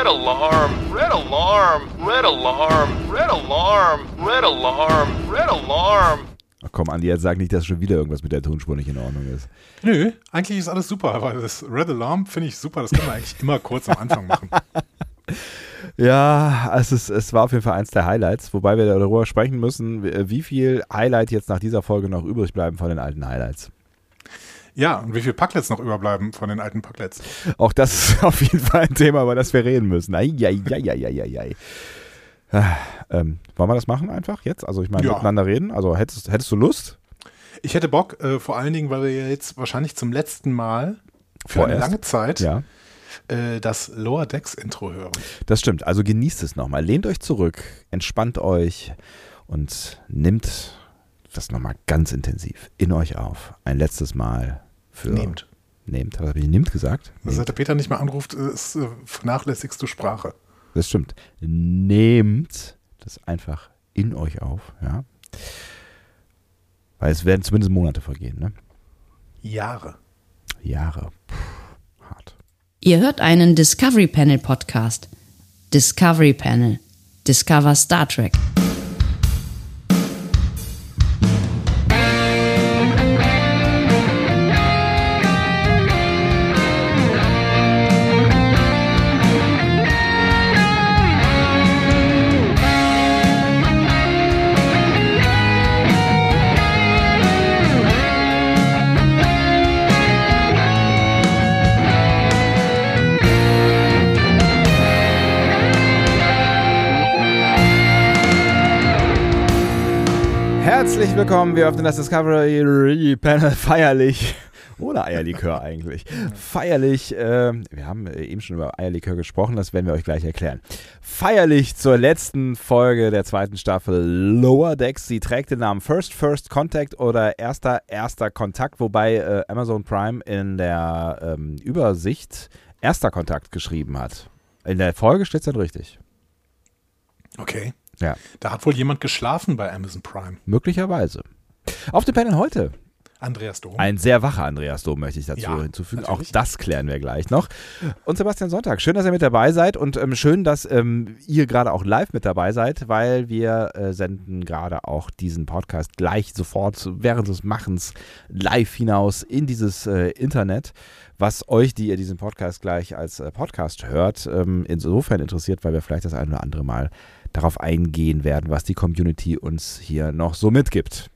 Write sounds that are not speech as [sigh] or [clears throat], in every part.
red alarm, red alarm, red alarm, red alarm, red alarm, red alarm. Ach komm, Andi, jetzt sag nicht, dass schon wieder irgendwas mit der Tonspur nicht in Ordnung ist. Nö, eigentlich ist alles super, aber das Red Alarm finde ich super. Das können wir eigentlich immer kurz am Anfang machen. [laughs] Ja, es, ist, es war auf jeden Fall eins der Highlights, wobei wir darüber sprechen müssen, wie viel Highlight jetzt nach dieser Folge noch übrig bleiben von den alten Highlights. Ja, und wie viele Packlets noch überbleiben von den alten Packlets. Auch das ist [laughs] auf jeden Fall ein Thema, über das wir reden müssen. Eieieiei. Ah, ähm, wollen wir das machen einfach jetzt? Also ich meine, Ja. miteinander reden. Also hättest, hättest du Lust? Ich hätte Bock, äh, vor allen Dingen, weil wir jetzt wahrscheinlich zum letzten Mal für eine Vorerst. lange Zeit Ja, äh, das Lower Decks Intro hören. das stimmt. Also genießt es nochmal. Lehnt euch zurück, entspannt euch und nimmt das nochmal ganz intensiv in euch auf. Ein letztes Mal für. Nehmt. Nehmt. Was habe ich nimmt gesagt? Also seit der Peter nicht mehr anruft, ist, äh, vernachlässigst du Sprache. Das stimmt. Nehmt das einfach in euch auf, ja. Weil es werden zumindest Monate vergehen, ne? Jahre. Jahre. Puh, hart. Ihr hört einen Discovery Panel Podcast. Discovery Panel. Discover Star Trek. Willkommen, wir öffnen das Discovery Panel feierlich. Oder Eierlikör eigentlich. Feierlich, äh, wir haben äh, eben schon über Eierlikör gesprochen, das werden wir euch gleich erklären. Feierlich zur letzten Folge der zweiten Staffel Lower Decks. Sie trägt den Namen First First Contact oder Erster Erster Kontakt, wobei äh, Amazon Prime in der ähm, Übersicht Erster Kontakt geschrieben hat. In der Folge steht es dann richtig. Okay. Ja. Da hat wohl jemand geschlafen bei Amazon Prime. Möglicherweise. Auf dem Panel heute Andreas Dom. Ein sehr wacher Andreas Dom möchte ich dazu Ja, hinzufügen. Auch natürlich. das klären wir gleich noch. Und Sebastian Sonntag, schön, dass ihr mit dabei seid und ähm, schön, dass ähm, ihr gerade auch live mit dabei seid, weil wir äh, senden gerade auch diesen Podcast gleich sofort während des Machens live hinaus in dieses äh, Internet, was euch, die ihr diesen Podcast gleich als äh, Podcast hört, ähm, insofern interessiert, weil wir vielleicht das ein oder andere Mal darauf eingehen werden, was die Community uns hier noch so mitgibt.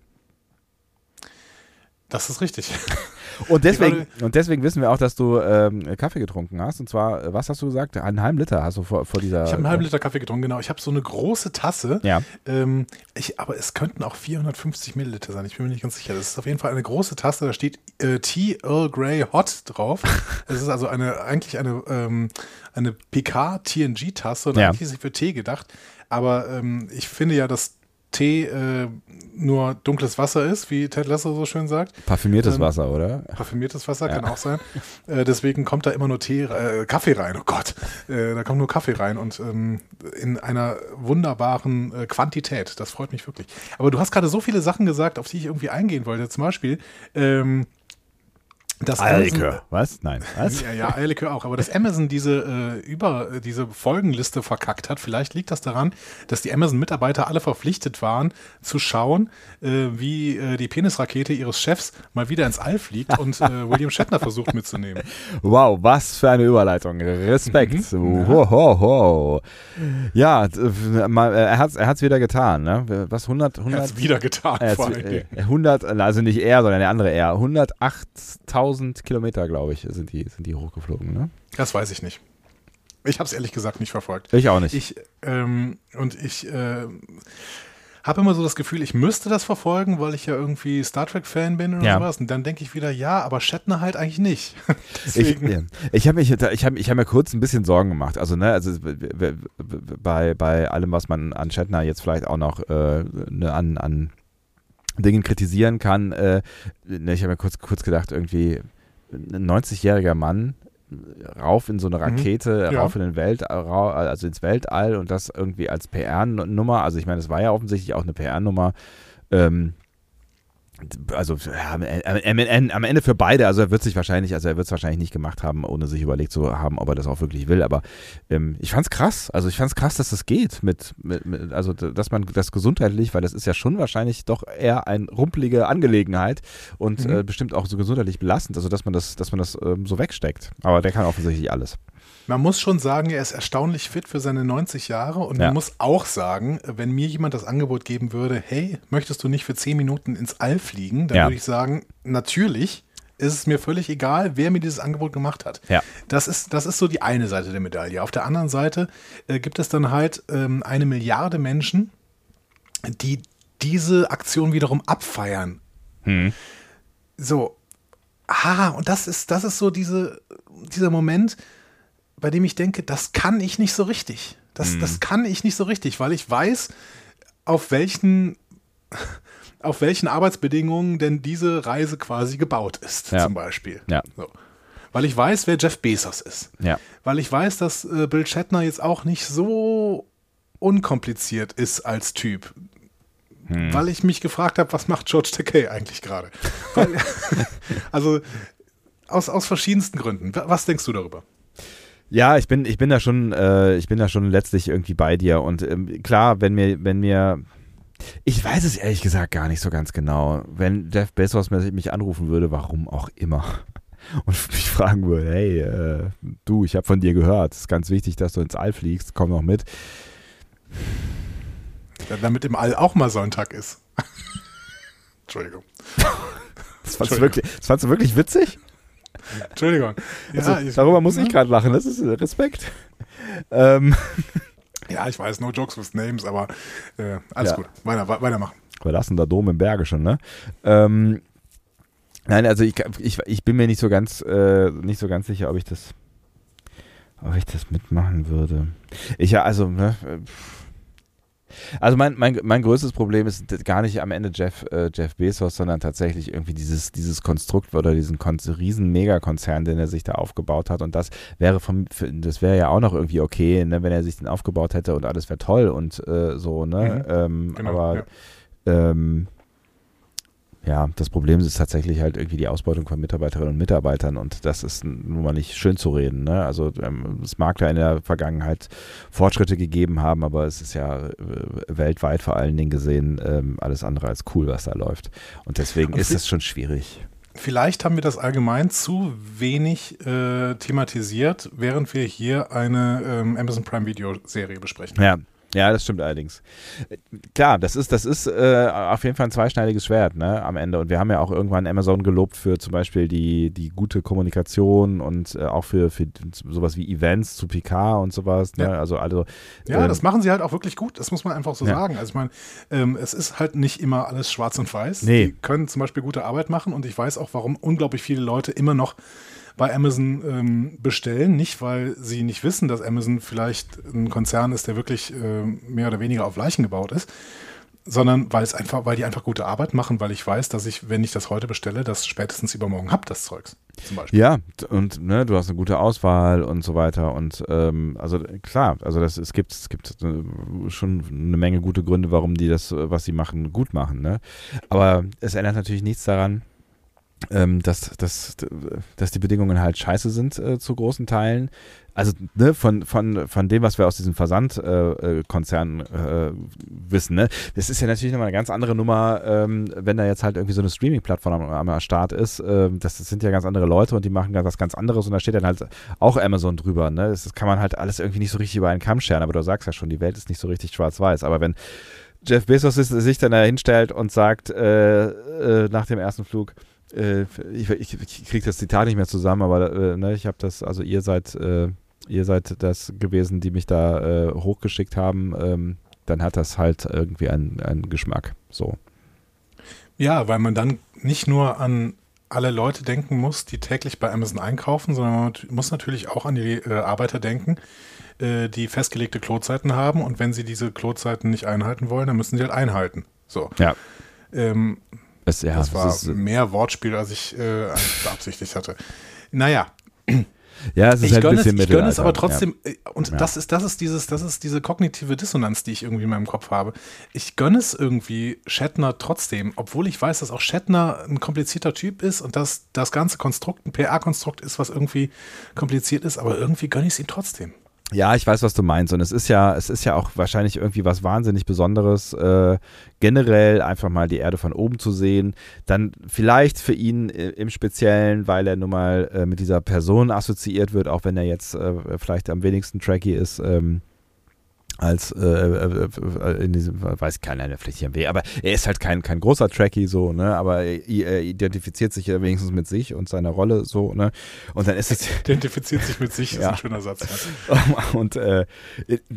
Das ist richtig. [laughs] Und deswegen, und deswegen wissen wir auch, dass du ähm, Kaffee getrunken hast. Und zwar, äh, was hast du gesagt? Einen halben Liter hast du vor, vor dieser. Ich habe einen halben Liter Kaffee getrunken, genau. Ich habe so eine große Tasse. Ja. Ähm, ich, aber es könnten auch 450 Milliliter sein. Ich bin mir nicht ganz sicher. Das ist auf jeden Fall eine große Tasse. Da steht äh, Tea Earl Grey Hot drauf. [laughs] Es ist also eine eigentlich eine, ähm, eine PK-TNG-Tasse und Ja. eigentlich ist sie für Tee gedacht. Aber ähm, ich finde ja, dass Tee äh, nur dunkles Wasser ist, wie Ted Lasso so schön sagt. Parfümiertes Ähm, Wasser, oder? Parfümiertes Wasser Ja. kann auch sein. Äh, deswegen kommt da immer nur Tee, äh, Kaffee rein. Oh Gott, äh, da kommt nur Kaffee rein und ähm, in einer wunderbaren äh, Quantität. Das freut mich wirklich. Aber du hast gerade so viele Sachen gesagt, auf die ich irgendwie eingehen wollte. Zum Beispiel ähm, das Eierlikör. Was? Nein. Was? ja, ja, Eierlikör auch. Aber dass Amazon diese äh, über diese Folgenliste verkackt hat, vielleicht liegt das daran, dass die Amazon-Mitarbeiter alle verpflichtet waren, zu schauen, äh, wie äh, die Penisrakete ihres Chefs mal wieder ins All fliegt und äh, [laughs] William Shatner versucht mitzunehmen. Wow, was für eine Überleitung. Respekt. Mhm. Ho, ho, ho. Ja, äh, äh, er hat es er hat's wieder getan. Ne? Was? 100? Er 100 hat es wieder getan, er vor wi- allen Dingen. äh, 100, also nicht er, sondern der andere er. 108.000 Kilometer, glaube ich, sind die, sind die hochgeflogen. Ne? Das weiß ich nicht. Ich habe es ehrlich gesagt nicht verfolgt. Ich auch nicht. Ich, ähm, und ich äh, habe immer so das Gefühl, ich müsste das verfolgen, weil ich ja irgendwie Star Trek-Fan bin oder Ja. sowas. Und dann denke ich wieder, ja, aber Shatner halt eigentlich nicht. [laughs] Ich, ich habe mich, ich habe, ich habe mir kurz ein bisschen Sorgen gemacht. Also ne, also bei bei allem, was man an Shatner jetzt vielleicht auch noch äh, ne, an an Dingen kritisieren kann. Äh, ne, ich habe mir kurz kurz gedacht, irgendwie ein 90-jähriger Mann rauf in so eine Rakete, Ja. rauf in den Welt, rau- also ins Weltall und das irgendwie als PR-Nummer. Also ich meine, es war ja offensichtlich auch eine PR-Nummer. Ähm, also ja, am, am, am Ende für beide, also er wird sich wahrscheinlich, also er wird es wahrscheinlich nicht gemacht haben, ohne sich überlegt zu haben, ob er das auch wirklich will. Aber ähm, ich fand's krass, also ich fand's krass, dass das geht mit, mit, mit, also dass man das gesundheitlich, weil das ist ja schon wahrscheinlich doch eher eine rumpelige Angelegenheit und mhm. äh, bestimmt auch so gesundheitlich belastend, also dass man das, dass man das ähm, so wegsteckt. Aber der kann offensichtlich alles. Man muss schon sagen, er ist erstaunlich fit für seine 90 Jahre und ja. man muss auch sagen, wenn mir jemand das Angebot geben würde, hey, möchtest du nicht für 10 Minuten ins All fliegen, dann ja. würde ich sagen, natürlich ist es mir völlig egal, wer mir dieses Angebot gemacht hat. Ja. Das, ist, das ist so die eine Seite der Medaille. Auf der anderen Seite äh, gibt es dann halt ähm, eine Milliarde Menschen, die diese Aktion wiederum abfeiern. Hm. So, ah, und das ist, das ist so diese, dieser Moment, bei dem ich denke, das kann ich nicht so richtig. Das, mhm. das kann ich nicht so richtig, weil ich weiß, auf welchen, [laughs] auf welchen Arbeitsbedingungen denn diese Reise quasi gebaut ist, ja. zum Beispiel. Ja. So. Weil ich weiß, wer Jeff Bezos ist. Ja. Weil ich weiß, dass äh, Bill Shatner jetzt auch nicht so unkompliziert ist als Typ. Hm. Weil ich mich gefragt habe, was macht George Takei eigentlich gerade? [laughs] [laughs] also aus, aus verschiedensten Gründen. Was denkst du darüber? Ja, ich bin, ich bin da schon, äh, ich bin da schon letztlich irgendwie bei dir. Und ähm, klar, wenn mir, wenn mir, ich weiß es ehrlich gesagt gar nicht so ganz genau. Wenn Jeff Bezos mich anrufen würde, warum auch immer, [laughs] und mich fragen würde, hey, äh, du, ich habe von dir gehört, es ist ganz wichtig, dass du ins All fliegst, komm noch mit. Ja, damit im All auch mal Sonntag ist. [laughs] Entschuldigung. [laughs] Das fandst, Entschuldigung. Du wirklich, das fandst du wirklich witzig? [laughs] Entschuldigung. Ja, also, ich, darüber muss ich gerade lachen, das ist Respekt. [laughs] ähm. [laughs] Ja, ich weiß, no jokes with names, aber äh, alles ja. gut. Weiter, weitermachen. Wir lassen da Dom im Berge schon, ne? Ähm, nein, also ich, ich, ich bin mir nicht so ganz, äh, nicht so ganz sicher, ob ich das, ob ich das mitmachen würde. Ich ja, also, ne, also mein, mein, mein größtes Problem ist gar nicht am Ende Jeff, äh, Jeff Bezos, sondern tatsächlich irgendwie dieses, dieses Konstrukt oder diesen Kon riesen Megakonzern, den er sich da aufgebaut hat. Und das wäre vom, das wäre ja auch noch irgendwie okay, ne, wenn er sich den aufgebaut hätte und alles wäre toll und äh, so, ne? Mhm. Ähm, genau, aber ja. ähm, ja, das Problem ist tatsächlich halt irgendwie die Ausbeutung von Mitarbeiterinnen und Mitarbeitern und das ist nun mal nicht schön zu reden. Ne? Also ähm, es mag da in der Vergangenheit Fortschritte gegeben haben, aber es ist ja äh, weltweit vor allen Dingen gesehen ähm, alles andere als cool, was da läuft. Und deswegen und ist es schon schwierig. Vielleicht haben wir das allgemein zu wenig äh, thematisiert, während wir hier eine ähm, Amazon Prime Video Serie besprechen. Ja, ja, das stimmt allerdings. Klar, das ist, das ist äh, auf jeden Fall ein zweischneidiges Schwert ne, am Ende. Und wir haben ja auch irgendwann Amazon gelobt für zum Beispiel die, die gute Kommunikation und äh, auch für, für sowas wie Events zu PK und sowas. Ne? Ja. Also, also, ja, ähm, das machen sie halt auch wirklich gut, das muss man einfach so ja. sagen. Also ich meine, ähm, es ist halt nicht immer alles schwarz und weiß. Nee. Die können zum Beispiel gute Arbeit machen und ich weiß auch, warum unglaublich viele Leute immer noch bei Amazon ähm, bestellen. Nicht, weil sie nicht wissen, dass Amazon vielleicht ein Konzern ist, der wirklich äh, mehr oder weniger auf Leichen gebaut ist, sondern weil es einfach, weil die einfach gute Arbeit machen, weil ich weiß, dass ich, wenn ich das heute bestelle, das spätestens übermorgen habe, das Zeugs. Zum Beispiel. Ja, und ne, du hast eine gute Auswahl und so weiter. Und ähm, also klar, also das, es gibt, es gibt äh, schon eine Menge gute Gründe, warum die das, was sie machen, gut machen. Ne? Aber es ändert natürlich nichts daran, ähm, dass, dass, dass die Bedingungen halt scheiße sind äh, zu großen Teilen. Also ne, von, von, von dem, was wir aus diesem Versandkonzern äh, äh, wissen, ne? das ist ja natürlich nochmal eine ganz andere Nummer, ähm, wenn da jetzt halt irgendwie so eine Streaming-Plattform am, am, Start ist. Ähm, das, das, sind ja ganz andere Leute und die machen ganz was ganz anderes und da steht dann halt auch Amazon drüber. Ne? Das, das kann man halt alles irgendwie nicht so richtig über einen Kamm scheren, aber du sagst ja schon, die Welt ist nicht so richtig schwarz-weiß. Aber wenn Jeff Bezos sich dann da hinstellt und sagt äh, äh, nach dem ersten Flug, äh, ich, ich, ich kriege das Zitat nicht mehr zusammen, aber äh, ne, ich habe das, also ihr seid, äh, ihr seid das gewesen, die mich da äh, hochgeschickt haben, ähm, dann hat das halt irgendwie einen, einen Geschmack. So. Ja, weil man dann nicht nur an alle Leute denken muss, die täglich bei Amazon einkaufen, sondern man muss natürlich auch an die äh, Arbeiter denken, äh, die festgelegte Klozeiten haben und wenn sie diese Klozeiten nicht einhalten wollen, dann müssen sie halt einhalten. So. Ja. Ähm, es, ja, das war ist, mehr Wortspiel, als ich äh, beabsichtigt hatte. Naja. Ja, es ist ich halt ein gönne es, bisschen ich gönne es aber trotzdem, äh, und Ja. das ist, das ist dieses, das ist diese kognitive Dissonanz, die ich irgendwie in meinem Kopf habe. Ich gönne es irgendwie Shatner trotzdem, obwohl ich weiß, dass auch Shatner ein komplizierter Typ ist und dass das ganze Konstrukt ein PR-Konstrukt ist, was irgendwie kompliziert ist, aber irgendwie gönne ich es ihm trotzdem. Ja, ich weiß, was du meinst. Und es ist ja, es ist ja auch wahrscheinlich irgendwie was wahnsinnig Besonderes, äh, generell einfach mal die Erde von oben zu sehen. Dann vielleicht für ihn äh, im Speziellen, weil er nun mal äh, mit dieser Person assoziiert wird, auch wenn er jetzt äh, vielleicht am wenigsten tracky ist. Ähm, als äh, äh, äh, in diesem, weiß keiner, vielleicht hier Weh, aber er ist halt kein, kein großer Tracky so, ne, aber er, er identifiziert sich ja wenigstens mit sich und seiner Rolle so, ne, und dann ist es, [laughs] Identifiziert sich mit sich, ist Ja. ein schöner Satz. [laughs] Und äh,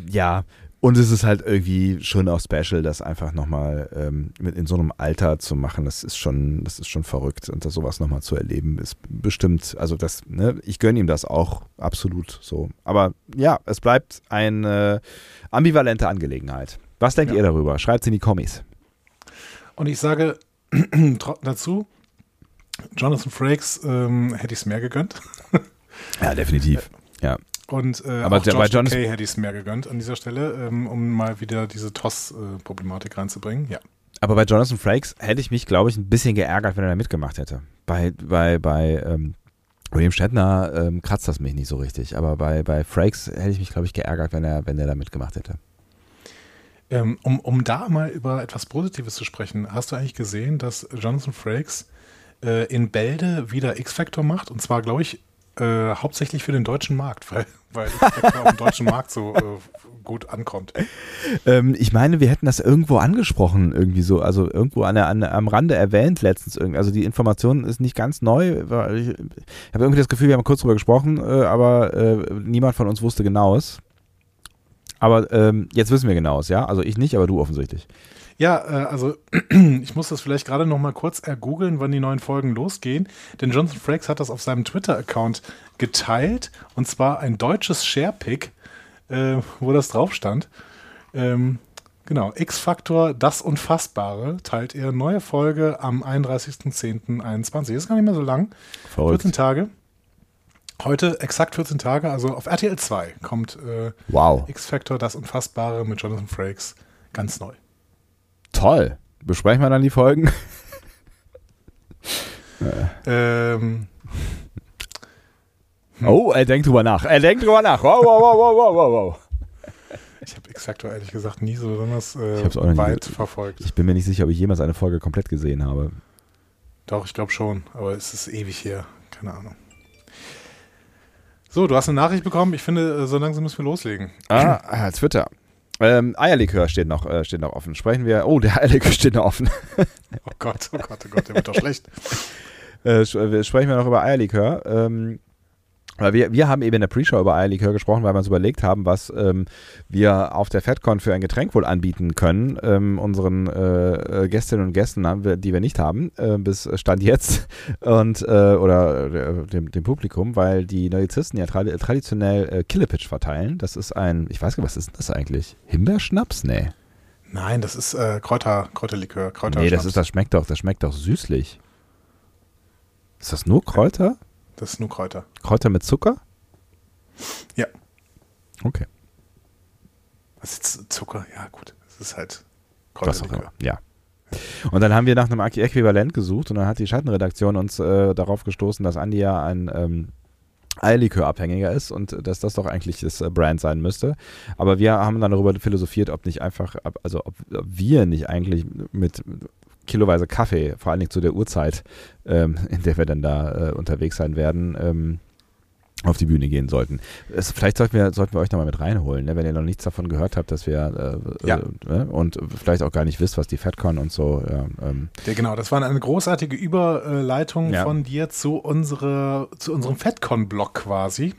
ja, und es ist halt irgendwie schon auch special, das einfach nochmal ähm, mit in so einem Alter zu machen. Das ist schon, das ist schon verrückt. Und das sowas nochmal zu erleben, ist bestimmt, also das, ne, ich gönne ihm das auch absolut so. Aber ja, es bleibt eine ambivalente Angelegenheit. Was denkt Ja. ihr darüber? Schreibt es in die Kommis. Und ich sage [clears throat] dazu, Jonathan Frakes ähm, hätte ich es mehr gegönnt. [laughs] Ja, definitiv. Ja. Und äh, Aber auch der- bei George Jonathan- Takei hätte ich es mehr gegönnt an dieser Stelle, ähm, um mal wieder diese TOS-Problematik reinzubringen. Ja. Aber bei Jonathan Frakes hätte ich mich, glaube ich, ein bisschen geärgert, wenn er da mitgemacht hätte. Bei, bei, bei ähm, William Shatner ähm, kratzt das mich nicht so richtig. Aber bei, bei Frakes hätte ich mich, glaube ich, geärgert, wenn er, wenn er da mitgemacht hätte. Ähm, um, um da mal über etwas Positives zu sprechen, hast du eigentlich gesehen, dass Jonathan Frakes äh, in Bälde wieder X-Factor macht? Und zwar, glaube ich, äh, hauptsächlich für den deutschen Markt, [laughs] weil, weil X-Factor auf dem deutschen Markt so äh, gut ankommt. Ähm, ich meine, wir hätten das irgendwo angesprochen, irgendwie so, also irgendwo an der, an, am Rande erwähnt letztens. Irgendwie. Also die Information ist nicht ganz neu. weil Ich, ich habe irgendwie das Gefühl, wir haben kurz drüber gesprochen, äh, aber äh, niemand von uns wusste genaues. Aber ähm, jetzt wissen wir genaues, ja? Also ich nicht, aber du offensichtlich. Ja, äh, also [clears throat] ich muss das vielleicht gerade noch mal kurz ergoogeln, wann die neuen Folgen losgehen. Denn Jonathan Frakes hat das auf seinem Twitter-Account geteilt. Und zwar ein deutsches Sharepick, äh, wo das drauf stand. Ähm, genau, X-Factor, das Unfassbare, teilt er. Neue Folge am 31.10.21. Ist gar nicht mehr so lang. 14 Tage. Heute exakt 14 Tage, also auf RTL 2 kommt äh, Wow. X-Factor, das Unfassbare mit Jonathan Frakes ganz neu. Toll. Besprechen wir dann die Folgen? [laughs] Ähm, Oh, er denkt drüber nach. Er denkt drüber nach. Wow, wow, wow, wow, wow, wow, wow. Ich habe X-Factor ehrlich gesagt nie so besonders äh, weit verfolgt. Ich bin mir nicht sicher, ob ich jemals eine Folge komplett gesehen habe. Doch, ich glaube schon, aber es ist ewig her. Keine Ahnung. So, du hast eine Nachricht bekommen. Ich finde, äh, so langsam müssen wir loslegen. Ah, ah, Twitter. Ähm, Eierlikör steht noch, äh, steht noch offen. Sprechen wir. Oh, der [laughs] Eierlikör steht noch offen. Oh Gott, oh Gott, oh Gott, der wird doch schlecht. Äh, wir sprechen wir noch über Eierlikör. Ähm, weil wir, wir haben eben in der Pre-Show über Eierlikör gesprochen, weil wir uns überlegt haben, was ähm, wir auf der FedCon für ein Getränk wohl anbieten können. Ähm, unseren äh, äh, Gästinnen und Gästen, haben wir, die wir nicht haben, äh, bis Stand jetzt [laughs] und äh, oder äh, dem, dem Publikum, weil die Neuzisten ja tradi traditionell äh, Killepitch verteilen. Das ist ein, ich weiß gar nicht, was ist denn das eigentlich? Himbeerschnaps? Nee. Nein, das ist äh, Kräuter, Kräuterlikör. Kräuter Nee, das ist, das schmeckt doch, das schmeckt doch süßlich. Ist das nur Kräuter? Das ist nur Kräuter. Kräuter mit Zucker? Ja. Okay. Was ist Zucker? Ja, gut. Es ist halt Kräuterlikör. Ja. Und dann haben wir nach einem Äqu- Äquivalent gesucht und dann hat die Schattenredaktion uns äh, darauf gestoßen, dass Andi ja ein ähm, Eierlikör-Abhängiger ist und dass das doch eigentlich das äh, Brand sein müsste. Aber wir haben dann darüber philosophiert, ob nicht einfach, also ob wir nicht eigentlich mit kiloweise Kaffee, vor allen Dingen zu der Uhrzeit, ähm, [laughs] in der wir dann da äh, unterwegs sein werden, ähm, auf die Bühne gehen sollten. Es, vielleicht sollten wir, sollten wir euch nochmal mit reinholen, ne? wenn ihr noch nichts davon gehört habt, dass wir äh, Ja. äh, ne? und vielleicht auch gar nicht wisst, was die FedCon und so. Ja, ähm, Ja, genau, das war eine großartige Überleitung Ja. von dir zu, unsere, zu unserem FedCon-Blog quasi.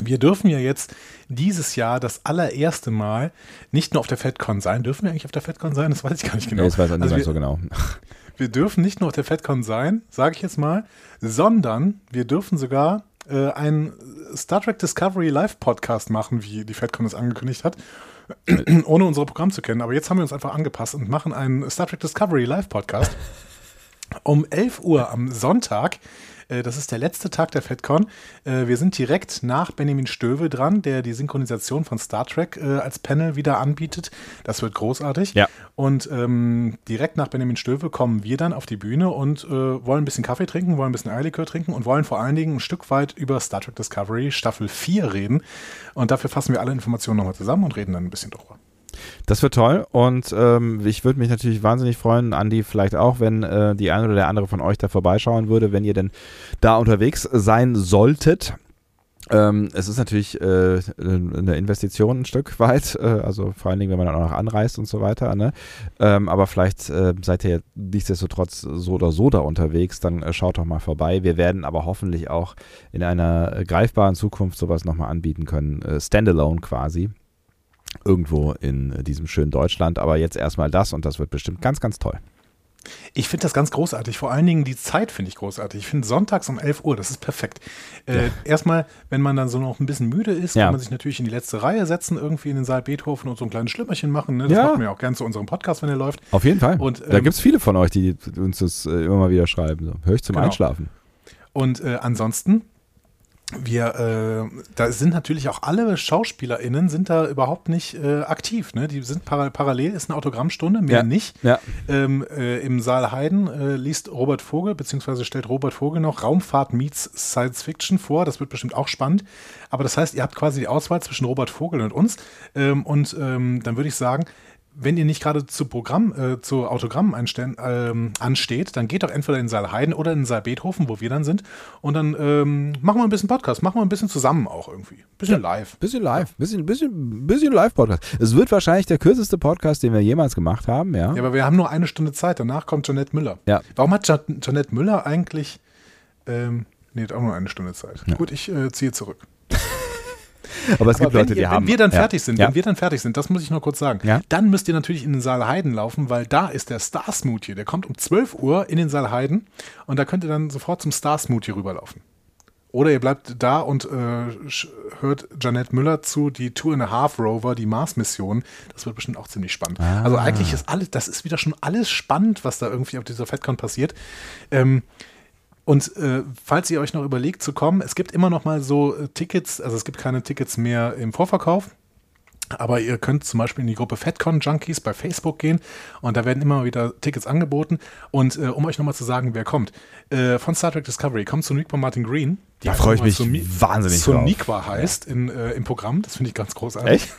Wir dürfen ja jetzt dieses Jahr das allererste Mal nicht nur auf der FedCon sein. Dürfen wir eigentlich auf der FedCon sein? Das weiß ich gar nicht genau. nee, das weiß auch Also niemand wir, so genau. [laughs] wir dürfen nicht nur auf der FedCon sein, sage ich jetzt mal, sondern wir dürfen sogar äh, einen Star Trek Discovery Live Podcast machen, wie die FedCon es angekündigt hat, [clears throat] ohne unser Programm zu kennen. Aber jetzt haben wir uns einfach angepasst und machen einen Star Trek Discovery Live Podcast. Um 11 Uhr am Sonntag, das ist der letzte Tag der FedCon. Äh, wir sind direkt nach Benjamin Stöwe dran, der die Synchronisation von Star Trek äh, als Panel wieder anbietet. Das wird großartig. Ja. Und ähm, direkt nach Benjamin Stöwe kommen wir dann auf die Bühne und äh, wollen ein bisschen Kaffee trinken, wollen ein bisschen Eierlikör trinken und wollen vor allen Dingen ein Stück weit über Star Trek Discovery Staffel 4 reden. Und dafür fassen wir alle Informationen nochmal zusammen und reden dann ein bisschen drüber. Das wird toll und ähm, ich würde mich natürlich wahnsinnig freuen, Andi vielleicht auch, wenn äh, die eine oder der andere von euch da vorbeischauen würde, wenn ihr denn da unterwegs sein solltet. Ähm, es ist natürlich äh, eine Investition ein Stück weit, äh, also vor allen Dingen, wenn man dann auch noch anreist und so weiter. Ne? Ähm, aber vielleicht äh, seid ihr nichtsdestotrotz so oder so da unterwegs, dann äh, schaut doch mal vorbei. Wir werden aber hoffentlich auch in einer greifbaren Zukunft sowas nochmal anbieten können, äh, standalone quasi irgendwo in diesem schönen Deutschland. Aber jetzt erstmal das und das wird bestimmt ganz, ganz toll. Ich finde das ganz großartig. Vor allen Dingen die Zeit finde ich großartig. Ich finde sonntags um 11 Uhr, das ist perfekt. Äh, erstmal, wenn man dann so noch ein bisschen müde ist, Ja. kann man sich natürlich in die letzte Reihe setzen, irgendwie in den Saal Beethoven und so ein kleines Schlümmerchen machen. Ne? Das Ja. machen wir auch gern zu unserem Podcast, wenn er läuft. Auf jeden Fall. Und, da ähm, gibt es viele von euch, die uns das äh, immer mal wieder schreiben. So. Höre ich zum Genau. Einschlafen. Und äh, ansonsten, wir, äh, da sind natürlich auch alle SchauspielerInnen sind da überhaupt nicht äh, aktiv. Ne? Die sind para parallel, ist eine Autogrammstunde, mehr Ja. nicht. Ja. Ähm, äh, Im Saal Heiden äh, liest Robert Vogel, beziehungsweise stellt Robert Vogel noch Raumfahrt meets Science Fiction vor. Das wird bestimmt auch spannend. Aber das heißt, ihr habt quasi die Auswahl zwischen Robert Vogel und uns. Ähm, und ähm, dann würde ich sagen, wenn ihr nicht gerade zu Programm, äh, zu Autogrammen ähm, ansteht, dann geht doch entweder in den Saal Heiden oder in den Saal Beethoven, wo wir dann sind. Und dann ähm, machen wir ein bisschen Podcast, machen wir ein bisschen zusammen auch irgendwie. Bisschen live. Bisschen live, bisschen, bisschen, bisschen Live-Podcast. Es wird wahrscheinlich der kürzeste Podcast, den wir jemals gemacht haben, ja. Ja, aber wir haben nur eine Stunde Zeit. Danach kommt Janette Müller. Ja. Warum hat Ja- Janette Müller eigentlich. Ähm, nee, hat auch nur eine Stunde Zeit. Gut, ich äh, ziehe zurück. [laughs] Aber es gibt Aber wenn, Leute, die ihr, haben. wenn wir dann ja. fertig sind, ja. wenn wir dann fertig sind, das muss ich noch kurz sagen, Ja. dann müsst ihr natürlich in den Saal Heiden laufen, weil da ist der Star Smoothie. Der kommt um 12 Uhr in den Saal Heiden und da könnt ihr dann sofort zum Star Smoothie rüberlaufen. Oder ihr bleibt da und äh, hört Janette Müller zu, die Two and a Half Rover, die Mars-Mission. Das wird bestimmt auch ziemlich spannend. Ah. Also eigentlich ist alles, das ist wieder schon alles spannend, was da irgendwie auf dieser FedCon passiert. Ähm, und äh, falls ihr euch noch überlegt zu kommen, es gibt immer noch mal so äh, Tickets, also es gibt keine Tickets mehr im Vorverkauf. Aber ihr könnt zum Beispiel in die Gruppe FedCon Junkies bei Facebook gehen und da werden immer wieder Tickets angeboten. Und äh, um euch nochmal zu sagen, wer kommt, äh, von Star Trek Discovery kommt Soniqua Martin Green. die Da freue ich mich wahnsinnig drauf. Soniqua heißt in, äh, im Programm. Das finde ich ganz großartig. Echt?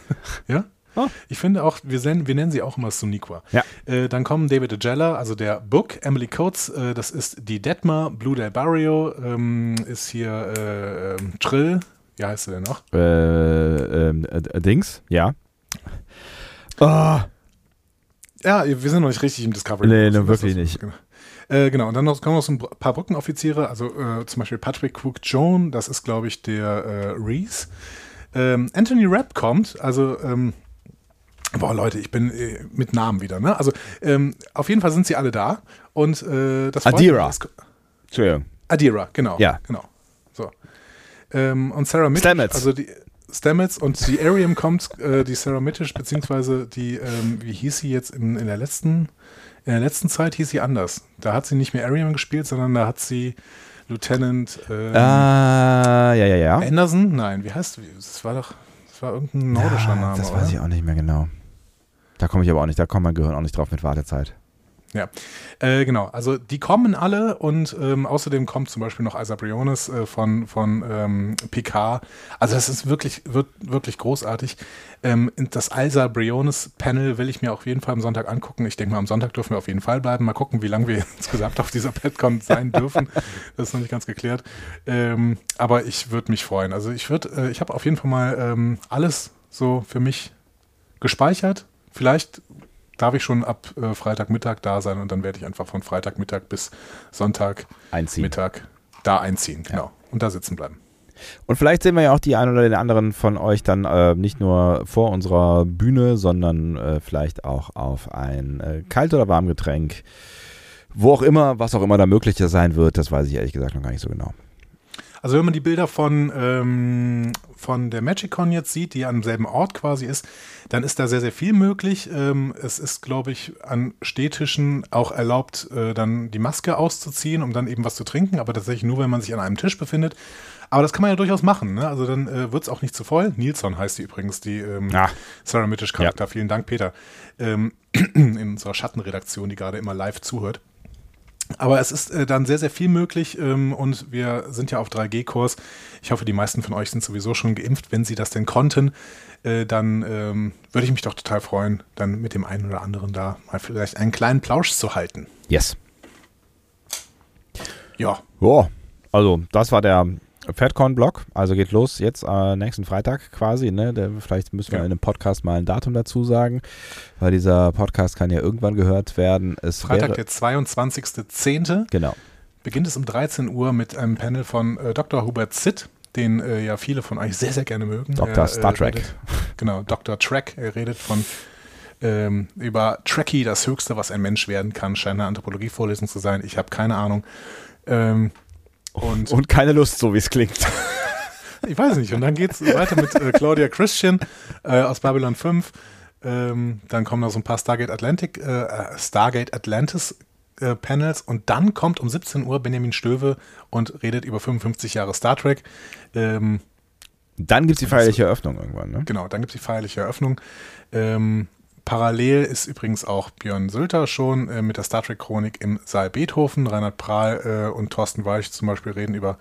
Ja. Ah. Ich finde auch, wir, nennen- wir nennen sie auch immer Soniqua. Ja. Äh, dann kommen David Agella, also der Book, Emily Coates, äh, das ist die Detmar, Blue Del Barrio, ähm, ist hier äh, Trill, wie heißt sie denn noch? Äh, ähm, äh, Dings, ja. Oh, Ja, wir sind noch nicht richtig im Discovery. Nee, Modus. ne, wirklich nicht. Genau. Äh, genau, und dann noch, kommen noch so ein paar Brückenoffiziere, also äh, zum Beispiel Patrick Cook Joan, das ist, glaube ich, der äh, Reese. Ähm, Anthony Rapp kommt, also, ähm, boah, Leute, ich bin äh, mit Namen wieder, ne? Also, ähm, auf jeden Fall sind sie alle da und äh, das Adira. Es- Entschuldigung. Adira, genau. Ja. Genau. So. Ähm, und Sarah Mittisch, Stamets. also die Stamets und die Arium kommt, äh, die Sarah Mittisch, beziehungsweise die, ähm, wie hieß sie jetzt in, in der letzten, in der letzten Zeit hieß sie anders. Da hat sie nicht mehr Arium gespielt, sondern da hat sie Lieutenant ähm, Ah, ja, ja, ja. Anderson? Nein, wie heißt Das war doch, das war irgendein nordischer Ah, Name. Das oder? weiß ich auch nicht mehr genau. Da komme ich aber auch nicht, da kommt mein Gehirn auch nicht drauf mit Wartezeit. Ja, äh, genau. Also die kommen alle und ähm, außerdem kommt zum Beispiel noch Isaac Briones äh, von, von ähm, Picard. Also das ist wirklich, wird, wirklich großartig. Ähm, das Isaac Briones Panel will ich mir auf jeden Fall am Sonntag angucken. Ich denke mal, am Sonntag dürfen wir auf jeden Fall bleiben. Mal gucken, wie lange wir [laughs] insgesamt auf dieser PetCon sein dürfen. Das ist noch nicht ganz geklärt. Ähm, aber ich würde mich freuen. Also ich würde, äh, ich habe auf jeden Fall mal ähm, alles so für mich gespeichert. Vielleicht darf ich schon ab äh, Freitagmittag da sein und dann werde ich einfach von Freitagmittag bis Sonntagmittag Einziehen. da einziehen. Genau. Und da sitzen bleiben. Und vielleicht sehen wir ja auch die einen oder den anderen von euch dann äh, nicht nur vor unserer Bühne, sondern äh, vielleicht auch auf ein äh, Kalt- oder Warmgetränk. Wo auch immer, was auch immer da möglich sein wird, das weiß ich ehrlich gesagt noch gar nicht so genau. Also wenn man die Bilder von, ähm, von der MagicCon jetzt sieht, die am selben Ort quasi ist, dann ist da sehr, sehr viel möglich. Ähm, es ist, glaube ich, an Städtischen auch erlaubt, äh, dann die Maske auszuziehen, um dann eben was zu trinken, aber tatsächlich nur, wenn man sich an einem Tisch befindet. Aber das kann man ja durchaus machen. Ne? Also dann äh, wird es auch nicht zu voll. Nilsson heißt die übrigens, die ähm, Ah. Sarah Mittisch Charakter. Vielen Dank, Peter. Ähm, [clears throat] in unserer Schattenredaktion, die gerade immer live zuhört. Aber es ist äh, dann sehr, sehr viel möglich ähm, und wir sind ja auf 3G-Kurs. Ich hoffe, die meisten von euch sind sowieso schon geimpft. Wenn sie das denn konnten, äh, dann ähm, würde ich mich doch total freuen, dann mit dem einen oder anderen da mal vielleicht einen kleinen Plausch zu halten. Yes. Ja, Ja, also das war der FedCon-Blog. Also geht los jetzt äh, nächsten Freitag quasi. Ne? Der, vielleicht müssen wir Ja. in einem Podcast mal ein Datum dazu sagen, weil dieser Podcast kann ja irgendwann gehört werden. Es Freitag, der 22.10. Genau. beginnt es um 13 Uhr mit einem Panel von äh, Dr. Hubert Zitt, den äh, ja viele von euch sehr, sehr gerne mögen. Dr. Er, Star Trek. Redet, genau, Dr. Trek. Er redet von ähm, über Trekkie, das Höchste, was ein Mensch werden kann, scheint eine Anthropologievorlesung zu sein. Ich habe keine Ahnung. Ähm, und Und keine Lust, so wie es klingt. [laughs] ich weiß nicht. Und dann geht es weiter mit äh, Claudia Christian äh, aus Babylon 5. Ähm, dann kommen noch so ein paar Stargate Atlantic, äh, Stargate Atlantis äh, Panels und dann kommt um 17 Uhr Benjamin Stöwe und redet über 55 Jahre Star Trek. Ähm, Dann gibt es die feierliche Eröffnung irgendwann. Ne? genau, dann gibt es die feierliche Eröffnung. Ähm, parallel ist übrigens auch Björn Sülter schon äh, mit der Star Trek Chronik im Saal Beethoven. Reinhard Prahl äh, und Thorsten Weich zum Beispiel reden über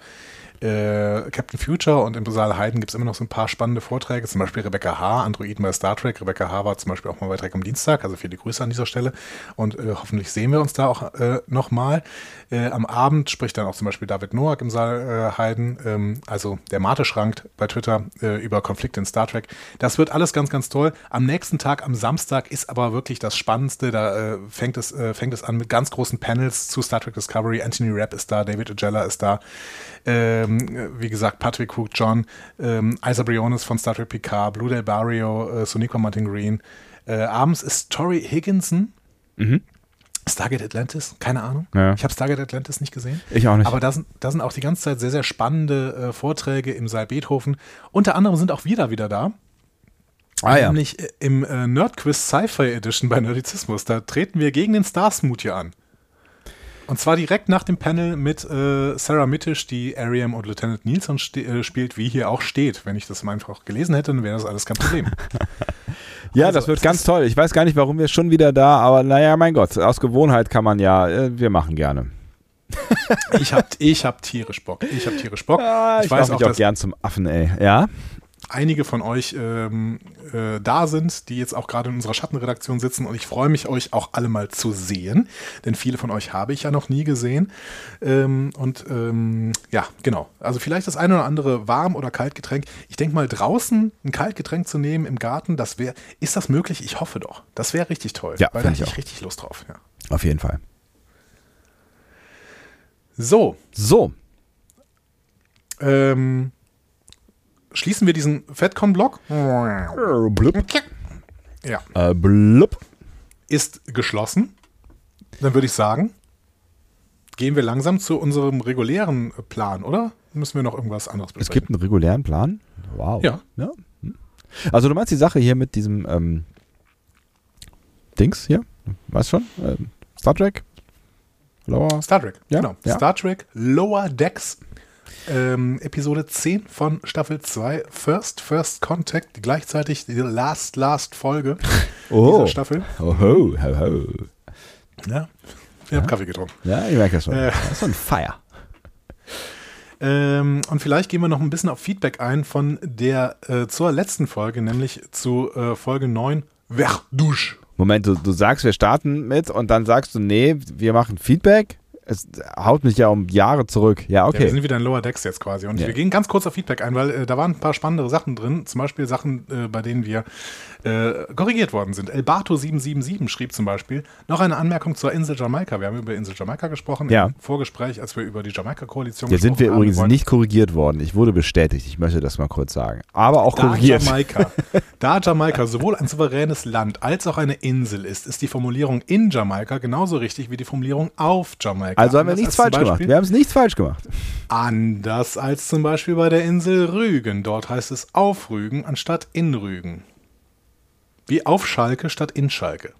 äh, Captain Future und im Saal Heiden gibt es immer noch so ein paar spannende Vorträge, zum Beispiel Rebecca H., Androiden bei Star Trek. Rebecca H. war zum Beispiel auch mal bei Trek am Dienstag, also viele Grüße an dieser Stelle und äh, hoffentlich sehen wir uns da auch äh, nochmal. Äh, am Abend spricht dann auch zum Beispiel David Noack im Saal äh, Heiden, ähm, also der Mate-Schrank bei Twitter äh, über Konflikte in Star Trek. Das wird alles ganz, ganz toll. Am nächsten Tag, am Samstag, ist aber wirklich das Spannendste. Da äh, fängt, es, äh, fängt es an mit ganz großen Panels zu Star Trek Discovery. Anthony Rapp ist da, David Agella ist da. Ähm, wie gesagt, Patrick Hook John, ähm, Isa Briones von Star Trek Picard, Blue Del Barrio, äh, Sonequa Martin Green. Äh, abends ist Tori Higginson. Stargate Atlantis, keine Ahnung. Ja. Ich habe Stargate Atlantis nicht gesehen. Ich auch nicht. Aber da sind, da sind auch die ganze Zeit sehr, sehr spannende äh, Vorträge im Saal Beethoven. Unter anderem sind auch wir da wieder da. Ah ja. Nämlich äh, im äh, Nerdquiz Sci-Fi Edition bei Nerdizismus. Da treten wir gegen den Starsmoot hier an. Und zwar direkt nach dem Panel mit äh, Sarah Mittisch, die Ariam und Lieutenant Nielsen äh, spielt, wie hier auch steht. Wenn ich das mal einfach gelesen hätte, dann wäre das alles kein Problem. [laughs] Ja, Also, das wird ganz toll. Ich weiß gar nicht, warum wir schon wieder da, aber naja, mein Gott, aus Gewohnheit kann man ja, äh, wir machen gerne. [laughs] ich habe ich hab tierisch Bock. Ich habe tierisch Bock. Ah, ich, ich weiß auch, mich auch dass gern zum Affen, ey. Ja? Einige von euch ähm, äh, da sind, die jetzt auch gerade in unserer Schattenredaktion sitzen und ich freue mich, euch auch alle mal zu sehen, denn viele von euch habe ich ja noch nie gesehen. Ähm, und ähm, ja, genau. Also vielleicht das eine oder andere Warm- oder Kaltgetränk. Ich denke mal, draußen ein Kaltgetränk zu nehmen im Garten, das wäre, ist das möglich? Ich hoffe doch. Das wäre richtig toll. Ja, weil da hätte ich ich auch. richtig Lust drauf. Ja. Auf jeden Fall. So, So, ähm, schließen wir diesen FedCon-Block. blub, Ja. äh, blub. ist geschlossen. Dann würde ich sagen, gehen wir langsam zu unserem regulären Plan, oder? Müssen wir noch irgendwas anderes Es besprechen? gibt einen regulären Plan. Wow. Ja. Hm. Also du meinst die Sache hier mit diesem ähm, Dings hier? Weißt schon? Ähm, Star Trek? Lower? Star Trek, Ja, genau. ja. Star Trek Lower Decks. Ähm, Episode 10 von Staffel 2, First First Contact, gleichzeitig die Last Last Folge [laughs] Oh. dieser Staffel. Oh, ho, ho, ho. Ja, ich habe Kaffee getrunken. Ja, ich merke das schon. Äh. Das ist so ein Feier. Ähm, und vielleicht gehen wir noch ein bisschen auf Feedback ein von der äh, zur letzten Folge, nämlich zu äh, Folge 9, Verdouche. Moment, du, du sagst, wir starten mit und dann sagst du, nee, wir machen Feedback. Es haut mich ja um Jahre zurück. Ja, Ja, wir okay. sind wieder in Lower Decks jetzt quasi. Und Ja. wir gehen ganz kurz auf Feedback ein, weil äh, da waren ein paar spannende Sachen drin. Zum Beispiel Sachen, äh, bei denen wir äh, korrigiert worden sind. Elbato777 schrieb zum Beispiel noch eine Anmerkung zur Insel Jamaika. Wir haben über Insel Jamaika gesprochen Ja. im Vorgespräch, als wir über die Jamaika-Koalition Hier sind wir haben. übrigens wollen- nicht korrigiert worden. Ich wurde bestätigt. Ich möchte das mal kurz sagen. Aber auch Da korrigiert. Jamaika, [laughs] da Jamaika sowohl ein souveränes Land als auch eine Insel ist, ist die Formulierung in Jamaika genauso richtig wie die Formulierung auf Jamaika. Also haben wir nichts falsch gemacht. Wir haben es nichts falsch gemacht. Anders als zum Beispiel bei der Insel Rügen. Dort heißt es auf Rügen anstatt in Rügen. Wie auf Schalke statt in Schalke.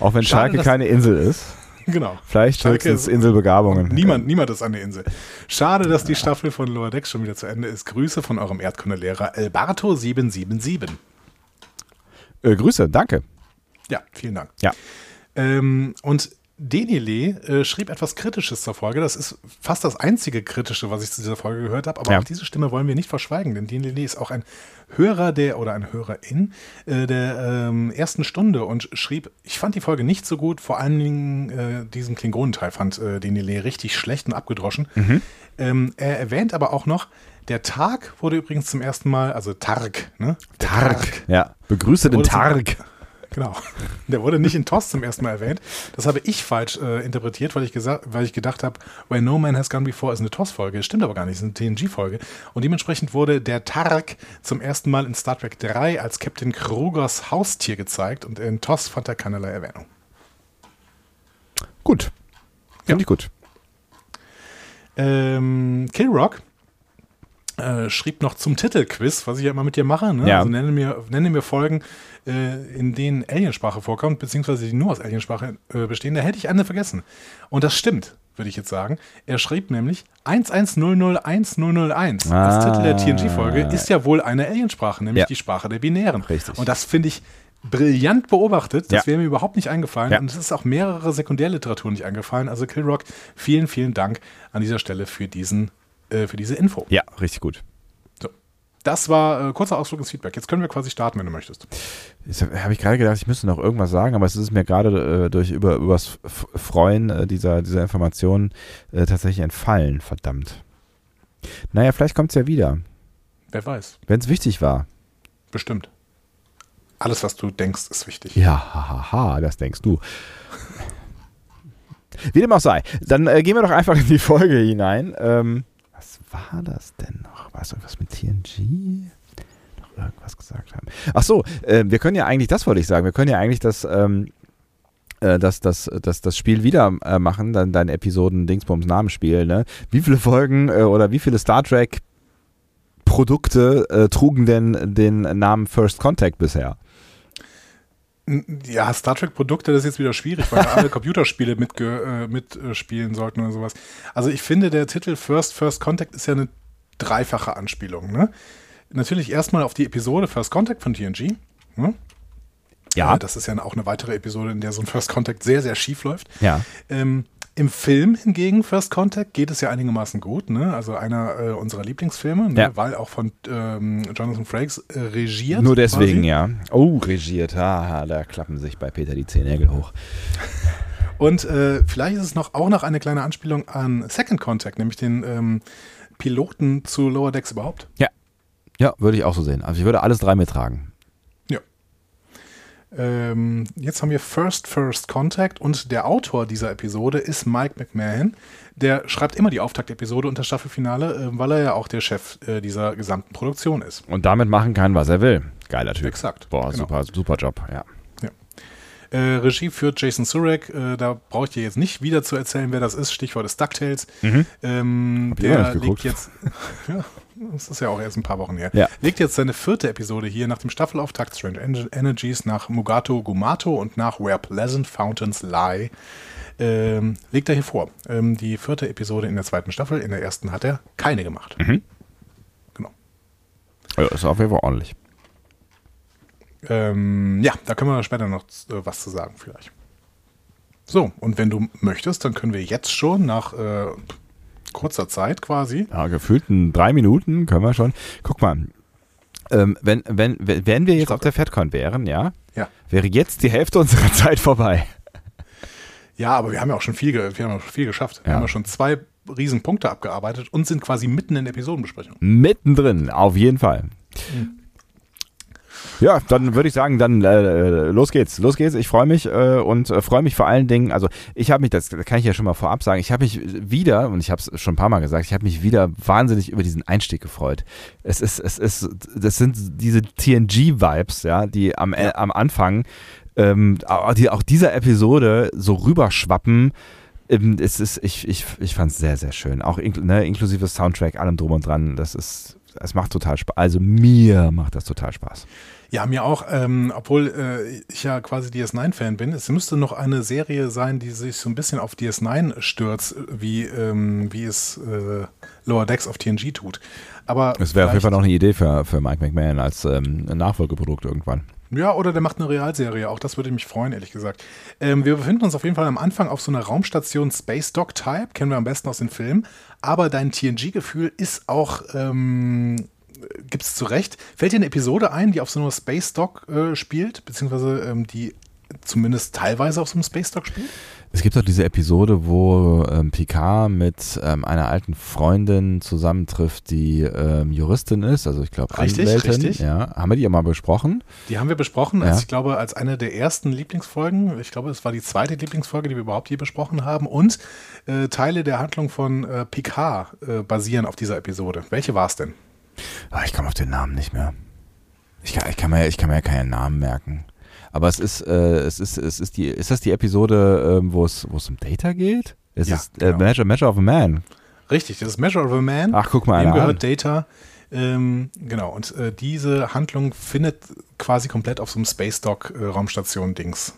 Auch wenn Schade, Schalke keine Insel ist. [laughs] Genau. Vielleicht höchstens Inselbegabungen. Niemand, niemand ist an der Insel. Schade, dass die Staffel von Lower Decks schon wieder zu Ende ist. Grüße von eurem Erdkundelehrer Elbarto777. Äh, Grüße, danke. Ja, vielen Dank. Ja. Ähm, und Denile äh, schrieb etwas Kritisches zur Folge. Das ist fast das einzige Kritische, was ich zu dieser Folge gehört habe. Aber Ja. auch diese Stimme wollen wir nicht verschweigen, denn Denile ist auch ein Hörer der oder ein Hörerin äh, der ähm, ersten Stunde und schrieb, ich fand die Folge nicht so gut, vor allen Dingen äh, diesen Klingonenteil fand äh, Denile richtig schlecht und abgedroschen. Ähm, er erwähnt aber auch noch, der Tag wurde übrigens zum ersten Mal, also Targ, ne? Der Tark. Ja. Begrüße den Wurde zum-. Genau. Der wurde nicht in TOS zum ersten Mal erwähnt. Das habe ich falsch äh, interpretiert, weil ich, gesagt, weil ich gedacht habe, Where No Man Has Gone Before ist eine TOS-Folge. Stimmt aber gar nicht, es ist eine TNG-Folge. Und dementsprechend wurde der Tark zum ersten Mal in Star Trek 3 als Captain Krugers Haustier gezeigt und in TOS fand er keinerlei Erwähnung. Gut. Finde Ja. ich gut. Ähm, Killrock äh, schrieb noch zum Titelquiz, was ich ja immer mit dir mache. Ne? Ja. Also nenne mir, nenne mir Folgen, äh, in denen Aliensprache vorkommt, beziehungsweise die nur aus Aliensprache äh, bestehen. Da hätte ich eine vergessen. Und das stimmt, würde ich jetzt sagen. Er schrieb nämlich 1100101. das Ah. Titel der TNG-Folge ist ja wohl eine Aliensprache, nämlich Ja. die Sprache der Binären. Richtig. Und das finde ich brillant beobachtet. Das Ja. wäre mir überhaupt nicht eingefallen. Ja. Und es ist auch mehrere Sekundärliteratur nicht eingefallen. Also Killrock, vielen, vielen Dank an dieser Stelle für, diesen, äh, für diese Info. Ja, richtig gut. So. Das war äh, kurzer Ausflug ins Feedback. Jetzt können wir quasi starten, wenn du möchtest. Jetzt habe ich gerade gedacht, ich müsste noch irgendwas sagen, aber es ist mir gerade äh, durch über übers Freuen äh, dieser, dieser Informationen äh, tatsächlich entfallen. Verdammt. Naja, vielleicht kommt es ja wieder, Wer weiß. wenn es wichtig war. Bestimmt. Alles, was du denkst, ist wichtig. Ja, hahaha, ha, ha, das denkst du. Wie dem auch sei. Dann äh, gehen wir doch einfach in die Folge hinein. Ähm, was war das denn noch? War es irgendwas mit TNG? Noch irgendwas gesagt haben. Ach so, äh, wir können ja eigentlich, das wollte ich sagen, wir können ja eigentlich das, ähm, äh, das, das, das, das Spiel wieder äh, machen, dann dein Episoden Dingsbums Namensspiel, ne? Wie viele Folgen äh, oder wie viele Star Trek Produkte äh, trugen denn den Namen First Contact bisher? Ja, Star Trek-Produkte, das ist jetzt wieder schwierig, weil da alle [laughs] Computerspiele mitge äh, mitspielen sollten oder sowas. Also ich finde, der Titel First First Contact ist ja eine dreifache Anspielung. Ne? Natürlich erstmal auf die Episode First Contact von TNG. Ne? Ja. Äh, Das ist ja auch eine weitere Episode, in der so ein First Contact sehr, sehr schief läuft. Ja. Ähm, Im Film hingegen, First Contact, geht es ja einigermaßen gut. Ne? Also einer äh, unserer Lieblingsfilme, ne? Ja. weil auch von ähm, Jonathan Frakes äh, regiert. Nur deswegen, quasi. ja. Oh, regiert. Haha, da klappen sich bei Peter die Zehennägel hoch. [laughs] Und äh, vielleicht ist es noch auch noch eine kleine Anspielung an Second Contact, nämlich den ähm, Piloten zu Lower Decks überhaupt. Ja. Ja, würde ich auch so sehen. Also ich würde alles drei mittragen. Ähm, jetzt haben wir First First Contact und der Autor dieser Episode ist Mike McMahon. Der schreibt immer die Auftaktepisode und das Staffelfinale, äh, weil er ja auch der Chef äh, dieser gesamten Produktion ist. Und damit machen kann, was er will. Geiler Typ. Exakt. Boah, Genau. super, super Job, ja. Äh, Regie führt Jason Surek. Äh, da brauche ich dir jetzt nicht wieder zu erzählen, wer das ist. Stichwort ist DuckTales. Ähm, Mhm. Immer der legt jetzt, [laughs] ja, das ist ja auch erst ein paar Wochen her, Ja. legt jetzt seine vierte Episode hier nach dem Staffelauftakt Strange Ener- Energies nach Mugato Gumato und nach Where Pleasant Fountains Lie. Ähm, legt er hier vor. Ähm, die vierte Episode in der zweiten Staffel. In der ersten hat er keine gemacht. Mhm. Genau. ja. Ist auf jeden Fall ordentlich. Ähm, ja, da können wir später noch äh, was zu sagen, vielleicht. So, und wenn du möchtest, dann können wir jetzt schon nach äh, kurzer Zeit quasi. Ja, gefühlten drei Minuten können wir schon. Guck mal, ähm, wenn, wenn, wenn wir jetzt auf der FedCon wären, ja, Ja. wäre jetzt die Hälfte unserer [laughs] Zeit vorbei. Ja, aber wir haben ja auch schon viel, wir haben viel geschafft. Wir Ja. haben ja schon zwei Riesenpunkte abgearbeitet und sind quasi mitten in der Episodenbesprechung. Mittendrin, auf jeden Fall. Ja, dann würde ich sagen, dann äh, los geht's, los geht's. Ich freue mich äh, und äh, freue mich vor allen Dingen, also ich habe mich, das kann ich ja schon mal vorab sagen, ich habe mich wieder, und ich habe es schon ein paar Mal gesagt, ich habe mich wieder wahnsinnig über diesen Einstieg gefreut. Es ist, es ist, das sind diese TNG-Vibes, ja, die am, äh, am Anfang, ähm, die auch dieser Episode so rüberschwappen, Ähm, es ist, ich, ich, ich fand es sehr, sehr schön. Auch inkl ne, inklusive Soundtrack, allem drum und dran. Das ist, es macht total Spaß. Also mir macht das total Spaß. Ja, mir auch, ähm, obwohl äh, ich ja quasi DS9-Fan bin. Es müsste noch eine Serie sein, die sich so ein bisschen auf DS9 stürzt, wie, ähm, wie es äh, Lower Decks auf TNG tut. Aber Es wäre auf jeden Fall noch eine Idee für, für Mike McMahon als ähm, Nachfolgeprodukt irgendwann. Ja, oder der macht eine Realserie. Auch das würde mich freuen, ehrlich gesagt. Ähm, wir befinden uns auf jeden Fall am Anfang auf so einer Raumstation Space Dock Type. Kennen wir am besten aus den Filmen. Aber dein TNG-Gefühl ist auch, ähm, gibt es zu Recht. Fällt dir eine Episode ein, die auf so einer Space Dock äh, spielt? Beziehungsweise ähm, die zumindest teilweise auf so einem Space Dock spielt? Es gibt doch diese Episode, wo ähm, Picard mit ähm, einer alten Freundin zusammentrifft, die ähm, Juristin ist, also ich glaube Richtig, Anwältin. richtig. Ja, haben wir die ja mal besprochen? Die haben wir besprochen, als Ja. ich glaube, als eine der ersten Lieblingsfolgen. Ich glaube, es war die zweite Lieblingsfolge, die wir überhaupt je besprochen haben. Und äh, Teile der Handlung von äh, Picard äh, basieren auf dieser Episode. Welche war es denn? Ah, ich komme auf den Namen nicht mehr. Ich kann, ich kann, mir, ich kann mir ja keinen Namen merken. Aber es ist, äh, es ist, es ist die, ist das die Episode, ähm, wo es, wo es um Data geht? Es Ja, ist äh, genau. Measure, Measure of a Man. Richtig, das ist Measure of a Man. Ach, guck mal Dem gehört an. Data. Ähm, genau, und äh, diese Handlung findet quasi komplett auf so einem Space Dock äh, Raumstation-Dings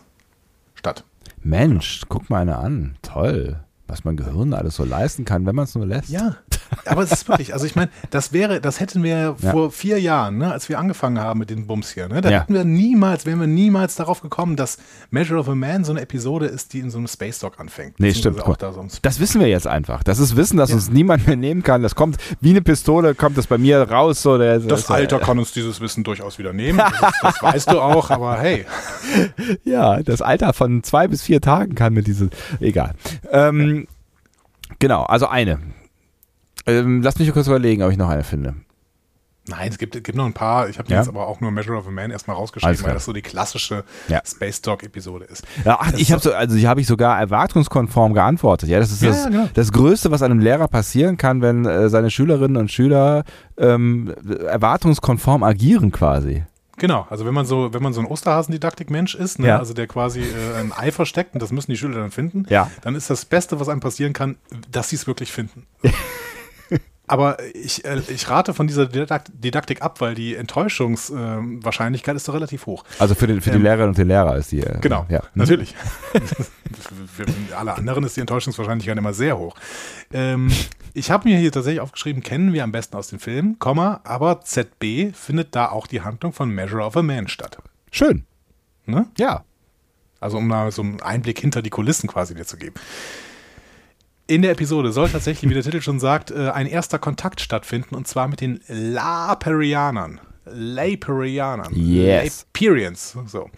statt. Mensch, guck mal einer an. Toll. Was mein Gehirn alles so leisten kann, wenn man es nur lässt. Ja, aber es ist wirklich, also ich meine, das wäre, das hätten wir Ja. vor vier Jahren, ne, als wir angefangen haben mit den Bums hier, ne, da Ja. hätten wir niemals, wären wir niemals darauf gekommen, dass Measure of a Man so eine Episode ist, die in so einem Space Dock anfängt. Nee, stimmt. Auch da so Das wissen wir jetzt einfach. Das ist Wissen, das Ja. uns niemand mehr nehmen kann. Das kommt wie eine Pistole, kommt das bei mir raus. So, der, das Alter kann uns dieses Wissen durchaus wieder nehmen. Das, das weißt du auch, aber hey. [laughs] Ja, das Alter von zwei bis vier Tagen kann mit diesem. Egal. Ähm, Genau, also eine. Ähm, lass mich kurz überlegen, ob ich noch eine finde. Nein, es gibt, es gibt noch ein paar. Ich habe Ja? jetzt aber auch nur Measure of a Man erstmal rausgeschrieben, weil das so die klassische Ja. Space Dock-Episode ist. Ja, ach, Das ich habe so, also hier habe ich sogar erwartungskonform geantwortet. Ja, das ist Ja, das, ja, genau. das Größte, was einem Lehrer passieren kann, wenn äh, seine Schülerinnen und Schüler ähm, erwartungskonform agieren quasi. Genau, also wenn man so, wenn man so ein Osterhasendidaktik-Mensch ist, ne, Ja. also der quasi äh, ein Ei versteckt und das müssen die Schüler dann finden, Ja. dann ist das Beste, was einem passieren kann, dass sie es wirklich finden. [laughs] Aber ich, äh, ich rate von dieser Didakt Didaktik ab, weil die Enttäuschungswahrscheinlichkeit ist doch relativ hoch. Also für, den, für die Ähm, Lehrerinnen und den Lehrer ist die. Äh, Genau, Ja. [laughs] natürlich. Für [laughs] alle anderen ist die Enttäuschungswahrscheinlichkeit immer sehr hoch. Ähm, ich habe mir hier tatsächlich aufgeschrieben, kennen wir am besten aus den Filmen, Komma, aber ZB findet da auch die Handlung von Measure of a Man statt. Schön. Ne? Ja. Also um mal so einen Einblick hinter die Kulissen quasi dir zu geben. In der Episode soll tatsächlich, wie der Titel schon sagt, äh, ein erster Kontakt stattfinden und zwar mit den Laperianern. Laperianern. Yes. Laperians. So.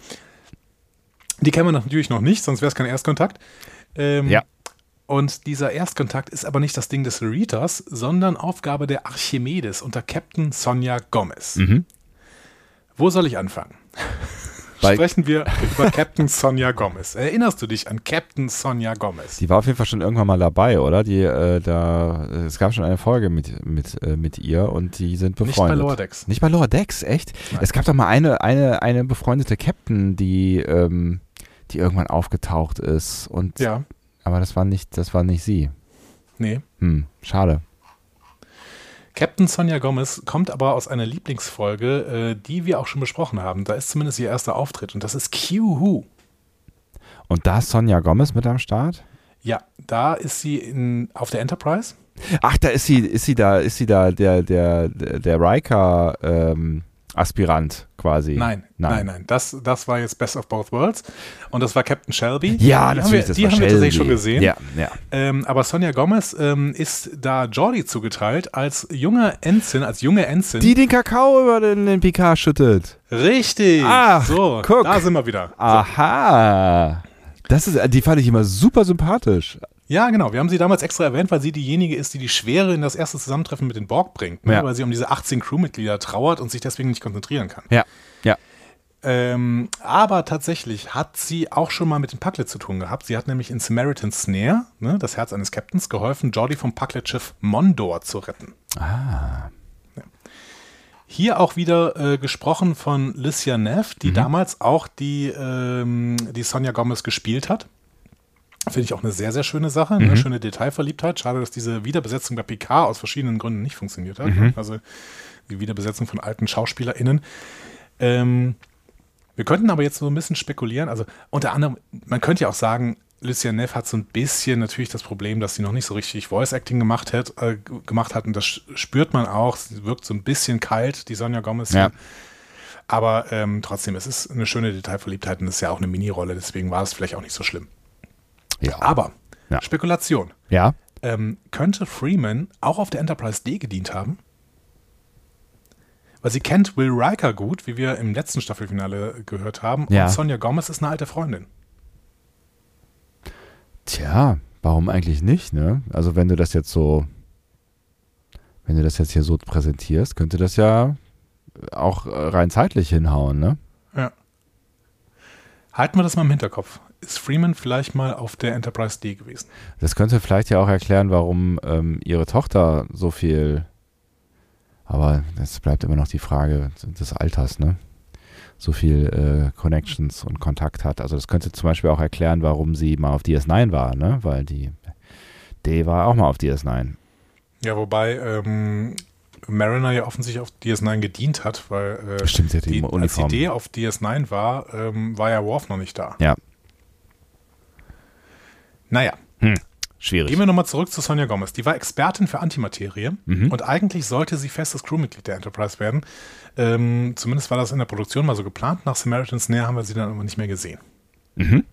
Die kennen wir natürlich noch nicht, sonst wäre es kein Erstkontakt. Ähm, Ja. Und dieser Erstkontakt ist aber nicht das Ding des Reuters, sondern Aufgabe der Archimedes unter Captain Sonja Gomez. Mhm. Wo soll ich anfangen? Bei- Sprechen wir über [laughs] Captain Sonja Gomez. Erinnerst du dich an Captain Sonja Gomez? Die war auf jeden Fall schon irgendwann mal dabei, oder? Die, äh, da, es gab schon eine Folge mit, mit, äh, mit ihr und die sind Nicht befreundet. bei Lower Decks. Nicht bei Lower Decks, echt? Nein. Es gab doch mal eine, eine, eine befreundete Captain, die, ähm, die irgendwann aufgetaucht ist. Und, Ja, Aber das war nicht, das war nicht sie. nee. Hm, schade. Captain Sonja Gomez kommt aber aus einer Lieblingsfolge, äh, die wir auch schon besprochen haben. Da ist zumindest ihr erster Auftritt und das ist Q-Who. Und da ist Sonja Gomez mit am Start? Ja, da ist sie in, auf der Enterprise. Ach, da ist sie, ist sie da, ist sie da der, der, der, der Riker, ähm, Aspirant quasi. Nein, nein, nein. Das, das war jetzt Best of Both Worlds. Und das war Captain Shelby. Ja, die haben natürlich. wir, das die war haben wir tatsächlich Shelby. schon gesehen. Ja, ja. Ähm, aber Sonja Gomez ähm, ist da Jordi zugeteilt als junger Ensign, als junge Ensign. Die den Kakao über den, den Picard schüttet. Richtig. Ach, so, guck. da sind wir wieder. Aha. Das ist, die fand ich immer super sympathisch. Ja, genau. Wir haben sie damals extra erwähnt, weil sie diejenige ist, die die Schwere in das erste Zusammentreffen mit den Borg bringt. Ne? Ja. Weil sie um diese 18 Crewmitglieder trauert und sich deswegen nicht konzentrieren kann. Ja, ja. Ähm, aber tatsächlich hat sie auch schon mal mit dem Packlet zu tun gehabt. Sie hat nämlich in Samaritan Snare, ne, das Herz eines Captains, geholfen, Jordi vom Packlet-Schiff Mondor zu retten. Ah. Hier auch wieder äh, gesprochen von Licia Neff, die damals auch die, ähm, die Sonja Gomez gespielt hat. Finde ich auch eine sehr, sehr schöne Sache, eine schöne Detailverliebtheit. Schade, dass diese Wiederbesetzung bei Picard aus verschiedenen Gründen nicht funktioniert hat. Also die Wiederbesetzung von alten SchauspielerInnen. Ähm, wir könnten aber jetzt so ein bisschen spekulieren. Also unter anderem, man könnte ja auch sagen, Lucien Neff hat so ein bisschen natürlich das Problem, dass sie noch nicht so richtig Voice Acting gemacht hat, äh, gemacht hat und das spürt man auch. Sie wirkt so ein bisschen kalt, die Sonja Gomez. Ja. Aber ähm, trotzdem, es ist eine schöne Detailverliebtheit und es ist ja auch eine Mini-Rolle, deswegen war es vielleicht auch nicht so schlimm. Ja. Aber Ja. Spekulation. ja. Ähm, könnte Freeman auch auf der Enterprise D gedient haben? Weil sie kennt Will Riker gut, wie wir im letzten Staffelfinale gehört haben. Ja. Und Sonja Gomez ist eine alte Freundin. Tja, warum eigentlich nicht, ne? Also wenn du das jetzt so, wenn du das jetzt hier so präsentierst, könnte das ja auch äh, rein zeitlich hinhauen, ne? Ja. Halten wir das mal im Hinterkopf. Ist Freeman vielleicht mal auf der Enterprise D gewesen? Das könnte vielleicht ja auch erklären, warum ähm, ihre Tochter so viel, aber das bleibt immer noch die Frage des Alters, ne? So viel äh, Connections und Kontakt hat. Also das könnte zum Beispiel auch erklären, warum sie mal auf DS9 war, ne? Weil die D war auch mal auf DS9. Ja, wobei ähm, Mariner ja offensichtlich auf DS9 gedient hat, weil äh, Stimmt, sie hat die die, als die Uniform. D auf DS9 war, ähm, war ja Worf noch nicht da. Ja, Naja, schwierig. Gehen wir nochmal zurück zu Sonja Gomez. Die war Expertin für Antimaterie Mhm. und eigentlich sollte sie festes Crewmitglied der Enterprise werden. Ähm, zumindest war das in der Produktion mal so geplant. Nach Samaritan's Snare haben wir sie dann aber nicht mehr gesehen. Mhm.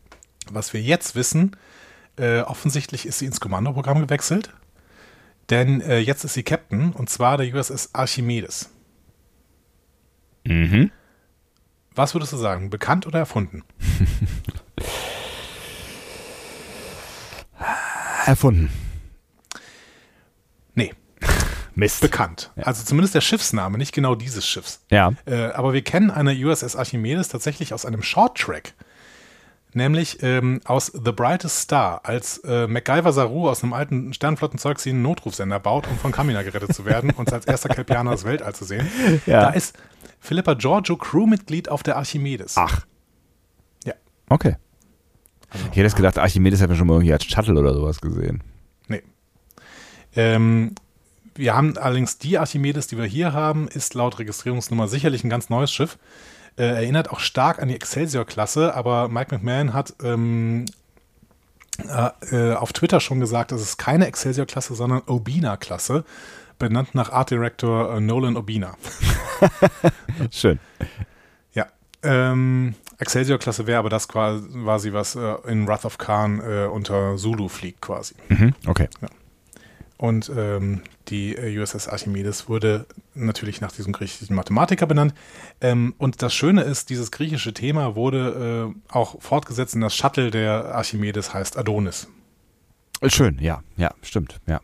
Was wir jetzt wissen, äh, offensichtlich ist sie ins Kommandoprogramm gewechselt, denn äh, jetzt ist sie Captain und zwar der USS Archimedes. Mhm. Was würdest du sagen, bekannt oder erfunden? [laughs] Erfunden. Mist. bekannt. Also zumindest der Schiffsname, nicht genau dieses Schiffs. Ja. Äh, aber wir kennen eine USS Archimedes tatsächlich aus einem Short-Track. Nämlich ähm, aus The Brightest Star, als äh, MacGyver Saru aus einem alten Sternflottenzeug sie einen Notrufsender baut, um von Kamina gerettet zu werden und als erster Kelpianer das Weltall zu sehen. [laughs] Ja. Da ist Philippa Giorgio Crewmitglied auf der Archimedes. Ach. Ja. Okay. Ich hätte jetzt gedacht, Archimedes hätte man schon mal irgendwie als Shuttle oder sowas gesehen. Nee. Ähm, wir haben allerdings die Archimedes, die wir hier haben, ist laut Registrierungsnummer sicherlich ein ganz neues Schiff. Äh, erinnert auch stark an die Excelsior-Klasse, aber Mike McMahon hat ähm, äh, äh, auf Twitter schon gesagt, es ist keine Excelsior-Klasse, sondern Obina-Klasse, benannt nach Art Director äh, Nolan Obina. [laughs] Schön. Ja. Ähm, Excelsior-Klasse wäre aber das quasi, was äh, in Wrath of Khan äh, unter Zulu fliegt quasi. Mhm. Okay. Und ähm, die äh, USS Archimedes wurde natürlich nach diesem griechischen Mathematiker benannt. Ähm, und das Schöne ist, dieses griechische Thema wurde äh, auch fortgesetzt in das Shuttle der Archimedes, heißt Adonis. Schön, ja. Ja, stimmt. Ja.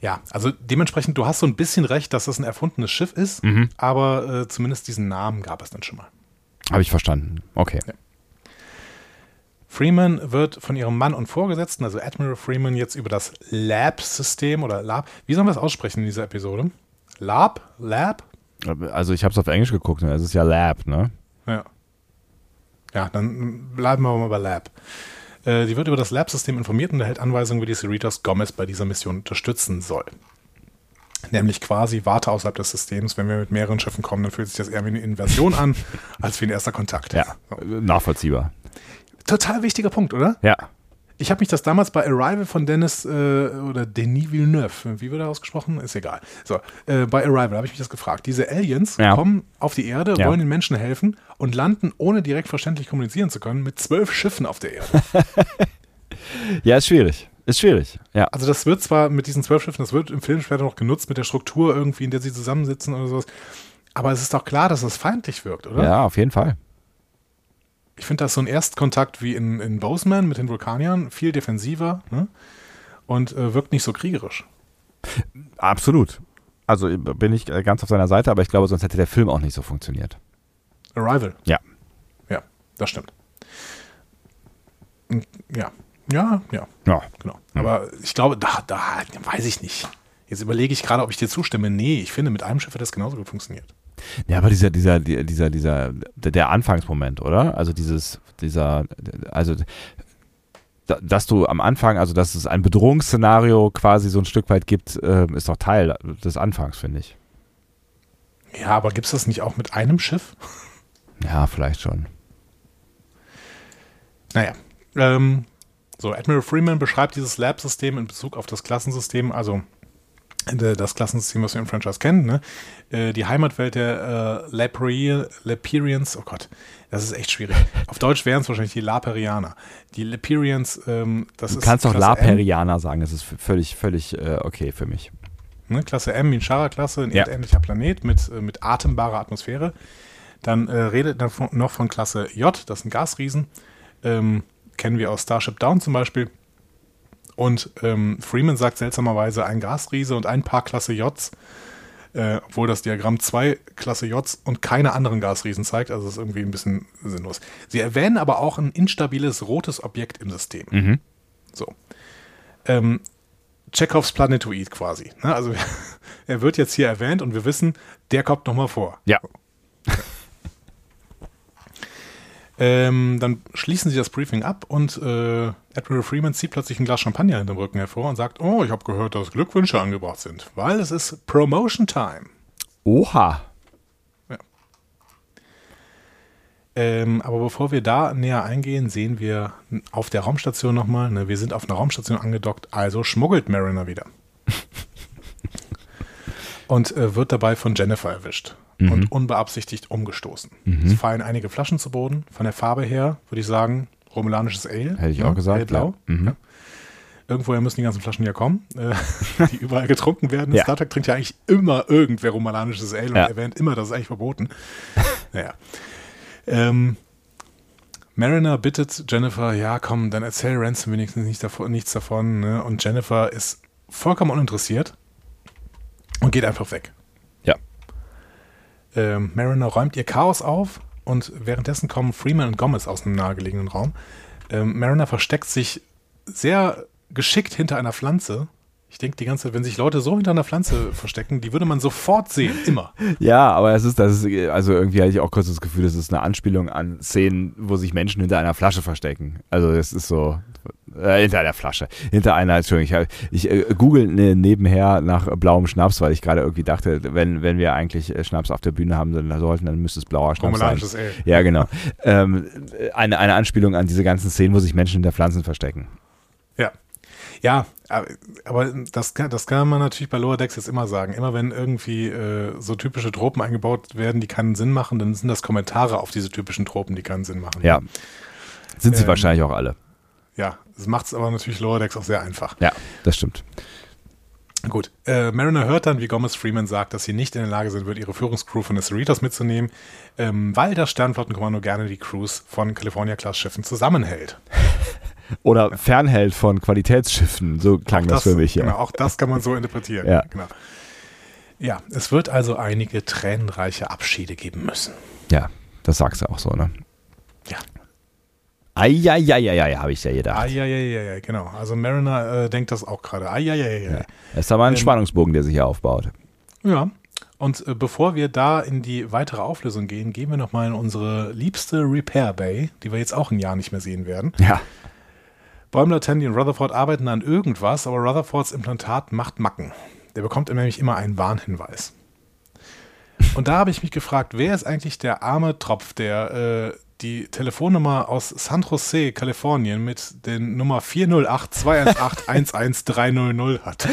Ja, also dementsprechend, du hast so ein bisschen recht, dass das ein erfundenes Schiff ist, Mhm. aber äh, zumindest diesen Namen gab es dann schon mal. Habe ich verstanden. Okay. Freeman wird von ihrem Mann und Vorgesetzten, also Admiral Freeman, jetzt über das Lab-System oder Lab, wie sollen wir das aussprechen in dieser Episode? Lab? Lab? Also ich habe es auf Englisch geguckt, ne? Es ist ja Lab, ne? Ja. Ja, dann bleiben wir mal bei Lab. Äh, die wird über das Lab-System informiert und erhält Anweisungen, wie die Cerritos Gomez bei dieser Mission unterstützen soll. Nämlich quasi warte außerhalb des Systems. Wenn wir mit mehreren Schiffen kommen, dann fühlt sich das eher wie eine Inversion an, [laughs] als wie ein erster Kontakt. Ja. So. Nachvollziehbar. Total wichtiger Punkt, oder? Ja. Ich habe mich das damals bei Arrival von Dennis äh, oder Denis Villeneuve, wie wird er ausgesprochen? Ist egal. So, äh, bei Arrival habe ich mich das gefragt. Diese Aliens Ja. kommen auf die Erde, Ja. wollen den Menschen helfen und landen, ohne direkt verständlich kommunizieren zu können, mit zwölf Schiffen auf der Erde. [laughs] Ja, ist schwierig. Ist schwierig. Ja. Also das wird zwar mit diesen zwölf Schiffen, das wird im Film später noch genutzt, mit der Struktur irgendwie, in der sie zusammensitzen oder sowas. Aber es ist doch klar, dass es feindlich wirkt, oder? Ja, auf jeden Fall. Ich finde das so ein Erstkontakt wie in, in Boseman mit den Vulkaniern, viel defensiver ne? und äh, wirkt nicht so kriegerisch. Absolut. Also bin ich äh, ganz auf seiner Seite, aber ich glaube, sonst hätte der Film auch nicht so funktioniert. Arrival. Ja. Ja, das stimmt. Und, Ja, ja, ja, Ja. genau. Aber ich glaube, da, da weiß ich nicht. Jetzt überlege ich gerade, ob ich dir zustimme. Nee, ich finde, mit einem Schiff hat das genauso gut funktioniert. Ja, aber dieser, dieser, dieser, dieser, der Anfangsmoment, oder? Also dieses, dieser, also dass du am Anfang, also dass es ein Bedrohungsszenario quasi so ein Stück weit gibt, äh, ist doch Teil des Anfangs, finde ich. Ja, aber gibt es das nicht auch mit einem Schiff? Ja, vielleicht schon. Naja, ähm, so, Admiral Freeman beschreibt dieses Lab-System in Bezug auf das Klassensystem, also das Klassensystem, was wir im Franchise kennen, ne? Äh, die Heimatwelt der äh, Laperians, oh Gott, das ist echt schwierig. [laughs] Auf Deutsch wären es wahrscheinlich die Laperianer. Die Laperians, ähm, das du ist. Du kannst auch Klasse Laperianer M. sagen, das ist völlig, völlig äh, okay für mich. Ne? Klasse M, Minshara-Klasse, ein ja. erdähnlicher Planet mit, äh, mit atembarer Atmosphäre. Dann äh, redet er noch von Klasse J, das sind Gasriesen. Ähm, kennen wir aus Starship Down zum Beispiel. Und ähm, Freeman sagt seltsamerweise ein Gasriese und ein paar Klasse Js, äh, obwohl das Diagramm zwei Klasse Js und keine anderen Gasriesen zeigt. Also das ist irgendwie ein bisschen sinnlos. Sie erwähnen aber auch ein instabiles rotes Objekt im System. Mhm. So. Ähm, Chekhovs Planetoid quasi. Ne? Also [laughs] er wird jetzt hier erwähnt und wir wissen, der kommt nochmal vor. Ja. Ähm, dann schließen sie das Briefing ab und äh, Admiral Freeman zieht plötzlich ein Glas Champagner hinterm Rücken hervor und sagt, oh, ich habe gehört, dass Glückwünsche angebracht sind, weil es ist Promotion Time. Oha. Ja. Ähm, aber bevor wir da näher eingehen, sehen wir auf der Raumstation nochmal, ne, wir sind auf einer Raumstation angedockt, also schmuggelt Mariner wieder. [laughs] und äh, wird dabei von Jennifer erwischt mhm. und unbeabsichtigt umgestoßen. Mhm. Es fallen einige Flaschen zu Boden. Von der Farbe her würde ich sagen, romulanisches Ale. Hätte ich auch gesagt. Hellblau. Ja. Mhm. Ja. Irgendwoher müssen die ganzen Flaschen ja kommen, äh, [laughs] die überall getrunken werden. ja. Star Trek trinkt ja eigentlich immer irgendwer romulanisches Ale und erwähnt immer, das ist eigentlich verboten. [laughs] naja. Ähm, Mariner bittet Jennifer, ja komm, dann erzähl Ransom wenigstens nicht davon, nichts davon. Ne? Und Jennifer ist vollkommen uninteressiert und geht einfach weg. Ja. Ähm, Mariner räumt ihr Chaos auf und währenddessen kommen Freeman und Gomez aus einem nahegelegenen Raum. Ähm, Mariner versteckt sich sehr geschickt hinter einer Pflanze ich denke die ganze Zeit, wenn sich Leute so hinter einer Pflanze verstecken, die würde man sofort sehen, immer. Ja, aber es ist, das ist, also irgendwie hatte ich auch kurz das Gefühl, das ist eine Anspielung an Szenen, wo sich Menschen hinter einer Flasche verstecken. Also es ist so, äh, hinter einer Flasche, hinter einer, Entschuldigung, ich, ich äh, google ne, nebenher nach blauem Schnaps, weil ich gerade irgendwie dachte, wenn, wenn wir eigentlich äh, Schnaps auf der Bühne haben sollten, dann müsste es blauer Schnaps sein. Ale. Ja, genau. ähm, eine, eine Anspielung an diese ganzen Szenen, wo sich Menschen hinter Pflanzen verstecken. Ja, ja, aber das kann, das kann man natürlich bei Lower Decks jetzt immer sagen. Immer wenn irgendwie äh, so typische Tropen eingebaut werden, die keinen Sinn machen, dann sind das Kommentare auf diese typischen Tropen, die keinen Sinn machen. Ja. Sind sie ähm, wahrscheinlich auch alle. Ja, das macht es aber natürlich Lower Decks auch sehr einfach. Ja, das stimmt. Gut, äh, Mariner hört dann, wie Gomez Freeman sagt, dass sie nicht in der Lage sein wird, ihre Führungscrew von den Cerritos mitzunehmen, ähm, weil das Sternflottenkommando gerne die Crews von California-Class-Schiffen zusammenhält. Oder fernhält von Qualitätsschiffen. So klang das, das, für mich. Ja. Genau, auch das kann man so interpretieren. ja. Genau. ja, es wird also einige tränenreiche Abschiede geben müssen. Ja, das sagst du auch so, ne? Ja. Eieieiei, habe ich ja gedacht. Eieieiei, genau. Also Mariner äh, denkt das auch gerade. Eieieiei. Ja. Das ist aber ein ähm, Spannungsbogen, der sich hier aufbaut. Ja. Und äh, bevor wir da in die weitere Auflösung gehen, gehen wir nochmal in unsere liebste Repair Bay, die wir jetzt auch ein Jahr nicht mehr sehen werden. Ja. Bäumler, Tandy und Rutherford arbeiten an irgendwas, aber Rutherfords Implantat macht Macken. Der bekommt nämlich immer einen Warnhinweis. Und da habe ich mich gefragt, wer ist eigentlich der arme Tropf, der äh, die Telefonnummer aus San Jose, Kalifornien mit den Nummer 408-218-11300 hat?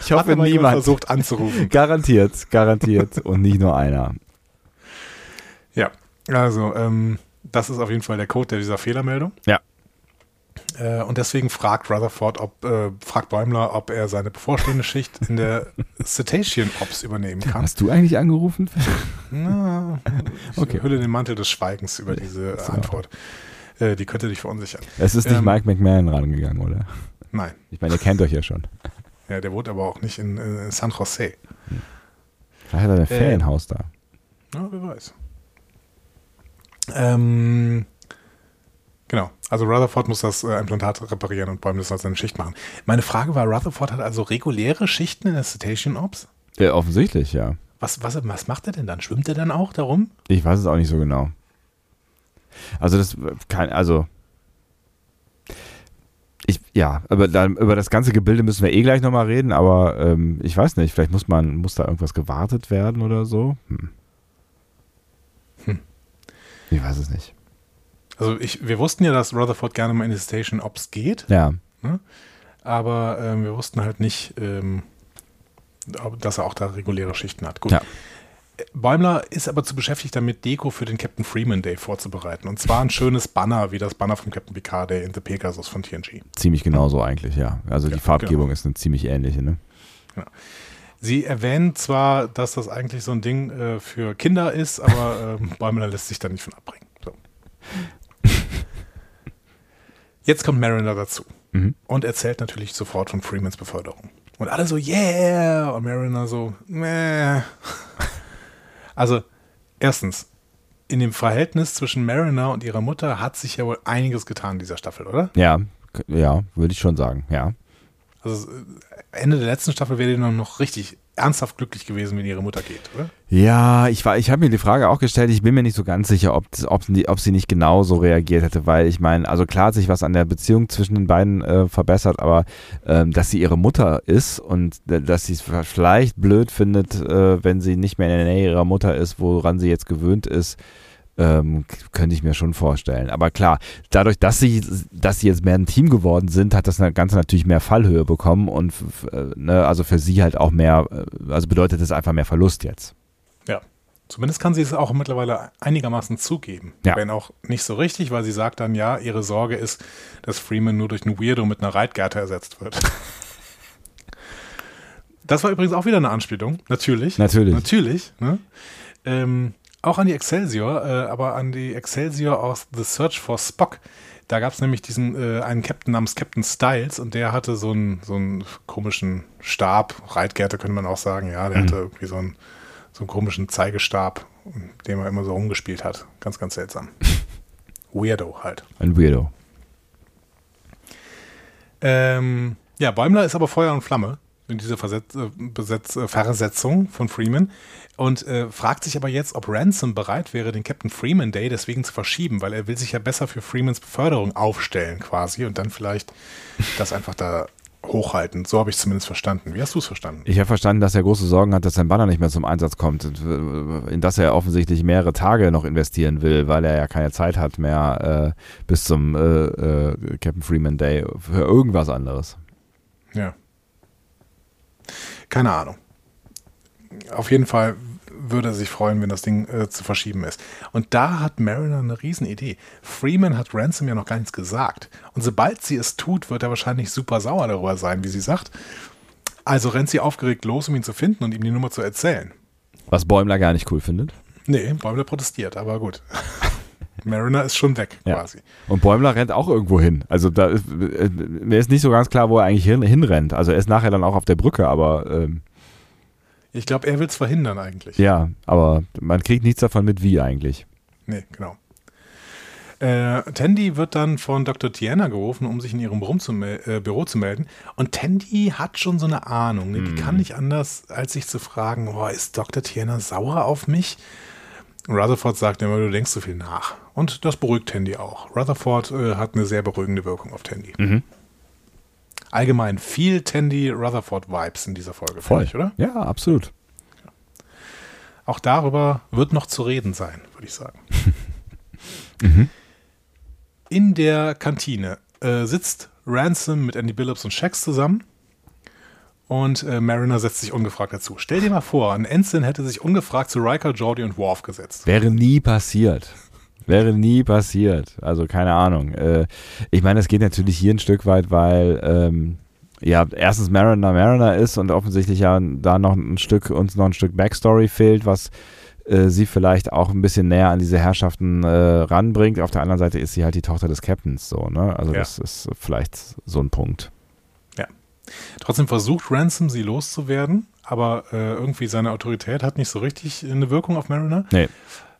Ich hoffe, hat niemand versucht anzurufen. Garantiert, garantiert [laughs] und nicht nur einer. Ja, also ähm, das ist auf jeden Fall der Code dieser Fehlermeldung. Ja. Äh, und deswegen fragt Rutherford, ob, äh, fragt Bäumler, ob er seine bevorstehende Schicht in der [laughs] Cetacean Ops übernehmen kann. Hast du eigentlich angerufen? [laughs] Na, ich okay. hülle den Mantel des Schweigens über diese so. Antwort. Äh, die könnte dich verunsichern. Es ist nicht ähm, Mike McMahon rangegangen, oder? Nein. Ich meine, ihr kennt euch ja schon. [laughs] Ja, der wohnt aber auch nicht in, in San Jose. Vielleicht hat er ein Ferienhaus da. Ja, wer weiß. Ähm, Genau. Also Rutherford muss das äh, Implantat reparieren und Bäume müssen halt seine Schicht machen. Meine Frage war, Rutherford hat also reguläre Schichten in der Cetacean Ops? Ja, offensichtlich, ja. Was, was, was macht er denn dann? Schwimmt er dann auch darum? Ich weiß es auch nicht so genau. Also das kann, also ich, ja, aber dann, über das ganze Gebilde müssen wir eh gleich nochmal reden, aber ähm, ich weiß nicht, vielleicht muss man, muss da irgendwas gewartet werden oder so. Hm. Hm. Ich weiß es nicht. Also ich, wir wussten ja, dass Rutherford gerne mal in die Station Ops geht, Ja. aber ähm, wir wussten halt nicht, ähm, dass er auch da reguläre Schichten hat. Gut. Ja. Bäumler ist aber zu beschäftigt damit, Deko für den Captain Freeman Day vorzubereiten. Und zwar ein schönes Banner, wie das Banner vom Captain Picard Day in The Pegasus von TNG. Ziemlich genauso eigentlich, ja. Also Ja, die Farbgebung genau. ist eine ziemlich ähnliche, ne? Sie erwähnen zwar, dass das eigentlich so ein Ding äh, für Kinder ist, aber ähm, Bäumler lässt sich da nicht von abbringen. So. Jetzt kommt Mariner dazu Mhm. und erzählt natürlich sofort von Freemans Beförderung. Und alle so, yeah! Und Mariner so, meh. [laughs] Also, erstens, in dem Verhältnis zwischen Mariner und ihrer Mutter hat sich ja wohl einiges getan in dieser Staffel, oder? Ja, ja, würde ich schon sagen, ja. Also, äh, Ende der letzten Staffel wäre die noch richtig ernsthaft glücklich gewesen, wenn ihre Mutter geht, oder? Ja, ich war, ich habe mir die Frage auch gestellt. Ich bin mir nicht so ganz sicher, ob, ob, sie- ob sie nicht genauso reagiert hätte, weil ich meine, also klar hat sich was an der Beziehung zwischen den beiden äh, verbessert, aber ähm, dass sie ihre Mutter ist und dass sie es vielleicht blöd findet, äh, wenn sie nicht mehr in der Nähe ihrer Mutter ist, woran sie jetzt gewöhnt ist, ähm, könnte ich mir schon vorstellen. Aber klar, dadurch, dass sie, dass sie jetzt mehr ein Team geworden sind, hat das Ganze natürlich mehr Fallhöhe bekommen und äh, ne, also für sie halt auch mehr, äh, also bedeutet es einfach mehr Verlust jetzt. Ja. Zumindest kann sie es auch mittlerweile einigermaßen zugeben. Ja. Wenn auch nicht so richtig, weil sie sagt dann, ja, ihre Sorge ist, dass Freeman nur durch einen Weirdo mit einer Reitgerte ersetzt wird. Das war übrigens auch wieder eine Anspielung, natürlich. Natürlich. Natürlich. Ne? Ähm, auch an die Excelsior, äh, aber an die Excelsior aus The Search for Spock. Da gab es nämlich diesen äh, einen Captain namens Captain Styles und der hatte so einen, so einen komischen Stab, Reitgerte könnte man auch sagen, ja, der hatte irgendwie so einen, so einen komischen Zeigestab, mit dem er immer so rumgespielt hat. Ganz, ganz seltsam. [laughs] Weirdo halt. Ein Weirdo. Ähm, ja, Bäumler ist aber Feuer und Flamme in dieser Versetz, äh, Besetz, äh, Versetzung von Freeman und äh, fragt sich aber jetzt, ob Ransom bereit wäre, den Captain Freeman Day deswegen zu verschieben, weil er will sich ja besser für Freemans Beförderung aufstellen quasi und dann vielleicht das einfach da hochhalten. So habe ich es zumindest verstanden. Wie hast du es verstanden? Ich habe verstanden, dass er große Sorgen hat, dass sein Banner nicht mehr zum Einsatz kommt, in das er offensichtlich mehrere Tage noch investieren will, weil er ja keine Zeit hat mehr äh, bis zum äh, äh, Captain Freeman Day für irgendwas anderes. Ja. Keine Ahnung. Auf jeden Fall würde er sich freuen, wenn das Ding äh, zu verschieben ist. Und da hat Mariner eine Riesenidee. Freeman hat Ransom ja noch gar nichts gesagt. Und sobald sie es tut, wird er wahrscheinlich super sauer darüber sein, wie sie sagt. Also rennt sie aufgeregt los, um ihn zu finden und ihm die Nummer zu erzählen. Was Bäumler gar nicht cool findet. Nee, Bäumler protestiert, aber gut. [laughs] Mariner ist schon weg, Ja. quasi. Und Bäumler rennt auch irgendwo hin. Also da ist, äh, mir ist nicht so ganz klar, wo er eigentlich hin, hinrennt. Also er ist nachher dann auch auf der Brücke, aber ähm, Ich glaube, er will es verhindern eigentlich. ja, aber man kriegt nichts davon mit, wie eigentlich. Nee, genau. Äh, Tandy wird dann von Dr. Tiana gerufen, um sich in ihrem Büro zu, äh, Büro zu melden. Und Tandy hat schon so eine Ahnung. Ne? Die kann nicht anders, als sich zu fragen, oh, ist Dr. Tiana sauer auf mich? Rutherford sagt immer, du denkst so viel nach. Und das beruhigt Tandy auch. Rutherford äh, hat eine sehr beruhigende Wirkung auf Tandy. Allgemein viel Tandy-Rutherford-Vibes in dieser Folge, finde ich, oder? Ja, absolut. Auch darüber wird noch zu reden sein, würde ich sagen. [laughs] In der Kantine äh, sitzt Ransom mit Andy Billups und Shax zusammen und äh, Mariner setzt sich ungefragt dazu. Stell dir mal vor, ein Ensign hätte sich ungefragt zu Riker, Jordi und Worf gesetzt. Wäre nie passiert. Wäre nie passiert. Also keine Ahnung. Äh, ich meine, es geht natürlich hier ein Stück weit, weil ähm, ja erstens Mariner Mariner ist und offensichtlich ja da noch ein Stück uns noch ein Stück Backstory fehlt, was äh, sie vielleicht auch ein bisschen näher an diese Herrschaften äh, ranbringt. Auf der anderen Seite ist sie halt die Tochter des Captains, so ne? Also Ja. das ist vielleicht so ein Punkt. Trotzdem versucht Ransom, sie loszuwerden, aber äh, irgendwie seine Autorität hat nicht so richtig eine Wirkung auf Mariner. Nee.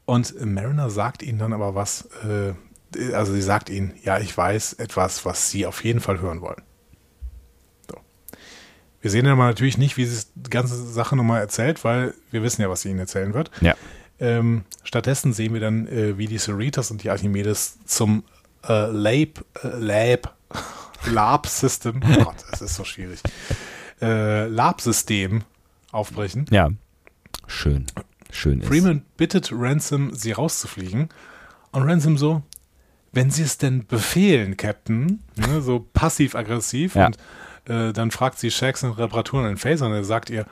Und Mariner sagt ihnen dann aber was, äh, also sie sagt ihnen, ja, ich weiß etwas, was sie auf jeden Fall hören wollen. So. Wir sehen ja mal natürlich nicht, wie sie die ganze Sache nochmal erzählt, weil wir wissen ja, was sie ihnen erzählen wird. Ja. Ähm, stattdessen sehen wir dann, äh, wie die Cerritos und die Archimedes zum äh, Lab, äh, Lab, Lab-System, oh Gott, das ist so schwierig, äh, Lab-System aufbrechen. Ja. Schön. Schön ist. Freeman bittet Ransom, sie rauszufliegen. Und Ransom so, wenn sie es denn befehlen, Captain, ne, so passiv-aggressiv. Ja. Und äh, dann fragt sie Shax nach Reparaturen an den Phaser und er sagt ihr,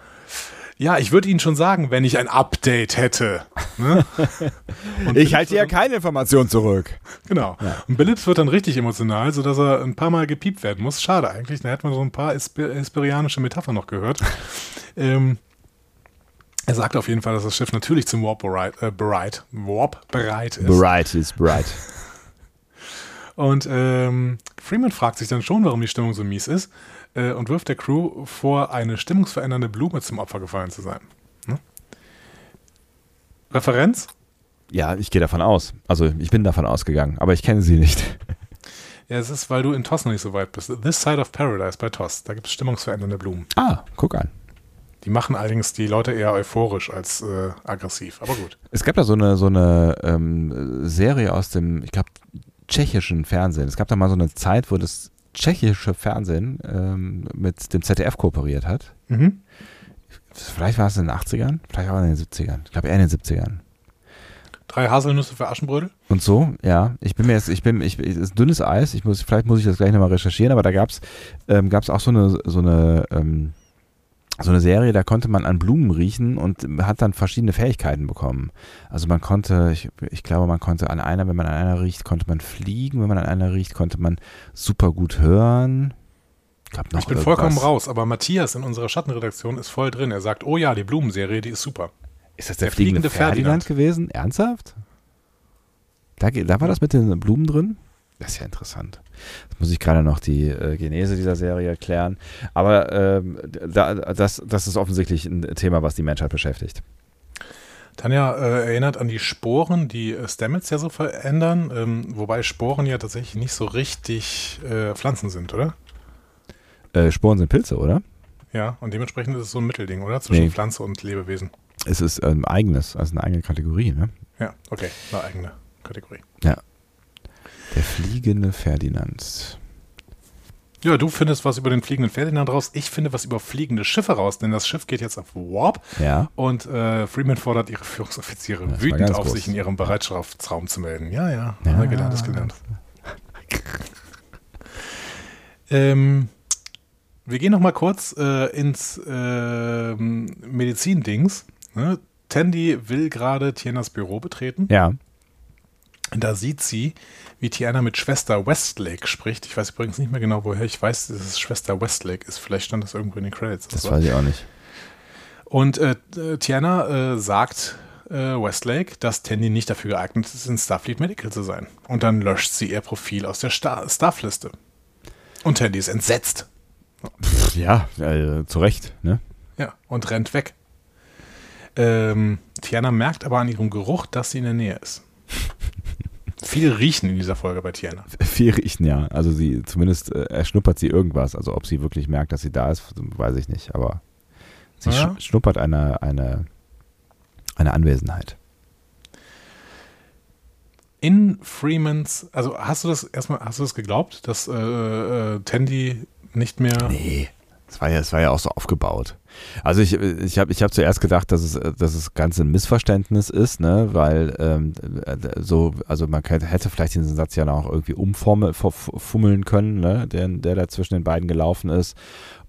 ja, ich würde Ihnen schon sagen, wenn ich ein Update hätte. Ne? [laughs] Ich halte ja keine Information zurück. Genau. Und Billups wird dann richtig emotional, sodass er ein paar Mal gepiept werden muss. Schade eigentlich, da hätte man so ein paar Hesper hesperianische Metaphern noch gehört. [laughs] ähm, er sagt auf jeden Fall, dass das Schiff natürlich zum Warp bereit, äh, bereit, Warp bereit ist. Bright ist bright. [laughs] Und ähm, Freeman fragt sich dann schon, warum die Stimmung so mies ist äh, und wirft der Crew vor, eine stimmungsverändernde Blume zum Opfer gefallen zu sein. Ne? Referenz? Ja, ich gehe davon aus. Also ich bin davon ausgegangen, aber ich kenne sie nicht. [laughs] Ja, es ist, weil du in TOS noch nicht so weit bist. This Side of Paradise bei TOS, da gibt es stimmungsverändernde Blumen. Ah, guck an. Die machen allerdings die Leute eher euphorisch als äh, aggressiv, aber gut. Es gab da so eine, so eine ähm, Serie aus dem, ich glaube, tschechischen Fernsehen. Es gab da mal so eine Zeit, wo das tschechische Fernsehen ähm, mit dem ZDF kooperiert hat. Mhm. Vielleicht war es in den 80ern, vielleicht auch in den 70ern. Ich glaube eher in den 70ern. Drei Haselnüsse für Aschenbrödel? Und so, ja. Ich bin mir jetzt, ich bin, ich, es ist dünnes Eis. Ich muss, vielleicht muss ich das gleich nochmal recherchieren, aber da gab es ähm, gab's auch so eine, so eine, ähm, so eine Serie, da konnte man an Blumen riechen und hat dann verschiedene Fähigkeiten bekommen. Also man konnte, ich, ich glaube, man konnte an einer, wenn man an einer riecht, konnte man fliegen, wenn man an einer riecht, konnte man super gut hören. Gab noch ich bin irgendwas. vollkommen raus, aber Matthias in unserer Schattenredaktion ist voll drin. Er sagt, oh ja, die Blumenserie, die ist super. Ist das der, Der fliegende, fliegende Ferdinand, Ferdinand. gewesen? Ernsthaft? Da, da war das mit den Blumen drin? Das ist ja interessant. Jetzt muss ich gerade noch die äh, Genese dieser Serie erklären. Aber ähm, da, das, das ist offensichtlich ein Thema, was die Menschheit beschäftigt. Tanja äh, erinnert an die Sporen, die äh, Stamets ja so verändern, ähm, wobei Sporen ja tatsächlich nicht so richtig äh, Pflanzen sind, oder? Äh, Sporen sind Pilze, oder? Ja, und dementsprechend ist es so ein Mittelding, oder? Zwischen Nee. Pflanze und Lebewesen. Es ist ein eigenes, also eine eigene Kategorie, ne? Ja, okay, eine eigene Kategorie. Der fliegende Ferdinand. Ja, du findest was über den fliegenden Ferdinand raus. Ich finde was über fliegende Schiffe raus, denn das Schiff geht jetzt auf Warp Ja. und äh, Freeman fordert ihre Führungsoffiziere Das wütend auf, groß. sich in ihrem Bereitschaftsraum zu melden. Ja, ja, Ja. ja. gelernt ist gelernt. [laughs] ähm, wir gehen noch mal kurz äh, ins ähm, Medizin-Dings. Ne? Tandy will gerade Tienas Büro betreten. Ja. Da sieht sie, wie Tiana mit Schwester Westlake spricht. Ich weiß übrigens nicht mehr genau, woher ich weiß, dass es Schwester Westlake ist. Vielleicht stand das irgendwo in den Credits. Das so. weiß ich auch nicht. Und äh, Tiana äh, sagt äh, Westlake, dass Tandy nicht dafür geeignet ist, in Starfleet Medical zu sein. Und dann löscht sie ihr Profil aus der Star Staffliste. Und Tandy ist entsetzt. Ja, äh, zu Recht, ne? Ja, und rennt weg. Ähm, Tiana merkt aber an ihrem Geruch, dass sie in der Nähe ist. Viel riechen in dieser Folge bei Tiana. Viel riechen, ja. Also sie, zumindest äh, erschnuppert sie irgendwas. Also ob sie wirklich merkt, dass sie da ist, weiß ich nicht. Aber sie Ja. sch schnuppert eine, eine, eine Anwesenheit. In Freemans, also hast du das erstmal, hast du das geglaubt, dass äh, äh, Tandy nicht mehr. Nee. Das war ja, das war ja auch so aufgebaut. Also ich, ich habe ich hab zuerst gedacht, dass es, dass es ganz ein Missverständnis ist, ne, weil ähm, äh, so, also man könnte, hätte vielleicht diesen Satz ja auch irgendwie umfummeln können, ne, der, der da zwischen den beiden gelaufen ist.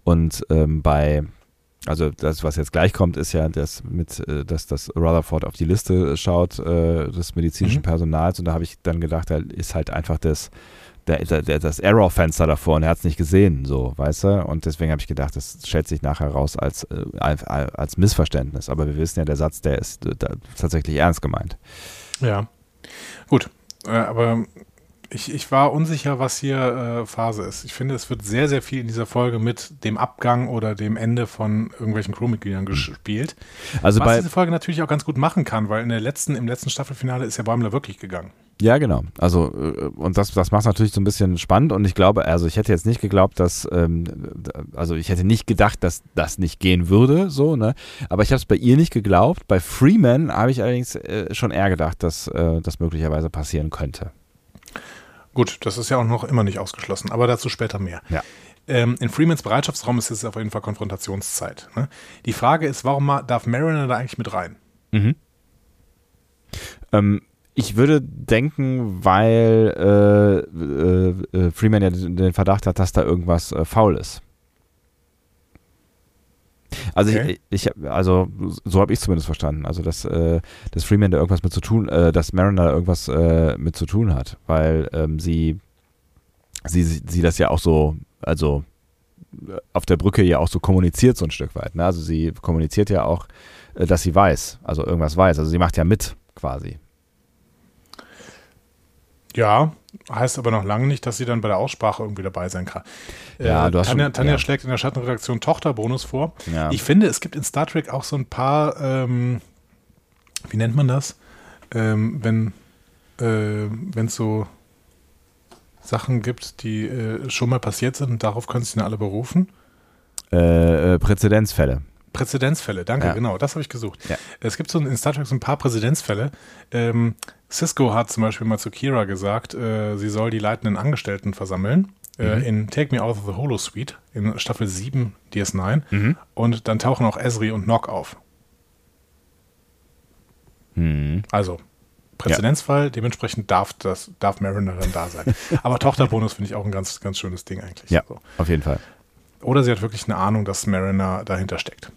Und ähm, bei, also das, was jetzt gleich kommt, ist ja, dass mit, äh, dass das Rutherford auf die Liste schaut äh, des medizinischen Mhm. Personals und da habe ich dann gedacht, da ist halt einfach das der, der, der, das Error-Fenster davor und er hat es nicht gesehen, so, weißt du? Und deswegen habe ich gedacht, das stellt sich nachher raus als, äh, als, Missverständnis. Aber wir wissen ja, der Satz, der ist äh, tatsächlich ernst gemeint. Ja. Gut. Äh, aber Ich, ich war unsicher, was hier äh, Phase ist. Ich finde, es wird sehr, sehr viel in dieser Folge mit dem Abgang oder dem Ende von irgendwelchen Crewmitgliedern gespielt. Also was bei, diese Folge natürlich auch ganz gut machen kann, weil in der letzten, im letzten Staffelfinale ist ja Bäumler wirklich gegangen. Ja, genau. Also, äh, und das, das macht es natürlich so ein bisschen spannend und ich glaube, also ich hätte jetzt nicht geglaubt, dass, ähm, also ich hätte nicht gedacht, dass das nicht gehen würde, so, ne? Aber ich habe es bei ihr nicht geglaubt. Bei Freeman habe ich allerdings äh, schon eher gedacht, dass äh, das möglicherweise passieren könnte. Gut, das ist ja auch noch immer nicht ausgeschlossen, aber dazu später mehr. Ja. Ähm, in Freemans Bereitschaftsraum ist es auf jeden Fall Konfrontationszeit. Ne? Die Frage ist, warum darf Mariner da eigentlich mit rein? Mhm. Ähm, ich würde denken, weil äh, äh, äh, Freeman ja den Verdacht hat, dass da irgendwas äh, faul ist. Also Okay. ich, ich also so habe ich zumindest verstanden. Also dass, äh, dass Freeman da irgendwas mit zu tun, äh, dass Mariner da irgendwas äh, mit zu tun hat, weil ähm, sie, sie sie das ja auch so, also äh, auf der Brücke ja auch so kommuniziert so ein Stück weit. Ne? Also sie kommuniziert ja auch, äh, dass sie weiß, also irgendwas weiß. Also sie macht ja mit quasi. Ja, heißt aber noch lange nicht, dass sie dann bei der Aussprache irgendwie dabei sein kann. Ja, äh, du hast Tanja, schon- Tanja ja. schlägt in der Schattenredaktion Tochterbonus vor. Ja. Ich finde, es gibt in Star Trek auch so ein paar, ähm, wie nennt man das? Ähm, wenn äh, es so Sachen gibt, die äh, schon mal passiert sind und darauf können sich dann alle berufen. äh, äh, Präzedenzfälle. Präzedenzfälle, danke, Ja. genau, das habe ich gesucht. Ja. Es gibt so in Star Trek so ein paar Präzedenzfälle. Ähm, Cisco hat zum Beispiel mal zu Kira gesagt, äh, sie soll die leitenden Angestellten versammeln. Äh, Mhm. in Take Me Out of the Holosuite in Staffel 7 DS9 Mhm. und dann tauchen auch Esri und Nock auf. Hm. Also Präzedenzfall, dementsprechend darf das darf Mariner dann da sein. [laughs] Aber Tochterbonus finde ich auch ein ganz ganz schönes Ding eigentlich. Ja, So. auf jeden Fall. Oder sie hat wirklich eine Ahnung, dass Mariner dahinter steckt.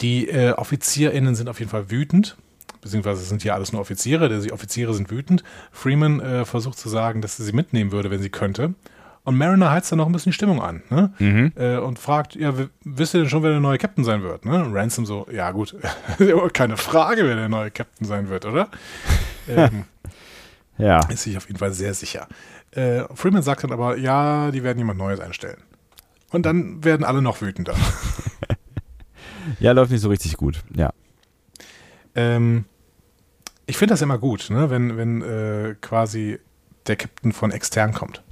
Die äh, OffizierInnen sind auf jeden Fall wütend, beziehungsweise sind ja alles nur Offiziere, die Offiziere sind wütend. Freeman äh, versucht zu sagen, dass sie sie mitnehmen würde, wenn sie könnte. Und Mariner heizt dann noch ein bisschen die Stimmung an ne? Mhm. äh, und fragt, ja, wisst ihr denn schon, wer der neue Captain sein wird? Ne? Ransom so, ja gut, [laughs] keine Frage, wer der neue Captain sein wird, oder? [laughs] ähm, Ja. ist sich auf jeden Fall sehr sicher. Äh, Freeman sagt dann aber, ja, die werden jemand Neues einstellen. Und dann werden alle noch wütender. [laughs] Ja, läuft nicht so richtig gut. Ja. Ähm, ich finde das immer gut, ne? wenn, wenn äh, quasi der Captain von extern kommt.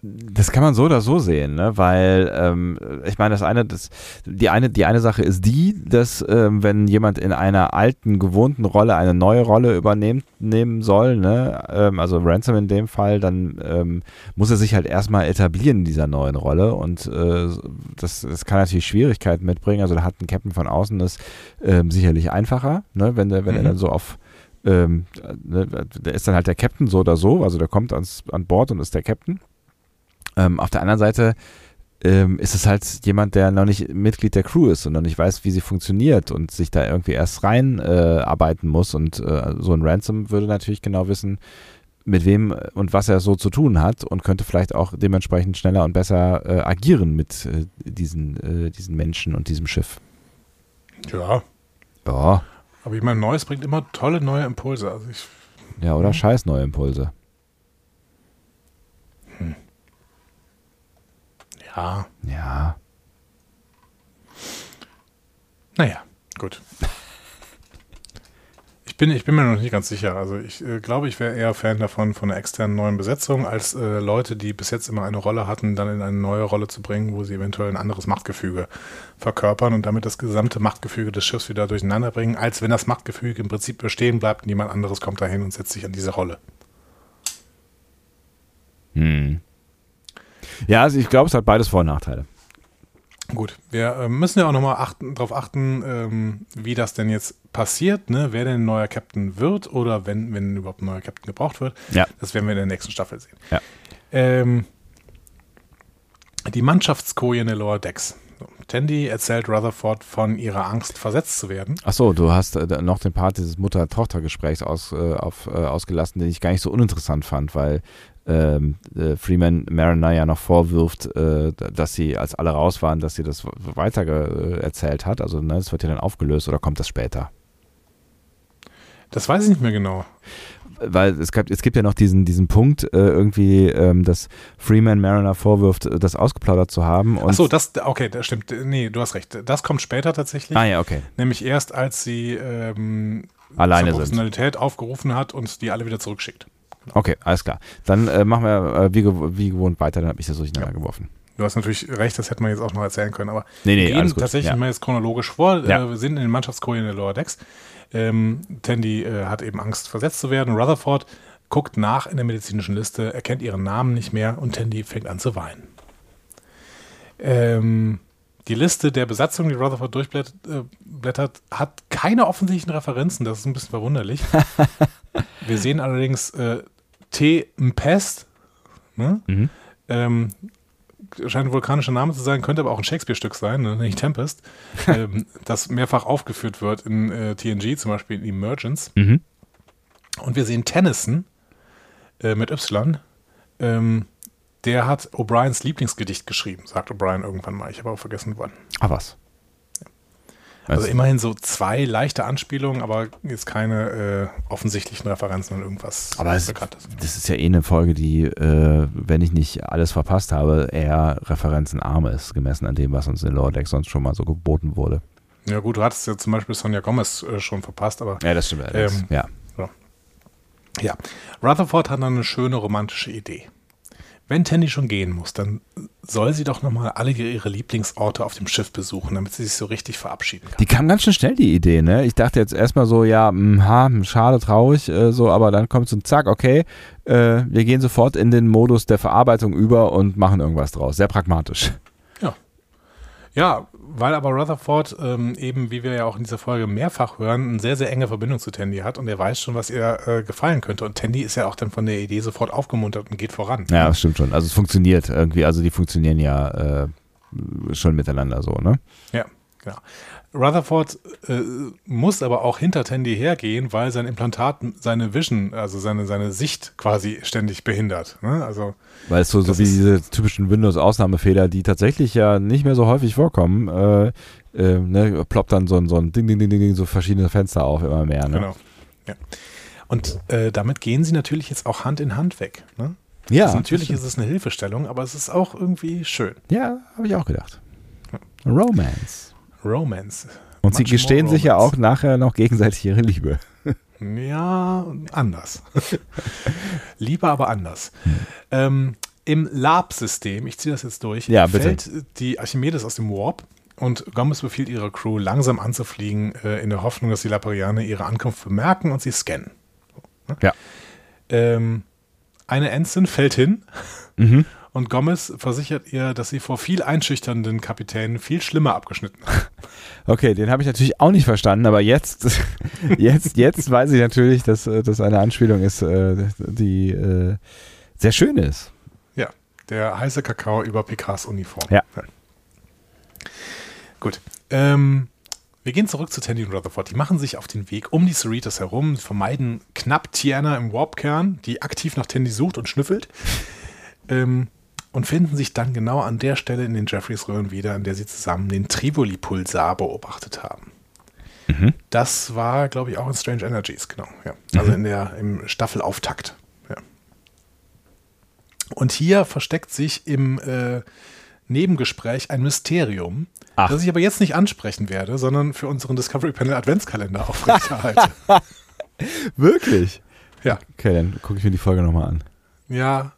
Das kann man so oder so sehen, ne? weil ähm, ich meine, das eine, das, die eine, die eine Sache ist die, dass ähm, wenn jemand in einer alten, gewohnten Rolle eine neue Rolle übernehmen nehmen soll, ne? ähm, also Ransom in dem Fall, dann ähm, muss er sich halt erstmal etablieren in dieser neuen Rolle und äh, das, das kann natürlich Schwierigkeiten mitbringen. Also da hat ein Captain von außen das ähm, sicherlich einfacher, ne? wenn der, wenn er Mhm. dann so auf ähm, ne, der ist dann halt der Captain so oder so, also der kommt ans, an Bord und ist der Captain. Ähm, auf der anderen Seite ähm, ist es halt jemand, der noch nicht Mitglied der Crew ist und noch nicht weiß, wie sie funktioniert und sich da irgendwie erst rein äh, muss. Und äh, so ein Ransom würde natürlich genau wissen, mit wem und was er so zu tun hat und könnte vielleicht auch dementsprechend schneller und besser äh, agieren mit äh, diesen, äh, diesen Menschen und diesem Schiff. Ja, Ja, aber ich meine, Neues bringt immer tolle neue Impulse. Also ich, ja oder scheiß neue Impulse. Ja, Ja. naja, gut. Ich bin, ich bin mir noch nicht ganz sicher. Also ich äh, glaube, ich wäre eher Fan davon, von einer externen neuen Besetzung, als äh, Leute, die bis jetzt immer eine Rolle hatten, dann in eine neue Rolle zu bringen, wo sie eventuell ein anderes Machtgefüge verkörpern und damit das gesamte Machtgefüge des Schiffs wieder durcheinander bringen, als wenn das Machtgefüge im Prinzip bestehen bleibt und jemand anderes kommt dahin und setzt sich an diese Rolle. Hm. Ja, also ich glaube, es hat beides Vor- und Nachteile. Gut, wir äh, müssen ja auch nochmal achten, darauf achten, ähm, wie das denn jetzt passiert, ne? wer denn ein neuer Captain wird oder wenn, wenn überhaupt ein neuer Captain gebraucht wird. Ja. Das werden wir in der nächsten Staffel sehen. Ja. Ähm, die Mannschaftskoje in der Lower Decks. Tandy erzählt Rutherford von ihrer Angst, versetzt zu werden. Ach so, du hast äh, noch den Part dieses Mutter-Tochter-Gesprächs aus, äh, auf, äh, ausgelassen, den ich gar nicht so uninteressant fand, weil ähm, äh, Freeman Mariner ja noch vorwirft, äh, dass sie, als alle raus waren, dass sie das weiter äh, erzählt hat. Also ne, das wird ja dann aufgelöst oder kommt das später? Das weiß ich nicht mehr genau. weil es, gab, es gibt ja noch diesen, diesen Punkt, äh, irgendwie, ähm, dass Freeman Mariner vorwirft, äh, das ausgeplaudert zu haben. Und Achso, das, okay, das stimmt. Nee, du hast recht. Das kommt später tatsächlich. ah ja, okay. Nämlich erst, als sie ähm, Alleine. Professionalität aufgerufen hat und die alle wieder zurückschickt. Okay, alles klar. Dann äh, machen wir äh, wie, gew wie gewohnt weiter, dann habe ich das durcheinander geworfen. Du hast natürlich recht, das hätte man jetzt auch noch erzählen können, aber Nee, nee, wir gehen tatsächlich Ja. mal jetzt chronologisch vor. Ja. Äh, wir sind in den Mannschaftskojen der Lower Decks. Ähm, Tandy äh, hat eben Angst, versetzt zu werden. Rutherford guckt nach in der medizinischen Liste, erkennt ihren Namen nicht mehr und Tandy fängt an zu weinen. Ähm, die Liste der Besatzung, die Rutherford durchblättert, äh, hat keine offensichtlichen Referenzen. Das ist ein bisschen verwunderlich. [laughs] Wir sehen allerdings äh, T. Mpest, ne? Mhm. ähm, scheint ein vulkanischer Name zu sein, könnte aber auch ein Shakespeare-Stück sein, ne? nicht Tempest, [laughs] ähm, das mehrfach aufgeführt wird in äh, TNG, zum Beispiel in Emergence. Mhm. Und wir sehen Tennyson äh, mit Y. Ähm, der hat O'Briens Lieblingsgedicht geschrieben, sagt O'Brien irgendwann mal. Ich habe auch vergessen, wann. Ah, was? Also immerhin so zwei leichte Anspielungen, aber jetzt keine äh, offensichtlichen Referenzen an irgendwas Aber es, Bekanntes. das ist ja eh eine Folge, die, äh, wenn ich nicht alles verpasst habe, eher referenzenarm ist, gemessen an dem, was uns in Lower Deck sonst schon mal so geboten wurde. Ja gut, du hattest ja zum Beispiel Sonja Gomez äh, schon verpasst, aber Ja, das stimmt. Ähm, ja. Ja, Rutherford hat dann eine schöne romantische Idee. Wenn Tandy schon gehen muss, dann soll sie doch nochmal alle ihre Lieblingsorte auf dem Schiff besuchen, damit sie sich so richtig verabschieden kann. Die kam ganz schön schnell, die Idee, ne? Ich dachte jetzt erstmal so, ja, mh, ha, schade, traurig, äh, so, aber dann kommt so ein Zack, okay, äh, wir gehen sofort in den Modus der Verarbeitung über und machen irgendwas draus. Sehr pragmatisch. Ja, weil aber Rutherford ähm, eben, wie wir ja auch in dieser Folge mehrfach hören, eine sehr, sehr enge Verbindung zu Tandy hat und er weiß schon, was ihr äh, gefallen könnte. Und Tandy ist ja auch dann von der Idee sofort aufgemuntert und geht voran. Ja, das stimmt schon. Also es funktioniert irgendwie, also die funktionieren ja äh, schon miteinander so, ne? Ja, genau. Rutherford äh, muss aber auch hinter Tandy hergehen, weil sein Implantat seine Vision, also seine, seine Sicht quasi ständig behindert. Ne? Also Weil es so, so wie diese typischen Windows-Ausnahmefehler, die tatsächlich ja nicht mehr so häufig vorkommen, äh, äh, ne, ploppt dann so ein, so ein Ding, Ding, Ding, Ding, so verschiedene Fenster auf, immer mehr. Ne? Genau. Ja. Und äh, damit gehen sie natürlich jetzt auch Hand in Hand weg. Ne? Ja, also natürlich ist es eine Hilfestellung, aber es ist auch irgendwie schön. Ja, habe ich auch gedacht. Romance. Romance. Und sie gestehen sich ja auch nachher noch gegenseitig ihre Liebe. [laughs] Ja, anders. [laughs] Lieber aber anders. Hm. Ähm, Im Lab-System, ich ziehe das jetzt durch, Ja, fällt die Archimedes aus dem Warp und Gomez befiehlt ihrer Crew, langsam anzufliegen, äh, in der Hoffnung, dass die Laparianer ihre Ankunft bemerken und sie scannen. Ja. Ähm, eine Ensign fällt hin Mhm. Und Gomez versichert ihr, dass sie vor viel einschüchternden Kapitänen viel schlimmer abgeschnitten hat. [laughs] Okay, den habe ich natürlich auch nicht verstanden, aber jetzt, [laughs] jetzt, jetzt weiß ich natürlich, dass äh, das eine Anspielung ist, äh, die äh, sehr schön ist. Ja, der heiße Kakao über Picards Uniform. Ja. Gut. Ähm, wir gehen zurück zu Tandy und Rutherford. Die machen sich auf den Weg um die Cerritos herum, vermeiden knapp Tiana im Warpkern, die aktiv nach Tandy sucht und schnüffelt. [laughs] Ähm, und finden sich dann genau an der Stelle in den Jeffreys Röhren wieder, an der sie zusammen den Trivoli-Pulsar beobachtet haben. Das war, glaube ich, auch in Strange Energies, genau. Ja. Also in der, im Staffelauftakt. Ja. Und hier versteckt sich im äh, Nebengespräch ein Mysterium, Ach. das ich aber jetzt nicht ansprechen werde, sondern für unseren Discovery Panel Adventskalender aufrechterhalte. [laughs] Wirklich? ja. Okay, dann gucke ich mir die Folge nochmal an. ja,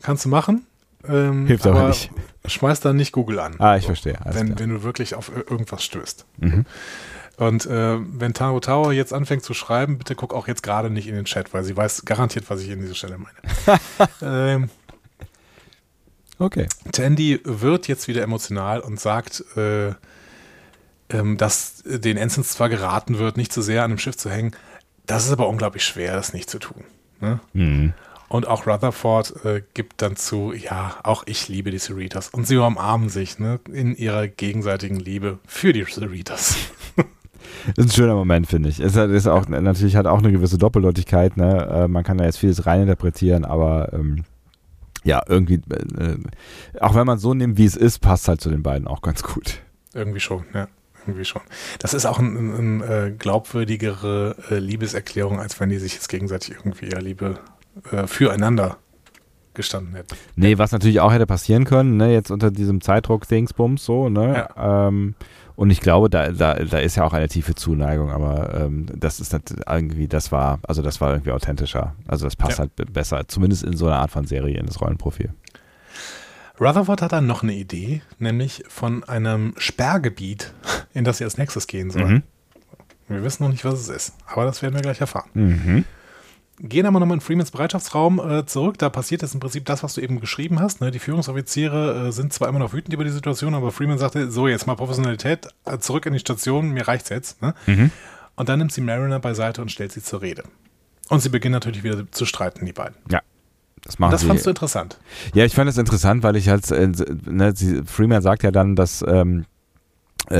kannst du machen. Ähm, Hilft aber nicht. Schmeiß dann nicht Google an. Ah, ich verstehe. Alles wenn, wenn du wirklich auf ir- irgendwas stößt. Mhm. Und äh, wenn Taro Tower jetzt anfängt zu schreiben, bitte guck auch jetzt gerade nicht in den Chat, weil sie weiß garantiert, was ich in dieser Stelle meine. [laughs] ähm, Okay. Tandy wird jetzt wieder emotional und sagt, äh, ähm, dass den Ensigns zwar geraten wird, nicht zu sehr an dem Schiff zu hängen. Das ist aber unglaublich schwer, das nicht zu tun. Ne? Mhm. Und auch Rutherford äh, gibt dann zu, ja, auch ich liebe die Cerritos. Und sie umarmen sich ne, in ihrer gegenseitigen Liebe für die Cerritos. [laughs] Das ist ein schöner Moment, finde ich. Es hat, ist auch, natürlich hat auch eine gewisse Doppeldeutigkeit. Ne? Äh, man kann da jetzt vieles reininterpretieren, aber ähm, ja, irgendwie, äh, auch wenn man es so nimmt, wie es ist, passt halt zu den beiden auch ganz gut. Irgendwie schon, ja. irgendwie schon. Das ist auch eine ein, ein, äh, glaubwürdigere äh, Liebeserklärung, als wenn die sich jetzt gegenseitig irgendwie ja Liebe äh, füreinander gestanden hätten. Nee, was natürlich auch hätte passieren können, ne, jetzt unter diesem Zeitdruck-Dingsbums so, ne? Ja. Ähm, und ich glaube, da, da, da ist ja auch eine tiefe Zuneigung, aber ähm, das ist nicht irgendwie, das war, also das war irgendwie authentischer. Also das passt Ja. halt besser, zumindest in so einer Art von Serie in das Rollenprofil. Rutherford hat dann noch eine Idee, nämlich von einem Sperrgebiet, in das sie als nächstes gehen soll. Mhm. Wir wissen noch nicht, was es ist, aber das werden wir gleich erfahren. Mhm. Gehen aber nochmal in Freemans Bereitschaftsraum äh, zurück. Da passiert jetzt im Prinzip das, was du eben geschrieben hast. Ne? Die Führungsoffiziere äh, sind zwar immer noch wütend über die Situation, aber Freeman sagte, so, jetzt mal Professionalität, äh, zurück in die Station, mir reicht's jetzt. Ne? Mhm. Und dann nimmt sie Mariner beiseite und stellt sie zur Rede. Und sie beginnen natürlich wieder zu streiten, die beiden. Ja. Das machen Das sie. fandst du interessant. Ja, ich fand es interessant, weil ich halt, äh, ne, sie, Freeman sagt ja dann, dass, ähm, äh,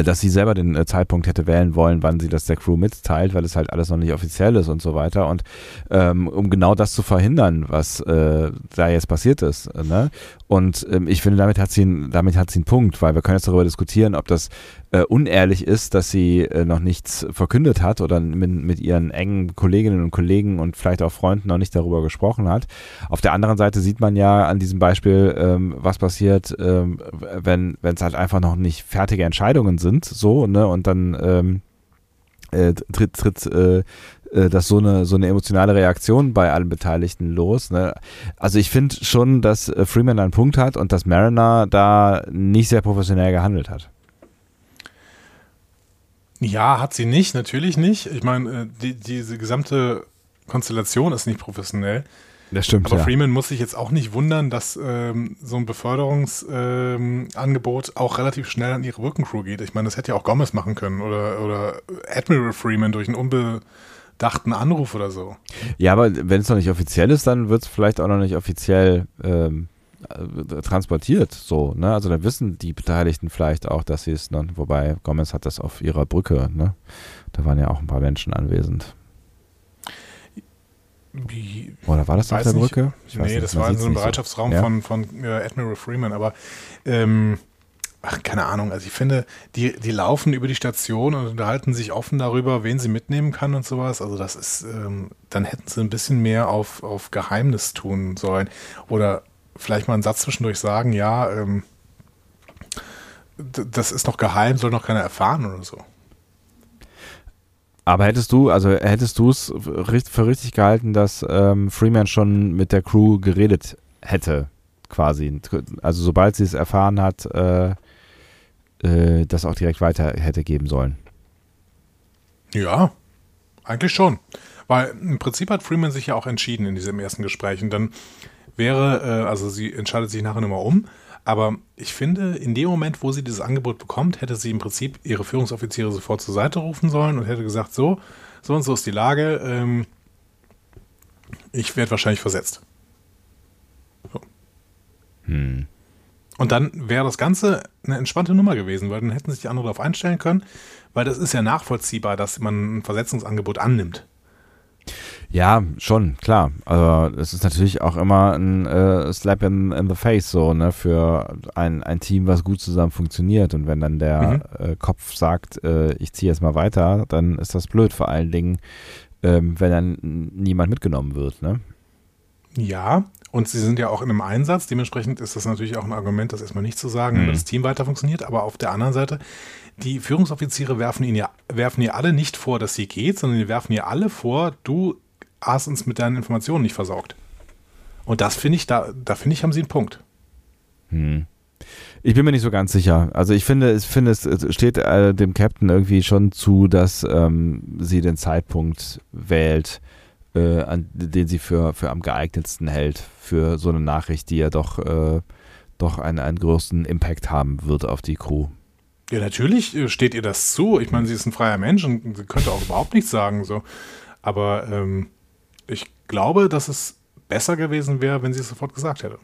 dass sie selber den äh, Zeitpunkt hätte wählen wollen, wann sie das der Crew mitteilt, weil es halt alles noch nicht offiziell ist und so weiter. Und ähm, um genau das zu verhindern, was äh, da jetzt passiert ist. äh, Ne? Und ähm, ich finde, damit hat sie damit hat sie einen Punkt, weil wir können jetzt darüber diskutieren, ob das äh, unehrlich ist, dass sie äh, noch nichts verkündet hat oder mit, mit ihren engen Kolleginnen und Kollegen und vielleicht auch Freunden noch nicht darüber gesprochen hat. Auf der anderen Seite sieht man ja an diesem Beispiel, ähm, was passiert, ähm, wenn es halt einfach noch nicht fertige Entscheidungen sind, so ne und dann ähm, äh, tritt tritt äh, äh, das so eine so eine emotionale Reaktion bei allen Beteiligten los. Ne? Also ich finde schon, dass äh, Freeman einen Punkt hat und dass Mariner da nicht sehr professionell gehandelt hat. Ja, hat sie nicht, natürlich nicht. Ich meine, äh, die, diese gesamte Konstellation ist nicht professionell. Das stimmt Aber Freeman muss sich jetzt auch nicht wundern, dass ähm, so ein Beförderungsangebot ähm, auch relativ schnell an ihre Brückencrew geht. Ich meine, das hätte ja auch Gomez machen können oder, oder Admiral Freeman durch einen unbedachten Anruf oder so. Ja, aber wenn es noch nicht offiziell ist, dann wird es vielleicht auch noch nicht offiziell ähm, äh, transportiert. So, ne? Also dann wissen die Beteiligten vielleicht auch, dass sie es noch, wobei Gomez hat das auf ihrer Brücke, ne? Da waren ja auch ein paar Menschen anwesend. Oder war das auf der nicht. Brücke? Ich nee, das war in so einem Bereitschaftsraum Ja. von, von äh, Admiral Freeman, aber ähm, ach, keine Ahnung, also ich finde, die, die laufen über die Station und unterhalten sich offen darüber, wen sie mitnehmen kann und sowas. Also das ist, ähm, dann hätten sie ein bisschen mehr auf, auf Geheimnis tun sollen. Oder vielleicht mal einen Satz zwischendurch sagen, ja, ähm, das ist noch geheim, soll noch keiner erfahren oder so. Aber hättest du, also hättest du es für richtig gehalten, dass ähm, Freeman schon mit der Crew geredet hätte, quasi. Also sobald sie es erfahren hat, äh, äh, das auch direkt weiter hätte geben sollen. Ja, eigentlich schon. Weil im Prinzip hat Freeman sich ja auch entschieden in diesem ersten Gespräch. Und dann wäre, äh, also sie entscheidet sich nachher nochmal um. Aber ich finde, in dem Moment, wo sie dieses Angebot bekommt, hätte sie im Prinzip ihre Führungsoffiziere sofort zur Seite rufen sollen und hätte gesagt, so, so und so ist die Lage. Ähm, ich werde wahrscheinlich versetzt. So. Hm. Und dann wäre das Ganze eine entspannte Nummer gewesen, weil dann hätten sich die anderen darauf einstellen können, weil das ist ja nachvollziehbar, dass man ein Versetzungsangebot annimmt. Ja, schon, klar. Aber es ist natürlich auch immer ein äh, Slap in, in the face so, ne, für ein, ein Team, was gut zusammen funktioniert. Und wenn dann der äh, Kopf sagt, äh, ich ziehe jetzt mal weiter, dann ist das blöd, vor allen Dingen, ähm, wenn dann niemand mitgenommen wird, ne? Ja, und sie sind ja auch in einem Einsatz. Dementsprechend ist das natürlich auch ein Argument, das erstmal nicht zu sagen, Mhm. damit das Team weiter funktioniert. Aber auf der anderen Seite, die Führungsoffiziere werfen ihnen ja, werfen ihr alle nicht vor, dass sie geht, sondern die werfen ihr alle vor, du hast uns mit deinen Informationen nicht versorgt. Und das finde ich, da, da finde ich, haben sie einen Punkt. Hm. Ich bin mir nicht so ganz sicher. Also ich finde, ich finde es steht äh, dem Captain irgendwie schon zu, dass ähm, sie den Zeitpunkt wählt, äh, an den sie für, für am geeignetsten hält für so eine Nachricht, die ja doch, äh, doch einen, einen größten Impact haben wird auf die Crew. Ja, natürlich äh, steht ihr das zu. Ich meine, sie ist ein freier Mensch und sie könnte auch überhaupt nichts sagen. So. Aber ähm, ich glaube, dass es besser gewesen wäre, wenn sie es sofort gesagt hätte.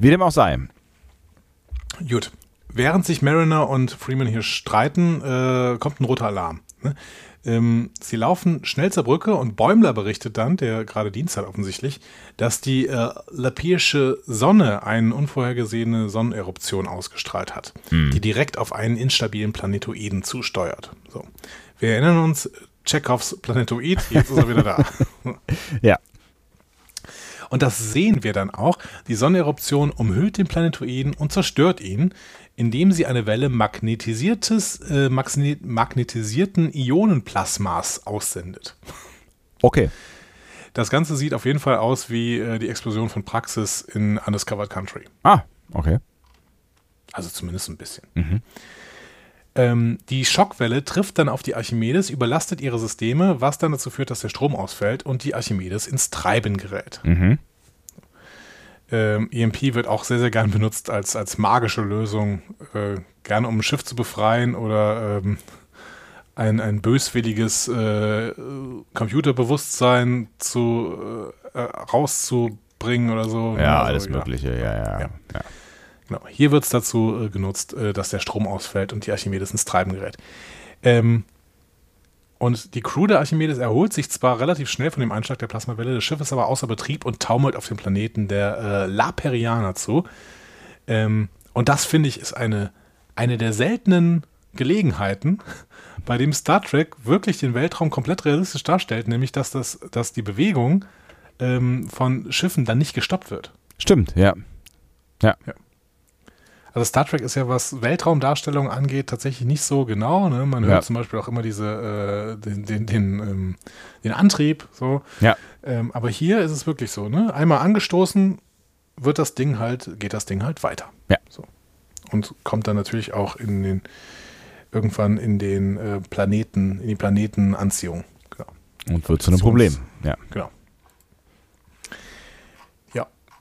Wie dem auch sei. Gut. Während sich Mariner und Freeman hier streiten, äh, kommt ein roter Alarm. Ne? Ähm, sie laufen schnell zur Brücke und Bäumler berichtet dann, der gerade Dienst hat offensichtlich, dass die äh, Lapiersche Sonne eine unvorhergesehene Sonneneruption ausgestrahlt hat, die direkt auf einen instabilen Planetoiden zusteuert. So. Wir erinnern uns, Chekhovs Planetoid, jetzt ist er wieder da. [laughs] Ja. Und das sehen wir dann auch. Die Sonneneruption umhüllt den Planetoiden und zerstört ihn, indem sie eine Welle magnetisiertes, äh, magnetisierten Ionenplasmas aussendet. Okay. Das Ganze sieht auf jeden Fall aus wie äh, die Explosion von Praxis in Undiscovered Country. Ah, okay. Also zumindest ein bisschen. Ähm, die Schockwelle trifft dann auf die Archimedes, überlastet ihre Systeme, was dann dazu führt, dass der Strom ausfällt und die Archimedes ins Treiben gerät. Ähm, EMP wird auch sehr, sehr gern benutzt als, als magische Lösung, äh, gerne um ein Schiff zu befreien oder ähm, ein, ein böswilliges äh, Computerbewusstsein zu, äh, rauszubringen oder so. Ja, Also, alles Mögliche, ja, ja. Ja. ja. Genau. Hier wird es dazu äh, genutzt, äh, dass der Strom ausfällt und die Archimedes ins Treiben gerät. Ähm, und die Crew der Archimedes erholt sich zwar relativ schnell von dem Einschlag der Plasmawelle, das Schiff ist aber außer Betrieb und taumelt auf den Planeten der äh, Laperianer zu. Ähm, und das finde ich ist eine, eine der seltenen Gelegenheiten, [laughs] bei dem Star Trek wirklich den Weltraum komplett realistisch darstellt, nämlich dass, das, dass die Bewegung ähm, von Schiffen dann nicht gestoppt wird. Stimmt, ja. Ja. Also Star Trek ist ja, was Weltraumdarstellung angeht, tatsächlich nicht so genau. Ne? Man hört Ja. zum Beispiel auch immer diese, äh, den, den, den, ähm, den Antrieb. So. Ja. Ähm, aber hier ist es wirklich so. Ne? Einmal angestoßen, wird das Ding halt, geht das Ding halt weiter. Ja. So. Und kommt dann natürlich auch in den irgendwann in den äh, Planeten, in die Planetenanziehung. Genau. Und wird zu einem Problem. Ja. Genau.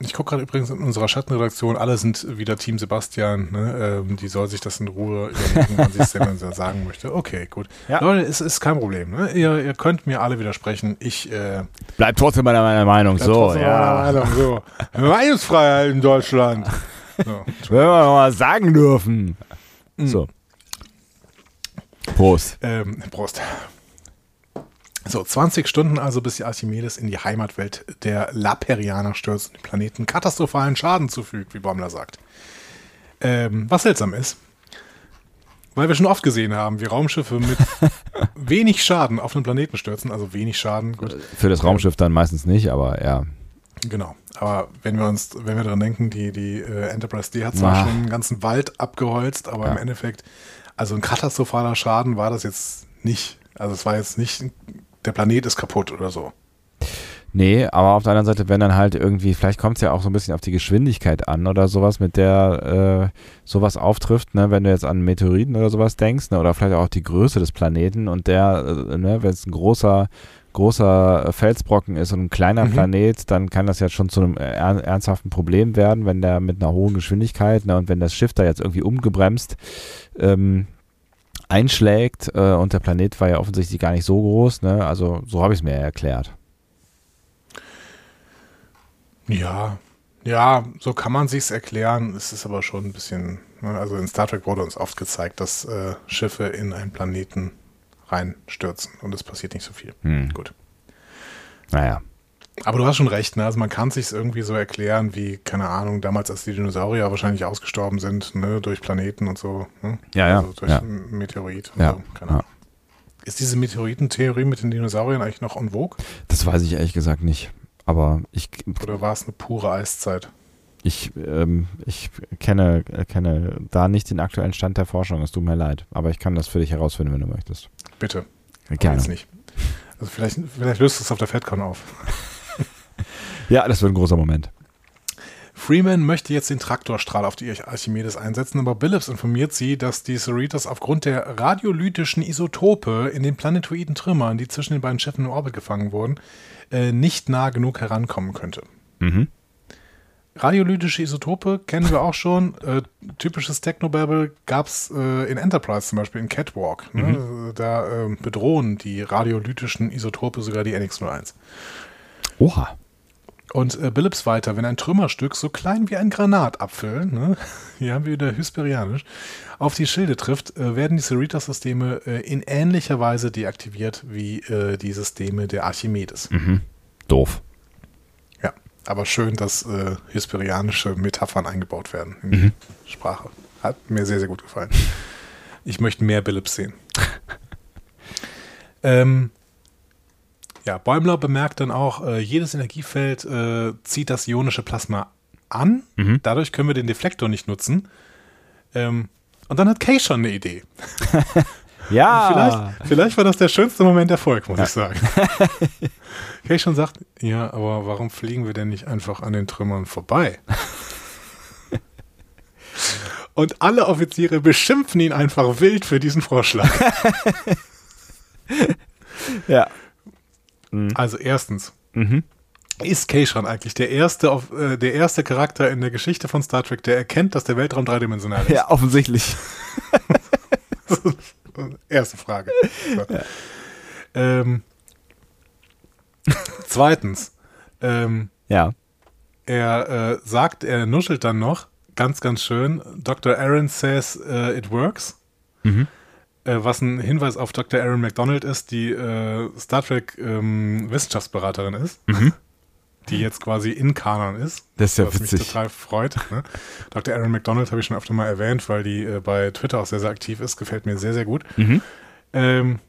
Ich gucke gerade übrigens in unserer Schattenredaktion, alle sind wieder Team Sebastian. Ne? Ähm, die soll sich das in Ruhe überlegen, wann sie es denn sagen möchte. Okay, gut. Ja. Leute, es ist kein Problem. Ne? Ihr, ihr könnt mir alle widersprechen. Ich äh, Bleibt trotzdem bei meiner Meinung. bleib So, ja. meiner Meinung, so. Meinungsfreiheit in Deutschland. So. [laughs] Wenn wir mal sagen dürfen. So. Prost. Ähm, Prost. So, 20 Stunden also, bis die Archimedes in die Heimatwelt der Laperianer stürzt und den Planeten katastrophalen Schaden zufügt, wie Bommler sagt. Ähm, was seltsam ist, weil wir schon oft gesehen haben, wie Raumschiffe mit [laughs] wenig Schaden auf einen Planeten stürzen, also wenig Schaden, gut, Für das Raumschiff dann meistens nicht, aber ja. genau. Aber wenn wir uns, wenn wir daran denken, die, die äh, Enterprise D hat zwar Ah. schon einen ganzen Wald abgeholzt, aber im Ja. Endeffekt, also ein katastrophaler Schaden war das jetzt nicht. Also es war jetzt nicht, der Planet ist kaputt oder so. Nee, aber auf der anderen Seite, wenn dann halt irgendwie, vielleicht kommt es ja auch so ein bisschen auf die Geschwindigkeit an oder sowas, mit der äh, sowas auftrifft, ne, wenn du jetzt an Meteoriten oder sowas denkst, ne, oder vielleicht auch die Größe des Planeten und der, äh, ne, wenn es ein großer, großer Felsbrocken ist und ein kleiner Mhm. Planet, dann kann das ja schon zu einem ern ernsthaften Problem werden, wenn der mit einer hohen Geschwindigkeit, ne, und wenn das Schiff da jetzt irgendwie umgebremst, ähm, einschlägt äh, und der Planet war ja offensichtlich gar nicht so groß, ne? Also so habe ich es mir erklärt. Ja, ja, so kann man sich's erklären. Es ist aber schon ein bisschen, ne, also in Star Trek wurde uns oft gezeigt, dass äh, Schiffe in einen Planeten reinstürzen und es passiert nicht so viel. Hm. Gut. Naja. Aber du hast schon recht, ne? Also man kann sich's irgendwie so erklären, wie, keine Ahnung, damals, als die Dinosaurier wahrscheinlich ausgestorben sind, ne, durch Planeten und so. Ne? Ja, ja, Also durch ja. Meteorit und Ja, so. Keine ja. Ist diese Meteoritentheorie mit den Dinosauriern eigentlich noch en vogue? Das weiß ich ehrlich gesagt nicht. Aber ich, Oder war es eine pure Eiszeit? ich, ähm, ich kenne, kenne da nicht den aktuellen Stand der Forschung. Es tut mir leid. Aber ich kann das für dich herausfinden, wenn du möchtest. Bitte. Aber Gerne. Jetzt nicht. Also vielleicht, vielleicht löst es auf der FedCon auf. [laughs] Ja, das wird ein großer Moment. Freeman möchte jetzt den Traktorstrahl auf die Archimedes einsetzen, aber Billups informiert sie, dass die Cerritos aufgrund der radiolytischen Isotope in den planetoiden Trümmern, die zwischen den beiden Schiffen im Orbit gefangen wurden, äh, nicht nah genug herankommen könnte. Mhm. Radiolytische Isotope kennen wir auch schon. Äh, typisches Technobabble gab es äh, in Enterprise zum Beispiel, in Catwalk. Ne? Da äh, bedrohen die radiolytischen Isotope sogar die NX-01. Oha. Und äh, Billups weiter, wenn ein Trümmerstück so klein wie ein Granatapfel, ne, [laughs] hier haben wir wieder Hysperianisch, auf die Schilde trifft, äh, werden die Cerritos-Systeme äh, in ähnlicher Weise deaktiviert wie äh, die Systeme der Archimedes. Doof. Ja, aber schön, dass äh, hysperianische Metaphern eingebaut werden in die Sprache. Hat mir sehr, sehr gut gefallen. Ich möchte mehr Billups sehen. [laughs] ähm, ja, Bäumler bemerkt dann auch, äh, jedes Energiefeld äh, zieht das ionische Plasma an. Dadurch können wir den Deflektor nicht nutzen. Ähm, und dann hat Kay schon eine Idee. [laughs] Ja. Vielleicht, vielleicht war das der schönste Moment der Folge, muss ich sagen. [laughs] Kay schon sagt, ja, aber warum fliegen wir denn nicht einfach an den Trümmern vorbei? [laughs] Und alle Offiziere beschimpfen ihn einfach wild für diesen Vorschlag. Ja. Also erstens, Mhm. ist Keishran eigentlich der erste, auf- äh, der erste Charakter in der Geschichte von Star Trek, der erkennt, dass der Weltraum dreidimensional ist? Ja, offensichtlich. [laughs] Erste Frage. So. Ähm, zweitens, ähm, Ja. er äh, sagt, er nuschelt dann noch, ganz, ganz schön, Dr. Aaron says uh, it works. Mhm. Äh, was ein Hinweis auf Dr. Aaron McDonald ist, die äh, Star Trek ähm, Wissenschaftsberaterin ist, die jetzt quasi in Kanon ist. Mhm. Das ist ja was mich witzig. total freut. Ne? [laughs] Dr. Aaron McDonald habe ich schon öfter mal erwähnt, weil die äh, bei Twitter auch sehr, sehr aktiv ist. Gefällt mir sehr, sehr gut. Mhm. Ähm,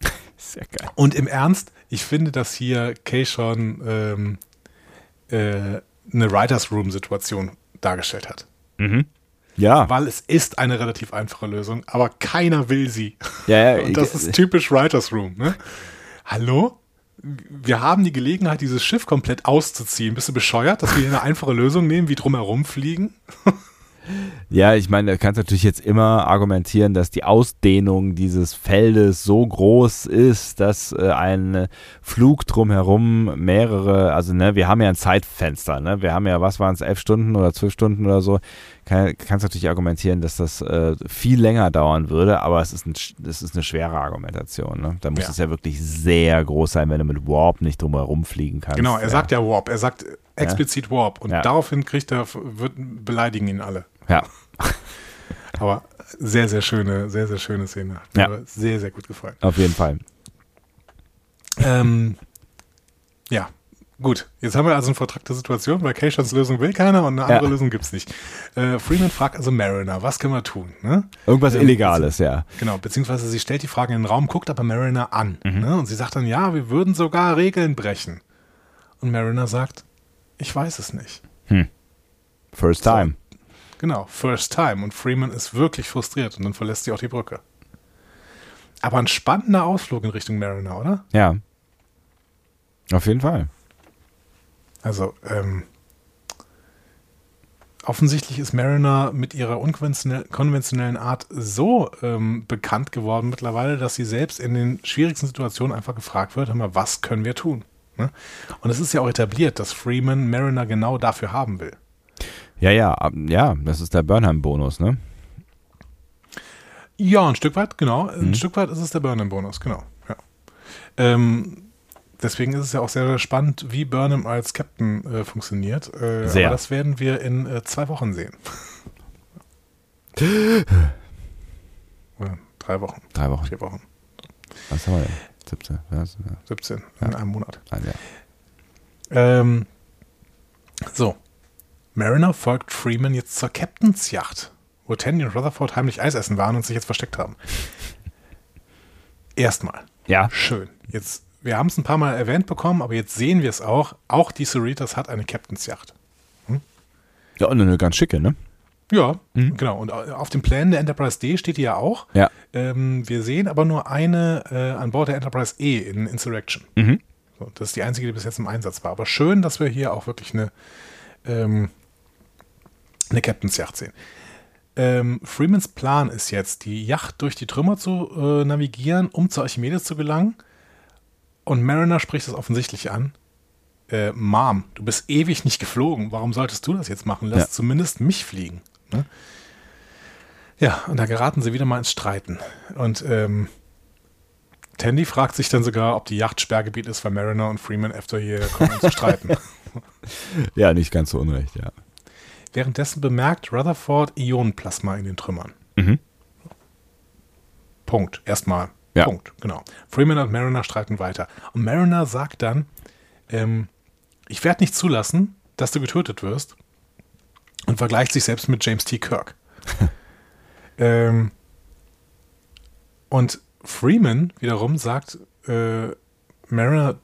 [laughs] Sehr geil. und im Ernst, ich finde, dass hier Kay schon ähm, äh, eine Writers Room-Situation dargestellt hat. Ja. Weil es ist eine relativ einfache Lösung, aber keiner will sie. Ja, ja, [laughs] Und das ist typisch Writers Room. Ne? Hallo? Wir haben die Gelegenheit, dieses Schiff komplett auszuziehen. Bist du bescheuert, dass wir hier eine einfache Lösung nehmen, wie drumherum fliegen? [laughs] Ja, ich meine, du kannst natürlich jetzt immer argumentieren, dass die Ausdehnung dieses Feldes so groß ist, dass äh, ein Flug drumherum mehrere, also ne, wir haben ja ein Zeitfenster, ne? Wir haben ja, was waren es, elf Stunden oder zwölf Stunden oder so. Kann, kannst natürlich argumentieren, dass das äh, viel länger dauern würde, aber es ist, ein, das ist eine schwere Argumentation. Ne? Da muss Ja. es ja wirklich sehr groß sein, wenn du mit Warp nicht drumherum fliegen kannst. Genau, er ja. sagt ja Warp, er sagt explizit Warp. Und daraufhin kriegt er, wird, beleidigen ihn alle. Ja, [laughs] Aber sehr, sehr schöne, sehr, sehr schöne Szene. Hat Ja. Mir sehr, sehr gut gefallen. auf jeden Fall. Ähm, ja, gut. Jetzt haben wir also eine vertrackte Situation, weil Keishans Lösung will keiner und eine andere Ja. Lösung gibt es nicht. Äh, Freeman fragt also Mariner, was können wir tun? Ne? Irgendwas Ähm, Illegales, ja. Genau, beziehungsweise sie stellt die Frage in den Raum, guckt aber Mariner an. Mhm. Ne? Und sie sagt dann, ja, wir würden sogar Regeln brechen. Und Mariner sagt, ich weiß es nicht. First time. Genau, first time. Und Freeman ist wirklich frustriert und dann verlässt sie auch die Brücke. Aber ein spannender Ausflug in Richtung Mariner, oder? Ja. Auf jeden Fall. Also, ähm, offensichtlich ist Mariner mit ihrer unkonventionell- konventionellen Art so ähm, bekannt geworden mittlerweile, dass sie selbst in den schwierigsten Situationen einfach gefragt wird, mal, was können wir tun? Ne? Und es ist ja auch etabliert, dass Freeman Mariner genau dafür haben will. Ja, ja, ja, das ist der Burnham-Bonus, ne? Ja, ein Stück weit, genau. Ein Stück weit ist es der Burnham-Bonus, genau. Ja. Ähm, deswegen ist es ja auch sehr, sehr spannend, wie Burnham als Captain äh, funktioniert. Äh, Sehr. Aber das werden wir in äh, zwei Wochen sehen. [laughs] Oder drei Wochen, Drei Wochen. vier Wochen, Was haben wir denn? 17. Was? Ja. 17 in einem Monat. Nein, ja. Ähm, so. Mariner folgt Freeman jetzt zur Captains Yacht, wo Tandy und Rutherford heimlich Eis essen waren und sich jetzt versteckt haben. [laughs] Erstmal. ja. Schön. Jetzt, wir haben es ein paar Mal erwähnt bekommen, aber jetzt sehen wir es auch. Auch die Cerritos hat eine Captains Yacht. Ja, und eine ganz schicke, ne? Ja, genau. Und auf den Plänen der Enterprise D steht die ja auch. Ja. Ähm, wir sehen aber nur eine äh, an Bord der Enterprise E in Insurrection. Mhm. So, das ist die einzige, die bis jetzt im Einsatz war. Aber schön, dass wir hier auch wirklich eine, ähm, eine Captains Yacht sehen. Ähm, Freemans Plan ist jetzt, die Yacht durch die Trümmer zu äh, navigieren, um zur Archimedes zu gelangen. Und Mariner spricht es offensichtlich an. Äh, Mom, du bist ewig nicht geflogen. Warum solltest du das jetzt machen? Lass Ja. zumindest mich fliegen. Ne? Ja, und da geraten sie wieder mal ins Streiten. Und ähm, Tandy fragt sich dann sogar, ob die Yacht Sperrgebiet ist, weil Mariner und Freeman öfter hier kommen, um zu streiten. [laughs] Ja, nicht ganz so unrecht, ja. Währenddessen bemerkt Rutherford Ionenplasma in den Trümmern. Mhm. Punkt. Erstmal. Ja. Punkt. Genau. Freeman und Mariner streiten weiter. Und Mariner sagt dann, ähm, ich werde nicht zulassen, dass du getötet wirst. Und vergleicht sich selbst mit James T. Kirk. [laughs] ähm, und Freeman wiederum sagt, äh, Mariner,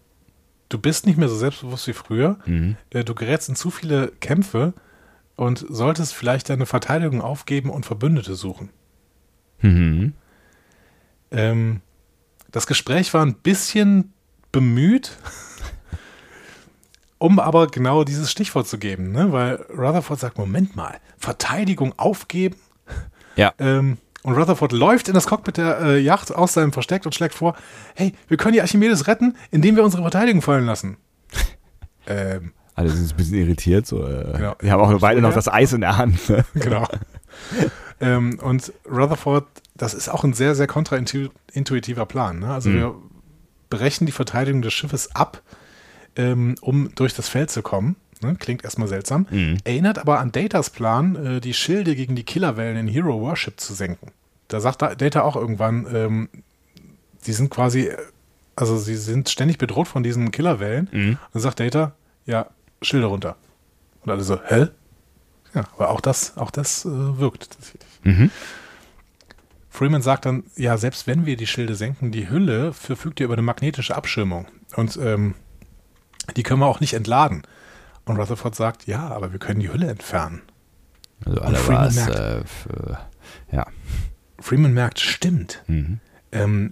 du bist nicht mehr so selbstbewusst wie früher. Äh, du gerätst in zu viele Kämpfe und solltest vielleicht deine Verteidigung aufgeben und Verbündete suchen. Mhm. Ähm, das Gespräch war ein bisschen bemüht, [laughs] um aber genau dieses Stichwort zu geben, ne? weil Rutherford sagt, Moment mal, Verteidigung aufgeben? Ja. Ähm, und Rutherford läuft in das Cockpit der äh, Yacht aus seinem Versteck und schlägt vor, hey, wir können die Archimedes retten, indem wir unsere Verteidigung fallen lassen. [laughs] ähm, Alle sind ein bisschen irritiert. So, äh, Genau. Die haben auch beide noch Ja. das Eis in der Hand. Ne? [laughs] genau. ähm, und Rutherford, das ist auch ein sehr, sehr kontraintuitiver Plan. Ne? Also Mhm. wir brechen die Verteidigung des Schiffes ab, ähm, um durch das Feld zu kommen. Ne? Klingt erstmal seltsam. Mhm. Erinnert aber an Datas Plan, äh, die Schilde gegen die Killerwellen in Hero Worship zu senken. Da sagt Da- Data auch irgendwann, ähm, die sind quasi, äh, also sie sind ständig bedroht von diesen Killerwellen. Mhm. Dann sagt Data, ja, Schilde runter. Und alle so, hä? Ja, aber auch das, auch das äh, wirkt tatsächlich. Mhm. Freeman sagt dann, ja, selbst wenn wir die Schilde senken, die Hülle verfügt ja über eine magnetische Abschirmung. Und ähm, die können wir auch nicht entladen. Und Rutherford sagt, ja, aber wir können die Hülle entfernen. Also alle Freeman was. merkt- Äh, für, ja. Freeman merkt, stimmt. Mhm. Ähm,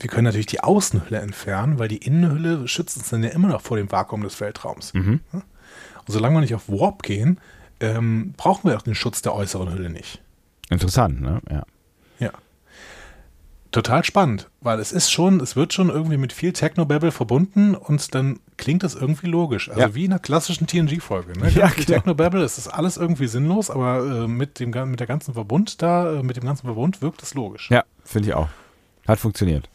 wir können natürlich die Außenhülle entfernen, weil die Innenhülle schützt uns dann ja immer noch vor dem Vakuum des Weltraums. Mhm. Und solange wir nicht auf Warp gehen, ähm, brauchen wir auch den Schutz der äußeren Hülle nicht. Interessant, ne? Ja. Ja. Total spannend, weil es ist schon, es wird schon irgendwie mit viel Technobabble verbunden und dann klingt das irgendwie logisch. Also Ja. wie in einer klassischen TNG-Folge. Ne? Ja, genau. Technobabble, es ist alles irgendwie sinnlos, aber äh, mit, dem, mit der ganzen Verbund da, äh, mit dem ganzen Verbund wirkt es logisch. Ja, finde ich auch. Hat funktioniert.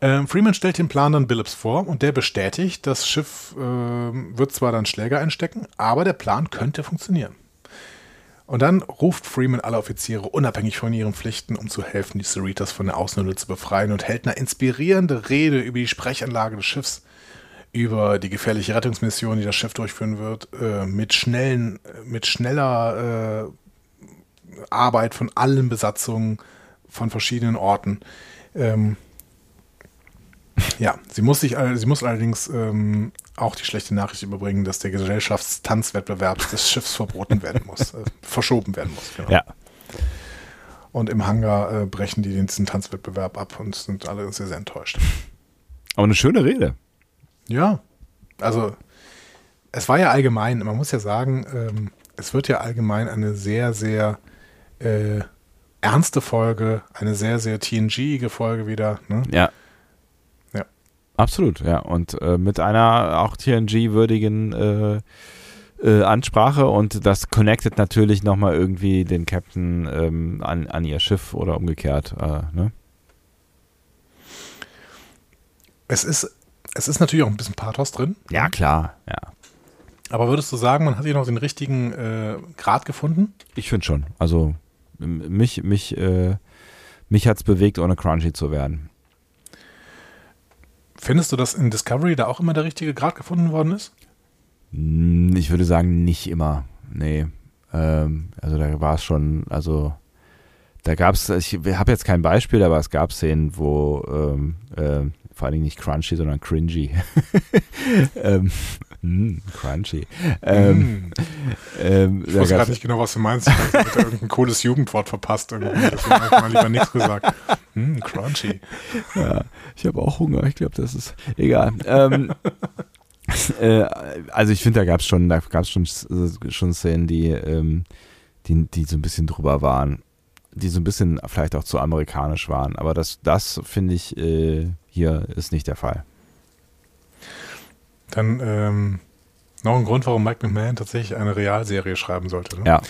Ähm, Freeman stellt den Plan dann Billups vor und der bestätigt, das Schiff ähm, wird zwar dann Schläger einstecken, aber der Plan könnte funktionieren. Und dann ruft Freeman alle Offiziere unabhängig von ihren Pflichten, um zu helfen, die Cerritas von der Außenhülle zu befreien und hält eine inspirierende Rede über die Sprechanlage des Schiffs, über die gefährliche Rettungsmission, die das Schiff durchführen wird, äh, mit schnellen, mit schneller äh, Arbeit von allen Besatzungen von verschiedenen Orten. Ähm, ja, sie muss, sich, sie muss allerdings ähm, auch die schlechte Nachricht überbringen, dass der Gesellschaftstanzwettbewerb des Schiffs verboten werden muss, [laughs] äh, verschoben werden muss. Genau. Ja. Und im Hangar äh, brechen die diesen Tanzwettbewerb ab und sind alle sehr, sehr enttäuscht. Aber eine schöne Rede. Ja, also es war ja allgemein, man muss ja sagen, ähm, es wird ja allgemein eine sehr, sehr äh, ernste Folge, eine sehr, sehr TNG-ige Folge wieder. Ne? Ja. Ja. Absolut, ja. Und äh, mit einer auch TNG-würdigen äh, äh, Ansprache und das connectet natürlich nochmal irgendwie den Captain ähm, an, an ihr Schiff oder umgekehrt. Äh, ne? Es ist, es ist natürlich auch ein bisschen Pathos drin. Ja, klar, ja. Aber würdest du sagen, man hat hier noch den richtigen äh, Grad gefunden? Ich finde schon. Also mich, mich, äh, mich hat es bewegt, ohne crunchy zu werden. Findest du, dass in Discovery da auch immer der richtige Grad gefunden worden ist? Hm, Ich würde sagen, nicht immer. Nee. Ähm, also da war es schon, also da gab es, ich habe jetzt kein Beispiel, aber es gab Szenen, wo ähm, ähm, vor allen Dingen nicht crunchy, sondern cringy. [laughs] ähm, mm, crunchy. Ähm, Hm. ähm, Ich gab's- gerade nicht genau, was du meinst. Ich hätte irgendein cooles Jugendwort verpasst. Irgendwie. Deswegen habe ich mal lieber [laughs] nichts gesagt. Hm, crunchy. Ja, ich habe auch Hunger. Ich glaube, das ist egal. Ähm, [laughs] äh, also ich finde, da gab es schon, da gab es schon, schon Szenen, die, ähm, die, die so ein bisschen drüber waren, die so ein bisschen vielleicht auch zu amerikanisch waren. Aber das, das finde ich äh, hier ist nicht der Fall. Dann ähm, noch ein Grund, warum Mike McMahon tatsächlich eine Realserie schreiben sollte. Ne? Ja.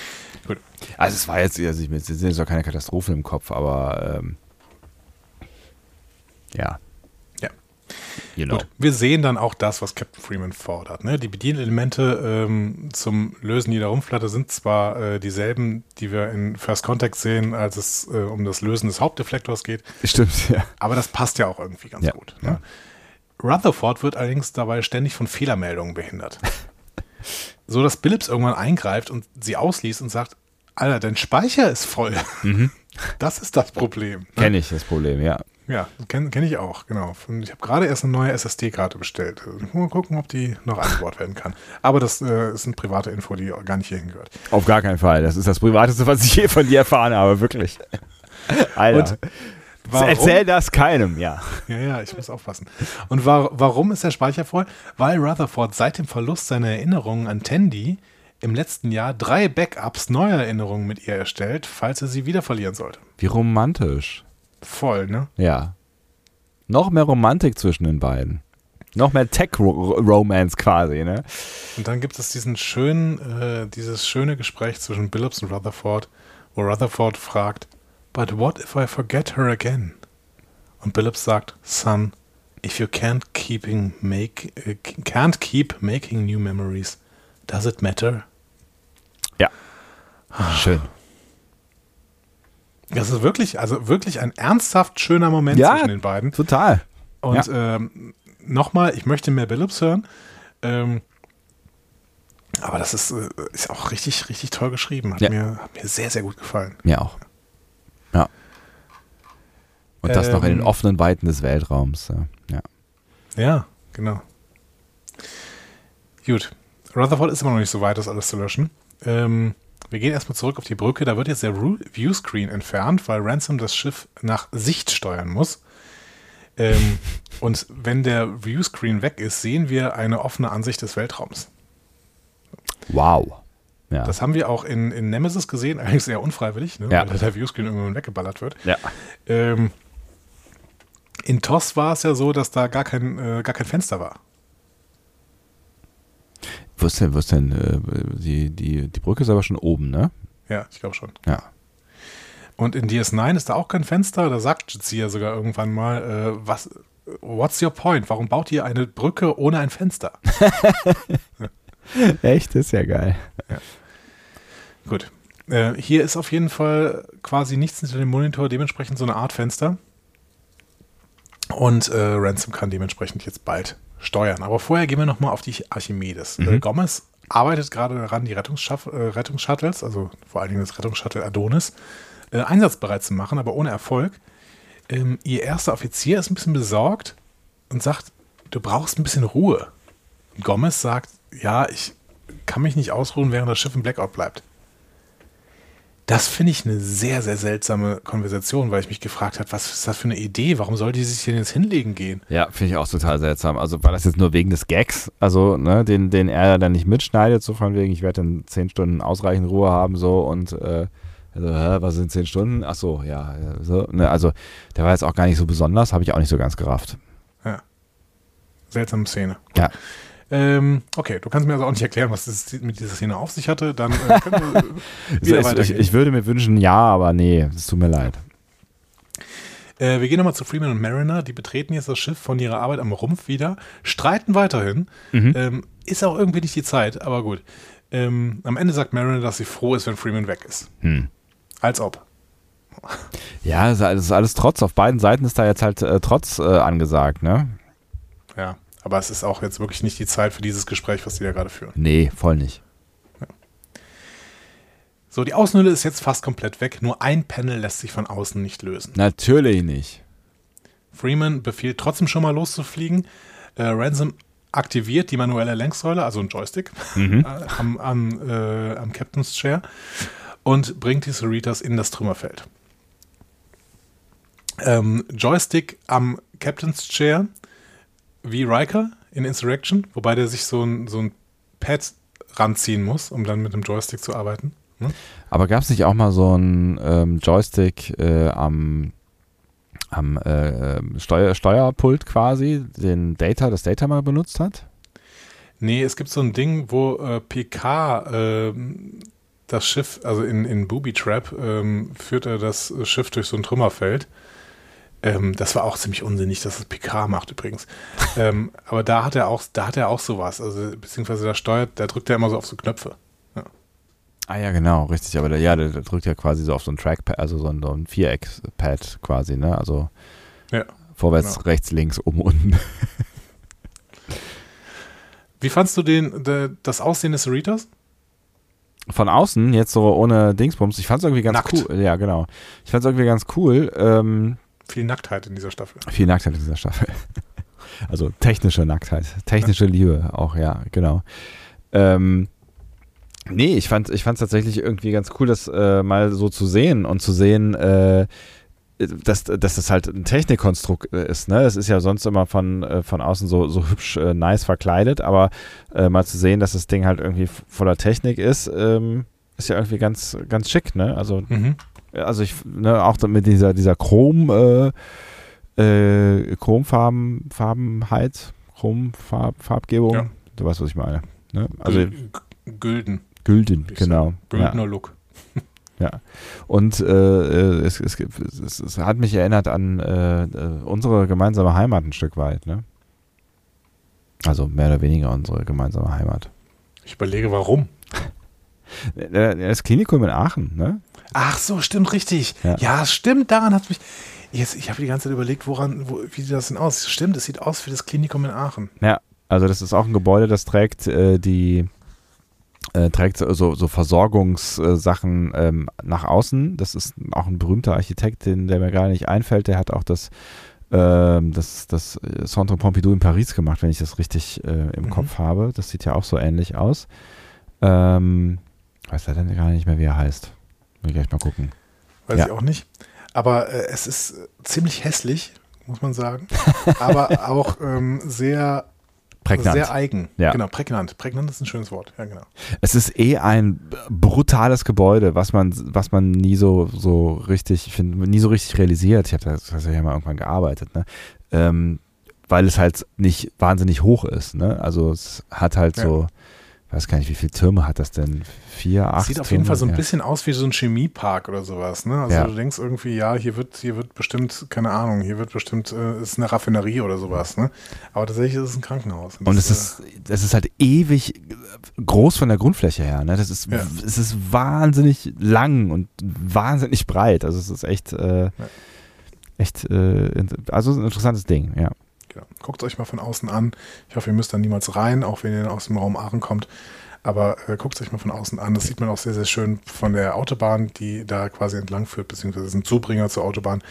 Gut. Also es war jetzt, also ich, es sind jetzt auch keine Katastrophen im Kopf, aber ähm, you know. Gut, wir sehen dann auch das, was Captain Freeman fordert. Ne? Die Bedienelemente ähm, zum Lösen jeder Rumpfplatte sind zwar äh, dieselben, die wir in First Contact sehen, als es äh, um das Lösen des Hauptdeflektors geht, Stimmt, [laughs] ja. aber das passt ja auch irgendwie ganz Ja, gut. Ne? Rutherford wird allerdings dabei ständig von Fehlermeldungen behindert. [laughs] so dass Billups irgendwann eingreift und sie ausliest und sagt, Alter, dein Speicher ist voll. [laughs] Das ist das Problem. ne? Kenne ich das Problem, ja. Ja, kenne kenn ich auch, genau. Und Ich habe gerade erst eine neue SSD-Karte bestellt. Also, Mal gucken, ob die noch eingebaut werden kann. Aber das äh, ist eine private Info, die gar nicht hierhin gehört. Auf gar keinen Fall. Das ist das Privateste, was ich je von dir erfahren habe, wirklich. [laughs] Alter. Warum? Erzähl das keinem, ja. Ja, ja, ich muss aufpassen. Und wa warum ist der Speicher voll? Weil Rutherford seit dem Verlust seiner Erinnerungen an Tandy im letzten Jahr drei Backups neuer Erinnerungen mit ihr erstellt, falls er sie wieder verlieren sollte. Wie romantisch. Voll, ne? Ja. Noch mehr Romantik zwischen den beiden. Noch mehr Tech-Romance quasi, ne? Und dann gibt es diesen schönen, äh, dieses schöne Gespräch zwischen Billups und Rutherford, wo Rutherford fragt, But what if I forget her again? Und Billups sagt, Son, if you can't keeping make äh, can't keep making new memories, does it matter? Ja. Schön. Das ist wirklich, also wirklich ein ernsthaft schöner Moment Ja. zwischen den beiden. Total. Und ähm, nochmal, ich möchte mehr Billups hören. Ähm, aber das ist, äh, ist auch richtig, richtig toll geschrieben. Hat, Ja. mir, hat mir sehr, sehr gut gefallen. Mir auch. Ja. Und das noch in den Ähm. offenen Weiten des Weltraums. Ja. ja. Genau. Gut. Rutherford ist immer noch nicht so weit, das alles zu löschen. Ähm, wir gehen erstmal zurück auf die Brücke. Da wird jetzt der Viewscreen entfernt, weil Ransom das Schiff nach Sicht steuern muss. Ähm, [laughs] und wenn der Viewscreen weg ist, sehen wir eine offene Ansicht des Weltraums. Wow. Ja. Das haben wir auch in, in Nemesis gesehen, [laughs] allerdings sehr unfreiwillig, ne? Ja. weil der Viewscreen irgendwann weggeballert wird. ja. Ähm, in TOS war es ja so, dass da gar kein, äh, gar kein Fenster war. Wo ist denn, wo ist denn äh, die, die, die Brücke ist aber schon oben, ne? Ja, ich glaube schon. Ja. Und in DS9 ist da auch kein Fenster. Da sagt Jitsi sogar irgendwann mal, äh, was, what's your point? Warum baut ihr eine Brücke ohne ein Fenster? [laughs] Echt? Ist ja geil. Gut. Äh, hier ist auf jeden Fall quasi nichts hinter dem Monitor, dementsprechend so eine Art Fenster. Und äh, Ransom kann dementsprechend jetzt bald steuern. Aber vorher gehen wir nochmal auf die Archimedes. Äh, Gomez arbeitet gerade daran, die Rettungsschaff äh, Rettungsshuttles, also vor allen Dingen das Rettungsshuttle Adonis, äh, einsatzbereit zu machen, aber ohne Erfolg. Ähm, ihr erster Offizier ist ein bisschen besorgt und sagt, du brauchst ein bisschen Ruhe. Gomez sagt, ja, ich kann mich nicht ausruhen, während das Schiff im Blackout bleibt. Das finde ich eine sehr, sehr seltsame Konversation, weil ich mich gefragt habe, was ist das für eine Idee? Warum soll die sich denn jetzt hinlegen gehen? Ja, finde ich auch total seltsam. Also war das jetzt nur wegen des Gags, also ne, den, den er dann nicht mitschneidet, so von wegen, ich werde dann zehn Stunden ausreichend Ruhe haben, so und äh, also, hä, was sind zehn Stunden? Ach so, ja, so, ne, also der war jetzt auch gar nicht so besonders, habe ich auch nicht so ganz gerafft. Ja. Seltsame Szene. Ja, Ähm, okay, du kannst mir also auch nicht erklären, was das mit dieser Szene auf sich hatte. Dann äh, können wir [laughs] wieder ich, ich, würde mir wünschen, ja, aber nee, es tut mir leid. Äh, wir gehen nochmal zu Freeman und Mariner. Die betreten jetzt das Schiff von ihrer Arbeit am Rumpf wieder, streiten weiterhin. Ähm, ist auch irgendwie nicht die Zeit, aber gut. Ähm, am Ende sagt Mariner, dass sie froh ist, wenn Freeman weg ist. Hm. Als ob. Ja, es ist alles, alles Trotz. Auf beiden Seiten ist da jetzt halt äh, Trotz äh, angesagt, ne? Ja. Aber es ist auch jetzt wirklich nicht die Zeit für dieses Gespräch, was die da gerade führen. Nee, voll nicht. So, die Außenhülle ist jetzt fast komplett weg. Nur ein Panel lässt sich von außen nicht lösen. Natürlich nicht. Freeman befiehlt trotzdem schon mal loszufliegen. Äh, Ransom aktiviert die manuelle Lenksäule, also ein Joystick, [laughs] äh, am, am, äh, am Captain's Chair und bringt die Cerritos in das Trümmerfeld. Ähm, Joystick am Captain's Chair wie Riker in Insurrection, wobei der sich so ein, so ein Pad ranziehen muss, um dann mit dem Joystick zu arbeiten. Ne? Aber gab es nicht auch mal so einen ähm, Joystick äh, am, am äh, Steuer, Steuerpult quasi, den Data, das Data mal benutzt hat? Nee, es gibt so ein Ding, wo äh, PK ähm, das Schiff, also in, in Booby Trap, ähm, führt er das Schiff durch so ein Trümmerfeld. Ähm, das war auch ziemlich unsinnig, dass es Picard macht übrigens. [laughs] ähm, aber da hat er auch, da hat er auch sowas. Also beziehungsweise da steuert, da drückt er immer so auf so Knöpfe. Ja. Ah ja, genau, richtig. Aber der, ja, der, der drückt ja quasi so auf so ein Trackpad, also so ein, so ein Viereck-Pad quasi, ne? Also Ja, vorwärts, genau. rechts, links, oben, unten. [laughs] Wie fandst du den, de, das Aussehen des Cerritos? Von außen, jetzt so ohne Dingsbums, ich fand es irgendwie ganz Nackt. cool. Ja, genau. Ich fand es irgendwie ganz cool. Ähm, Viel Nacktheit in dieser Staffel. viel Nacktheit in dieser Staffel. [laughs] Also technische Nacktheit, technische [laughs] Liebe auch, ja, genau. Ähm, nee, ich fand ich fand tatsächlich irgendwie ganz cool, das äh, mal so zu sehen und zu sehen, äh, dass, dass das halt ein Technikkonstrukt äh, ist. Ne? Es ist ja sonst immer von, äh, von außen so, so hübsch äh, nice verkleidet, aber äh, mal zu sehen, dass das Ding halt irgendwie voller Technik ist, ähm, ist ja irgendwie ganz, ganz schick. Ne? Also Mhm. Also ich, ne, auch mit dieser, dieser Chrom, äh, äh, Chromfarben, Farbenheit, Chromfarbgebung. Ja. Du weißt, was ich meine. Ne? Also Gülden. Gülden, genau. Güldner Look. [laughs] ja. Und äh, es, es, es, es hat mich erinnert an äh, äh, unsere gemeinsame Heimat ein Stück weit. Ne? Also mehr oder weniger unsere gemeinsame Heimat. Ich überlege, warum. [laughs] Das Klinikum in Aachen, ne? Ach so, stimmt, richtig. Ja. Ja, stimmt, daran hat mich. Jetzt, ich habe die ganze Zeit überlegt, woran, wo, wie sieht das denn aus? Stimmt, es sieht aus wie das Klinikum in Aachen. Ja, also das ist auch ein Gebäude, das trägt äh, die äh, trägt so, so so Versorgungssachen ähm, nach außen. Das ist auch ein berühmter Architekt, den, der mir gerade nicht einfällt. Der hat auch das ähm, das, das Centre Pompidou in Paris gemacht, wenn ich das richtig äh, im Mhm. Kopf habe. Das sieht ja auch so ähnlich aus. Ähm, weiß leider gar nicht mehr, wie er heißt. Will ich gleich mal gucken. Weiß Ja. ich auch nicht. Aber äh, es ist äh, ziemlich hässlich, muss man sagen. [laughs] Aber auch ähm, sehr, Prägnant. sehr eigen. Ja. Genau, prägnant. Prägnant ist ein schönes Wort. Ja, genau. Es ist eh ein brutales Gebäude, was man, was man nie so, so richtig, ich finde, nie so richtig realisiert. Ich habe das, das ja mal irgendwann gearbeitet, ne? Ähm, weil es halt nicht wahnsinnig hoch ist, ne? Also es hat halt Ja. so, weiß gar nicht, wie viele Türme hat das denn? Vier, acht? Sieht auf jeden Türme? Fall so ein ja. bisschen aus wie so ein Chemiepark oder sowas. Ne? Also Ja. du denkst irgendwie, ja, hier wird, hier wird bestimmt, keine Ahnung, hier wird bestimmt, äh, ist eine Raffinerie oder sowas. Ne? Aber tatsächlich ist es ein Krankenhaus. Und es das, ist, es ist halt ewig groß von der Grundfläche her. Ne? Das ist, Ja. es ist wahnsinnig lang und wahnsinnig breit. Also es ist echt, äh, echt, äh, also ein interessantes Ding, ja. Genau. Guckt euch mal von außen an. Ich hoffe, ihr müsst da niemals rein, auch wenn ihr aus dem Raum Aachen kommt. Aber äh, guckt euch mal von außen an. Das sieht man auch sehr, sehr schön von der Autobahn, die da quasi entlang führt, beziehungsweise ist ein Zubringer zur Autobahn.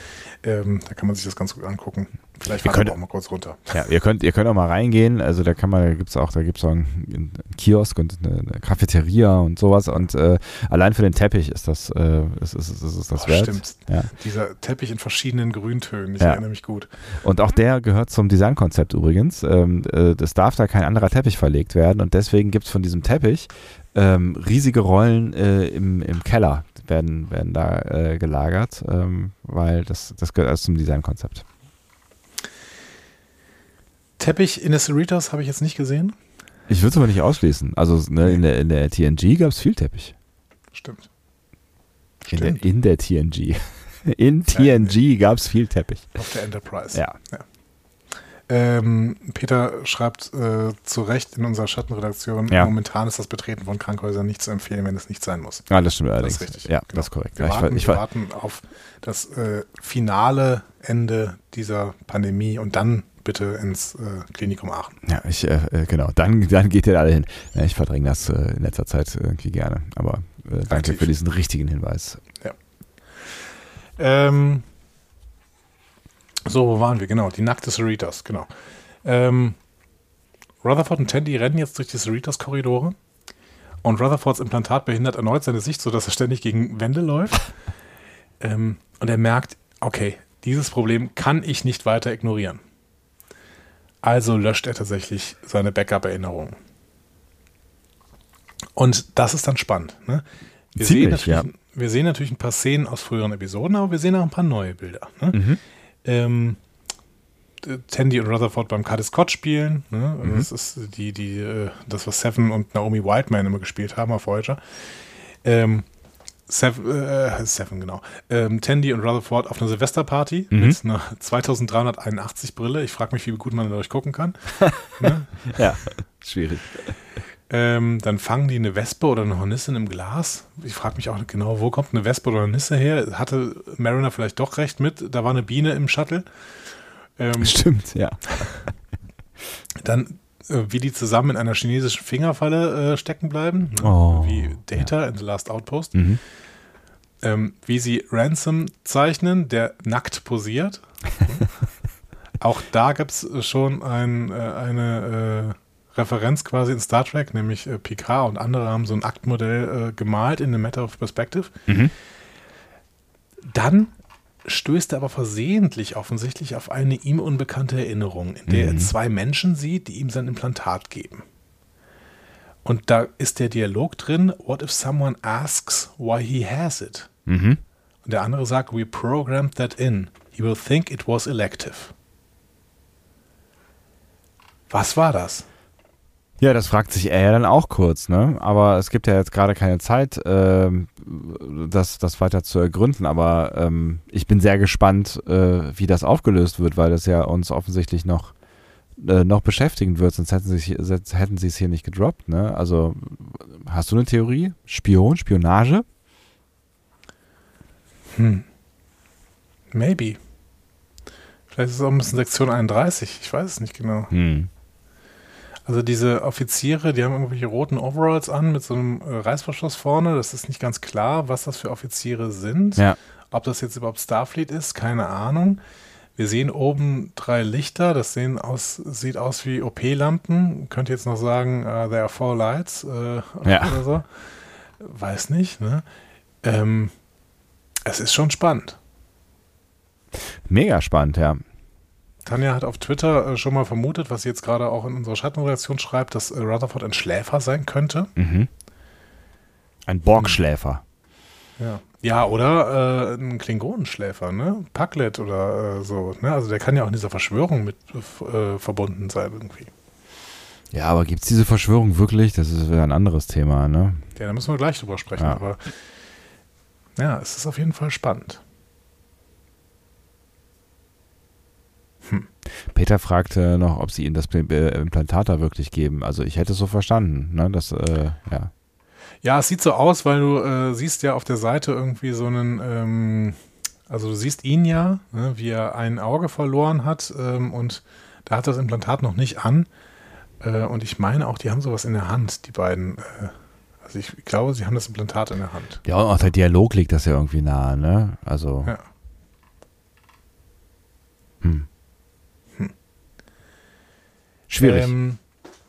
Ähm, da kann man sich das ganz gut angucken. Vielleicht fahren wir auch mal kurz runter. Ja, ihr könnt, ihr könnt auch mal reingehen. Also da kann man, da gibt's auch, da gibt's auch einen, einen Kiosk und eine, eine Cafeteria und sowas. Und äh, allein für den Teppich ist das, äh, ist, ist, ist, ist das Oh, wert. stimmt. Ja. Dieser Teppich in verschiedenen Grüntönen, ich Ja. erinnere mich gut. Und auch der gehört zum Designkonzept übrigens. Ähm, äh, es darf da kein anderer Teppich verlegt werden und deswegen gibt's von diesem Teppich ähm, riesige Rollen äh, im, im Keller werden, werden da äh, gelagert, ähm, weil das, das gehört alles zum Designkonzept. Teppich in der Cerritos habe ich jetzt nicht gesehen. Ich würde es aber nicht ausschließen. Also ne, in, der, in der TNG gab's viel Teppich. Stimmt. In der, Stimmt. in der TNG. [laughs] In TNG gab es viel Teppich. Auf der Enterprise. Ja. Ähm, Peter schreibt äh, zu Recht in unserer Schattenredaktion, Ja. momentan ist das Betreten von Krankenhäusern nicht zu empfehlen, wenn es nicht sein muss. Ah, das stimmt Das allerdings. ist richtig. Ja, Genau. das ist korrekt. Wir, Ja, ich, warten, war- ich, wir war- warten auf das äh, finale Ende dieser Pandemie und dann bitte ins äh, Klinikum Aachen. ja, ich, äh, äh, genau. Dann, dann geht ihr alle hin. Ja, ich verdränge das äh, in letzter Zeit irgendwie gerne. Aber äh, danke Aktiv. für diesen richtigen Hinweis. Ähm, so, wo waren wir? Genau, die nackte Cerritos, genau. Ähm, Rutherford und Tandy rennen jetzt durch die Cerritos-Korridore und Rutherfords Implantat behindert erneut seine Sicht, sodass er ständig gegen Wände läuft. [laughs] ähm, und er merkt, okay, dieses Problem kann ich nicht weiter ignorieren. Also löscht er tatsächlich seine Backup-Erinnerungen. Und das ist dann spannend. Ne? Wir, Ziemlich, sehen natürlich, ja. wir sehen natürlich ein paar Szenen aus früheren Episoden, aber wir sehen auch ein paar neue Bilder. Ne? Mhm. ähm, äh, Tandy und Rutherford beim Cardis Scott spielen. Ne? Mhm. Das ist die, die, äh, das, was Seven und Naomi Whiteman immer gespielt haben auf Voyager. Ähm, Seven, äh, Seven genau. Ähm, Tandy und Rutherford auf einer Silvesterparty mit einer 2381 Brille. Ich frage mich, wie gut man dadurch gucken kann. [laughs] ne? Ja, schwierig. ähm, dann fangen die eine Wespe oder eine Hornisse in einem Glas. Ich frage mich auch genau, wo kommt eine Wespe oder eine Hornisse her? Hatte Mariner vielleicht doch recht mit? Da war eine Biene im Shuttle. Ähm, Stimmt, ja. Dann, wie die zusammen in einer chinesischen Fingerfalle äh, stecken bleiben, ne? Oh, wie Data in The Last Outpost. Mhm. Ähm, wie sie Ransom zeichnen, der nackt posiert. [laughs] Auch da gibt es schon ein, äh, eine äh, Referenz quasi in Star Trek, nämlich äh, Picard und andere haben so ein Aktmodell äh, gemalt in The Matter of Perspective. Mhm. Dann stößt er aber versehentlich offensichtlich auf eine ihm unbekannte Erinnerung, in der er zwei Menschen sieht, die ihm sein Implantat geben. Und da ist der Dialog drin, what if someone asks why he has it? Mhm. Und der andere sagt, we programmed that in. He will think it was elective. Was war das? Ja, das fragt sich er ja dann auch kurz, ne? Aber es gibt ja jetzt gerade keine Zeit, ähm, das, das weiter zu ergründen. Aber ähm, ich bin sehr gespannt, äh, wie das aufgelöst wird, weil das ja uns offensichtlich noch, äh, noch beschäftigen wird, sonst hätten sie hätten es hier nicht gedroppt, ne? Also hast du eine Theorie? Spion, Spionage? Maybe. Vielleicht ist es auch ein bisschen Sektion 31, ich weiß es nicht genau. Hm. Also diese Offiziere, die haben irgendwelche roten Overalls an mit so einem äh, Reißverschluss vorne. Das ist nicht ganz klar, was das für Offiziere sind. Ja. Ob das jetzt überhaupt Starfleet ist, keine Ahnung. Wir sehen oben drei Lichter, das sehen aus, sieht aus wie OP-Lampen. Könnt ihr jetzt noch sagen, uh, there are four lights äh, Ja. [laughs] oder so. Weiß nicht, ne? Ähm, es ist schon spannend. Mega spannend, ja. Tanja hat auf Twitter äh, schon mal vermutet, was sie jetzt gerade auch in unserer Schattenredaktion schreibt, dass äh, Rutherford ein Schläfer sein könnte. Mhm. Ein Borgschläfer. Ja. Ja, oder äh, ein Klingonenschläfer, ne? Packlet oder äh, so, ne? Also der kann ja auch in dieser Verschwörung mit äh, verbunden sein irgendwie. Ja, aber gibt es diese Verschwörung wirklich? Das ist wieder ein anderes Thema, ne? Ja, da müssen wir gleich drüber sprechen, Ja. aber ja, es ist auf jeden Fall spannend. Peter fragte noch, ob sie ihnen das äh, Implantat da wirklich geben. Also ich hätte es so verstanden, ne? Das, äh, ja. Ja, es sieht so aus, weil du äh, siehst ja auf der Seite irgendwie so einen, ähm, also du siehst ihn ja, ne, wie er ein Auge verloren hat ähm, und da hat das Implantat noch nicht an. Äh, und ich meine auch, die haben sowas in der Hand, die beiden. Äh, also ich glaube, sie haben das Implantat in der Hand. Ja, und auch der Dialog liegt das ja irgendwie nahe, ne? Also. Ja. Hm. Schwierig. Ähm,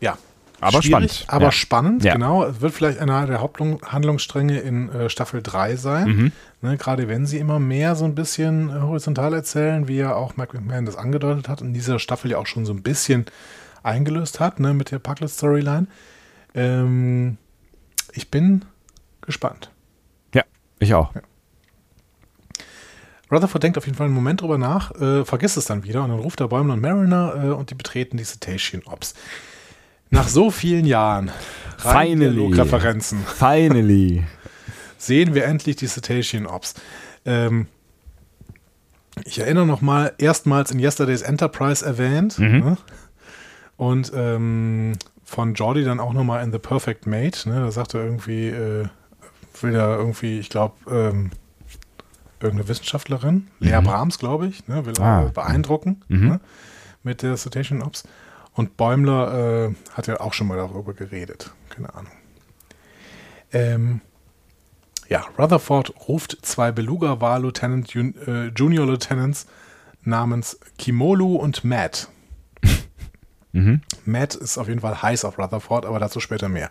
ja. aber Schwierig, spannend. Aber ja. spannend, Ja. genau. Es wird vielleicht einer der Haupthandlungsstränge in äh, Staffel 3 sein. Mhm. Ne, gerade wenn sie immer mehr so ein bisschen äh, horizontal erzählen, wie ja auch Mike McMahon das angedeutet hat und in dieser Staffel ja auch schon so ein bisschen eingelöst hat, ne, mit der Packlet-Storyline. Ähm, ich bin gespannt. Ja, ich auch. Rutherford denkt auf jeden Fall einen Moment drüber nach, äh, vergisst es dann wieder und dann ruft er Bäumler und Mariner äh, und die betreten die Cetacean Ops. Nach so vielen Jahren Finally. Dialogreferenzen [laughs] Finally. sehen wir endlich die Cetacean Ops. Ähm, ich erinnere noch mal, erstmals in Yesterday's Enterprise erwähnt. Ne? Und ähm, von Jordi dann auch noch mal in The Perfect Mate. Ne? Da sagt er irgendwie, äh, will er irgendwie, ich glaube, ähm, irgendeine Wissenschaftlerin, Lea Brahms, glaube ich, ne? will Ah. beeindrucken Mhm. ne? mit der Cetacean Ops. Und Bäumler äh, hat ja auch schon mal darüber geredet. Keine Ahnung. Ähm, ja, Rutherford ruft zwei Beluga-War-Lieutenant, äh, Junior Lieutenants namens Kimolu und Matt. [laughs] Mhm. Matt ist auf jeden Fall heiß auf Rutherford, aber dazu später mehr.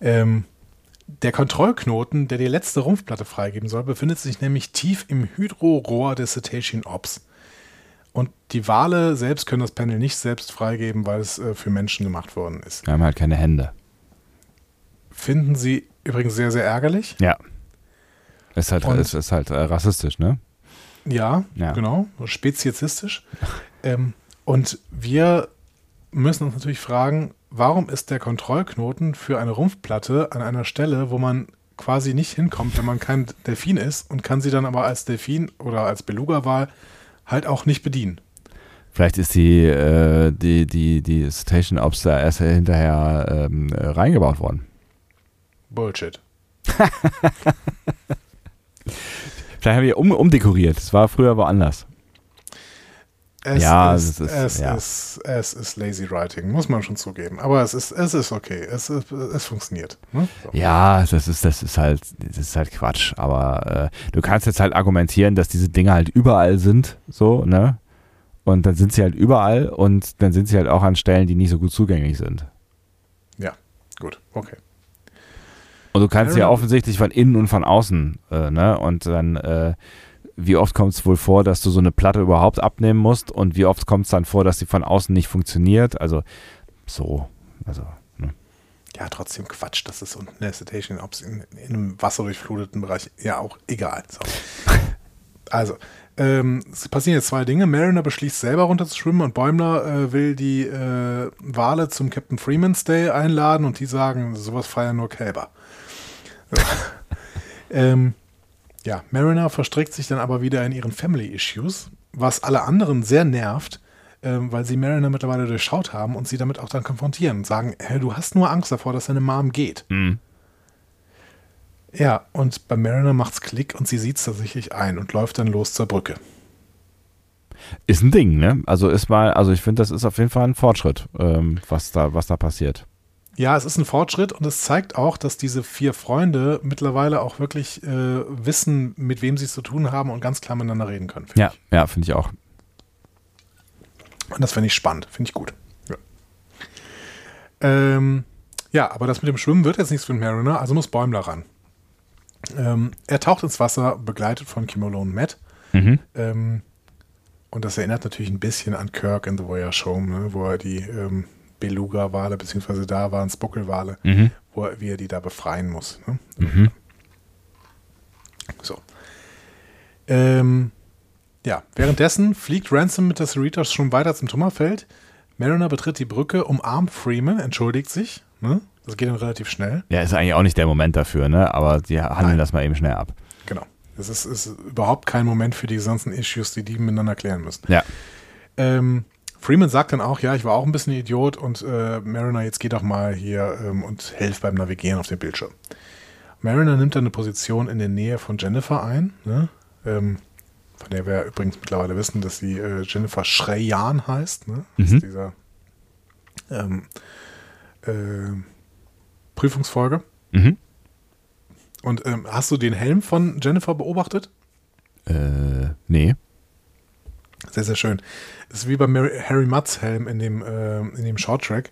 Ähm, der Kontrollknoten, der die letzte Rumpfplatte freigeben soll, befindet sich nämlich tief im Hydrorohr des Cetacean Ops. Und die Wale selbst können das Panel nicht selbst freigeben, weil es äh, für Menschen gemacht worden ist. Wir haben halt keine Hände. Finden sie übrigens sehr, sehr ärgerlich. Ja. Ist halt, Und- ist, ist halt äh, rassistisch, ne? Ja, Ja. genau, speziesistisch. [laughs] ähm, und wir müssen uns natürlich fragen, warum ist der Kontrollknoten für eine Rumpfplatte an einer Stelle, wo man quasi nicht hinkommt, wenn man kein Delfin ist und kann sie dann aber als Delfin oder als Beluga-Wal halt auch nicht bedienen. Vielleicht ist die, äh, die, die, die Station Ops da erst hinterher ähm, äh, reingebaut worden. Bullshit. [laughs] Vielleicht haben wir um, umdekoriert. Es war früher woanders. Es, Ja, ist, es ist- es, ja. ist, es ist lazy writing, muss man schon zugeben. Aber es ist, es ist okay. Es, ist, es funktioniert. Ne? So. Ja, das ist, das ist halt, das ist halt Quatsch. Aber äh, du kannst jetzt halt argumentieren, dass diese Dinge halt überall sind, so, ne? Und dann sind sie halt überall und dann sind sie halt auch an Stellen, die nicht so gut zugänglich sind. Ja, gut, okay. Und du kannst Ja. ja offensichtlich von innen und von außen, äh, ne? Und dann, äh, wie oft kommt es wohl vor, dass du so eine Platte überhaupt abnehmen musst und wie oft kommt es dann vor, dass sie von außen nicht funktioniert? Also so, also, ne? Ja, trotzdem Quatsch. Das ist unten der Cetacean Ops in, in einem wasserdurchfluteten Bereich. Ja, auch egal. So. [laughs] Also, ähm, es passieren jetzt zwei Dinge. Mariner beschließt selber runter zu schwimmen und Bäumler äh, will die äh, Wale zum Captain Freeman's Day einladen und die sagen, sowas feiern nur Kälber. [laughs] ähm, ja, Mariner verstrickt sich dann aber wieder in ihren Family Issues, was alle anderen sehr nervt, ähm, weil sie Mariner mittlerweile durchschaut haben und sie damit auch dann konfrontieren und sagen, hey, du hast nur Angst davor, dass deine Mom geht. Mhm. Ja, und bei Mariner macht's Klick und sie sieht's tatsächlich ein und läuft dann los zur Brücke. Ist ein Ding, ne? Also ist mal, also ich finde, das ist auf jeden Fall ein Fortschritt, ähm, was da, was da passiert. Ja, es ist ein Fortschritt und es zeigt auch, dass diese vier Freunde mittlerweile auch wirklich äh, wissen, mit wem sie es zu tun haben und ganz klar miteinander reden können. Ja, ja, finde ich auch. Und das finde ich spannend, finde ich gut. Ja. Ähm, ja, aber das mit dem Schwimmen wird jetzt nichts für den Mariner, also muss Bäumler ran. Ähm, er taucht ins Wasser, begleitet von Kimolo und Matt. Mhm. Ähm, und das erinnert natürlich ein bisschen an Kirk in The Voyage Home, ne, wo er die ähm, Beluga-Wale, beziehungsweise da waren es Buckelwale, Mhm. wo er, wie er die da befreien muss. Ne? Mhm. So. Ähm, ja, währenddessen fliegt Ransom mit der Cerritos schon weiter zum Tummerfeld. Mariner betritt die Brücke, umarmt Freeman, entschuldigt sich. Ne? Das geht dann relativ schnell. Ja, ist eigentlich auch nicht der Moment dafür, ne? Aber die handeln Nein. das mal eben schnell ab. Genau. Es ist, ist überhaupt kein Moment für die ganzen Issues, die die miteinander klären müssen. Ja. Ähm, Freeman sagt dann auch, ja, ich war auch ein bisschen Idiot und äh, Mariner, jetzt geh doch mal hier ähm, und helf beim Navigieren auf dem Bildschirm. Mariner nimmt dann eine Position in der Nähe von Jennifer ein, ne? ähm, von der wir übrigens mittlerweile wissen, dass sie äh, Jennifer Schreyan heißt. Ne? Mhm. ist dieser ähm, äh, Prüfungsfolge. Mhm. Und ähm, hast du den Helm von Jennifer beobachtet? Äh, nee. Sehr, sehr schön. Es ist wie bei Mary, Harry Mutts Helm in dem, ähm, in dem Shorttrack.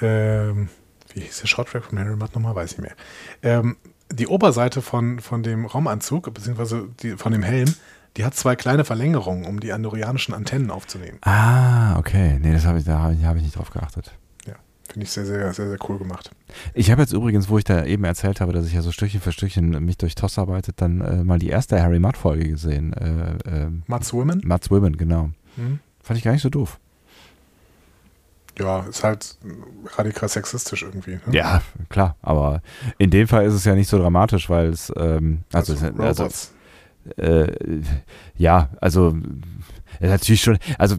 Ähm, wie hieß der Shorttrack von Harry Mutt nochmal? Weiß ich mehr. Ähm, die Oberseite von, von dem Raumanzug, beziehungsweise die, von dem Helm, die hat zwei kleine Verlängerungen, um die andorianischen Antennen aufzunehmen. Ah, okay. Nee, das habe ich, da habe ich, hab ich nicht drauf geachtet. Finde ich sehr, sehr, sehr, sehr cool gemacht. Ich habe jetzt übrigens, wo ich da eben erzählt habe, dass ich ja so Stückchen für Stückchen mich durch TOS arbeitet, dann äh, mal die erste Harry Mudd-Folge gesehen. Äh, äh, Mutts Women? Mudd's Women, genau. Hm? Fand ich gar nicht so doof. Ja, ist halt radikal sexistisch irgendwie. Ne? Ja, klar. Aber in dem Fall ist es ja nicht so dramatisch, weil es, ähm, also, also, also, äh, ja, also äh, natürlich schon, also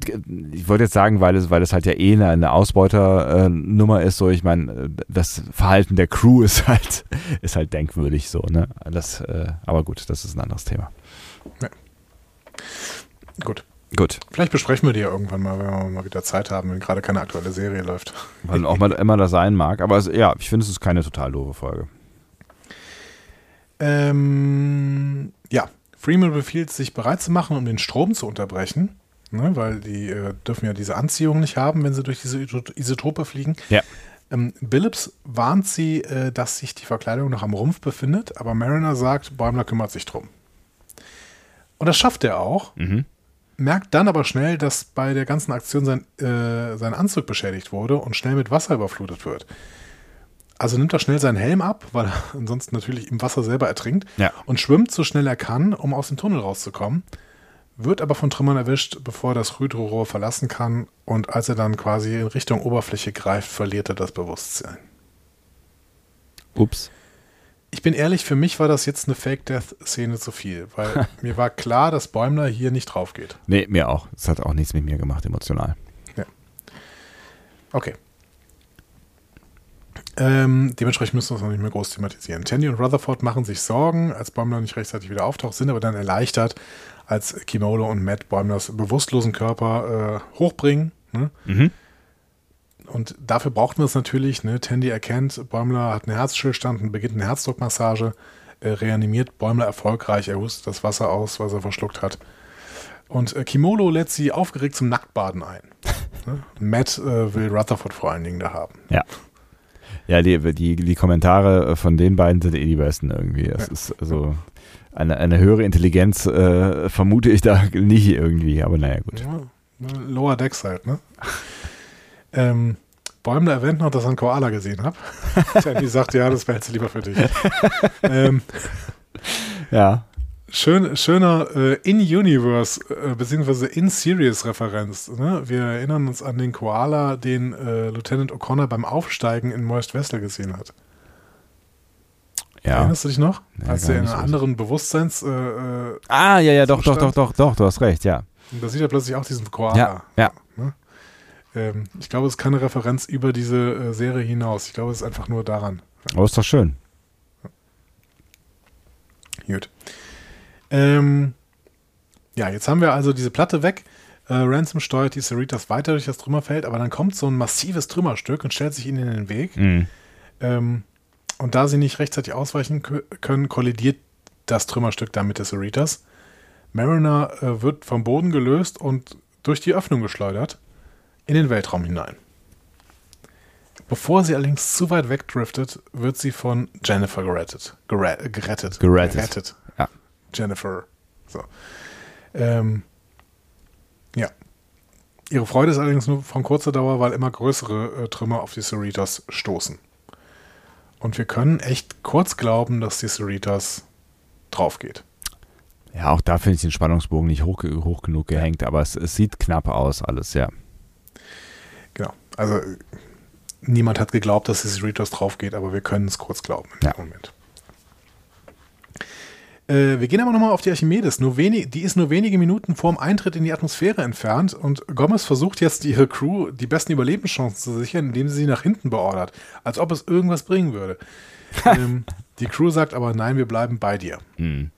ich wollte jetzt sagen, weil es, weil es halt ja eh eine, eine Ausbeuternummer ist, so ich meine, das Verhalten der Crew [laughs] ist halt, ist halt denkwürdig so, ne? Das, äh, aber gut, das ist ein anderes Thema. Gut. Gut. Vielleicht besprechen wir die ja irgendwann mal, wenn wir mal wieder Zeit haben, wenn gerade keine aktuelle Serie läuft. Weil auch mal immer das sein mag. Aber es, ja, ich finde, es ist keine total doofe Folge. Ähm, ja, Freeman befiehlt, sich bereit zu machen, um den Strom zu unterbrechen, ne, weil die äh, dürfen ja diese Anziehung nicht haben, wenn sie durch diese Iso- Isotope fliegen. Ja. Ähm, Billups warnt sie, äh, dass sich die Verkleidung noch am Rumpf befindet, aber Mariner sagt, Bäumler kümmert sich drum. Und das schafft er auch, Mhm. merkt dann aber schnell, dass bei der ganzen Aktion sein, äh, sein Anzug beschädigt wurde und schnell mit Wasser überflutet wird. Also nimmt er schnell seinen Helm ab, weil er [laughs] ansonsten natürlich im Wasser selber ertrinkt Ja. und schwimmt so schnell er kann, um aus dem Tunnel rauszukommen, wird aber von Trümmern erwischt, bevor er das Hydrorohr verlassen kann und als er dann quasi in Richtung Oberfläche greift, verliert er das Bewusstsein. Ups. Ich bin ehrlich, für mich war das jetzt eine Fake-Death-Szene zu viel, weil [laughs] mir war klar, dass Bäumler hier nicht drauf geht. Nee, mir auch. Das hat auch nichts mit mir gemacht, emotional. Okay. Ähm, dementsprechend müssen wir es noch nicht mehr groß thematisieren. Tandy und Rutherford machen sich Sorgen, als Bäumler nicht rechtzeitig wieder auftaucht, sind aber dann erleichtert, als Kimolo und Matt Bäumlers bewusstlosen Körper äh, hochbringen. Ne? Mhm. Und dafür braucht man es natürlich. Ne? Tandy erkennt, Bäumler hat einen Herzstillstand und beginnt eine Herzdruckmassage, äh, reanimiert Bäumler erfolgreich, er hustet das Wasser aus, was er verschluckt hat. Und äh, Kimolo lädt sie aufgeregt zum Nacktbaden ein. ne? [laughs] Matt äh, will Rutherford vor allen Dingen da haben. Ja. Ja, die, die, die Kommentare von den beiden sind eh die besten irgendwie. Es ist also eine, eine höhere Intelligenz äh, vermute ich da [laughs] nicht irgendwie, aber naja, gut. Ja, Lower Decks halt, ne? [laughs] ähm, Bäumler erwähnt noch, dass er einen Koala gesehen hat. Tandy [laughs] sagt, ja, das behältst du lieber für dich. ähm, Ja. Schön, schöner äh, In-Universe äh, beziehungsweise In-Series-Referenz. Ne? Wir erinnern uns an den Koala, den äh, Lieutenant O'Connor beim Aufsteigen in Moist Vessel gesehen hat. Ja. Erinnerst du dich noch? Nee, Als er in so anderen Bewusstseins, äh, äh, Ah, ja, ja, doch, doch, doch, doch, doch, du hast recht, ja. und da sieht er plötzlich auch diesen Koala. Ja, ja. Ähm, ich glaube, es ist keine Referenz über diese äh, Serie hinaus. Ich glaube, es ist einfach nur daran. Aber ist doch schön. Gut. Ähm, ja, jetzt haben wir also diese Platte weg. Äh, Ransom steuert die Cerritas weiter durch das Trümmerfeld, aber dann kommt so ein massives Trümmerstück und stellt sich ihnen in den Weg. Mhm. Ähm, und da sie nicht rechtzeitig ausweichen kö- können, kollidiert das Trümmerstück dann mit der Cerritas. Mariner äh, wird vom Boden gelöst und durch die Öffnung geschleudert in den Weltraum hinein. Bevor sie allerdings zu weit wegdriftet, wird sie von Jennifer gerettet. Gere gerettet. Gerettet. Ja. Jennifer. So. Ähm, ja. Ihre Freude ist allerdings nur von kurzer Dauer, weil immer größere äh, Trümmer auf die Cerritos stoßen. Und wir können echt kurz glauben, dass die Cerritos drauf geht. Ja, auch da finde ich den Spannungsbogen nicht hoch, hoch genug gehängt, aber es, es sieht knapp aus, alles, ja. Genau. Also niemand hat geglaubt, dass die Cerritos drauf geht, aber wir können es kurz glauben in Ja. Moment. Äh, wir gehen aber nochmal auf die Archimedes. Nur wenig, die ist nur wenige Minuten vorm Eintritt in die Atmosphäre entfernt und Gomez versucht jetzt ihre Crew die besten Überlebenschancen zu sichern, indem sie sie nach hinten beordert, als ob es irgendwas bringen würde. [laughs] ähm, die Crew sagt aber, nein, wir bleiben bei dir. Mhm.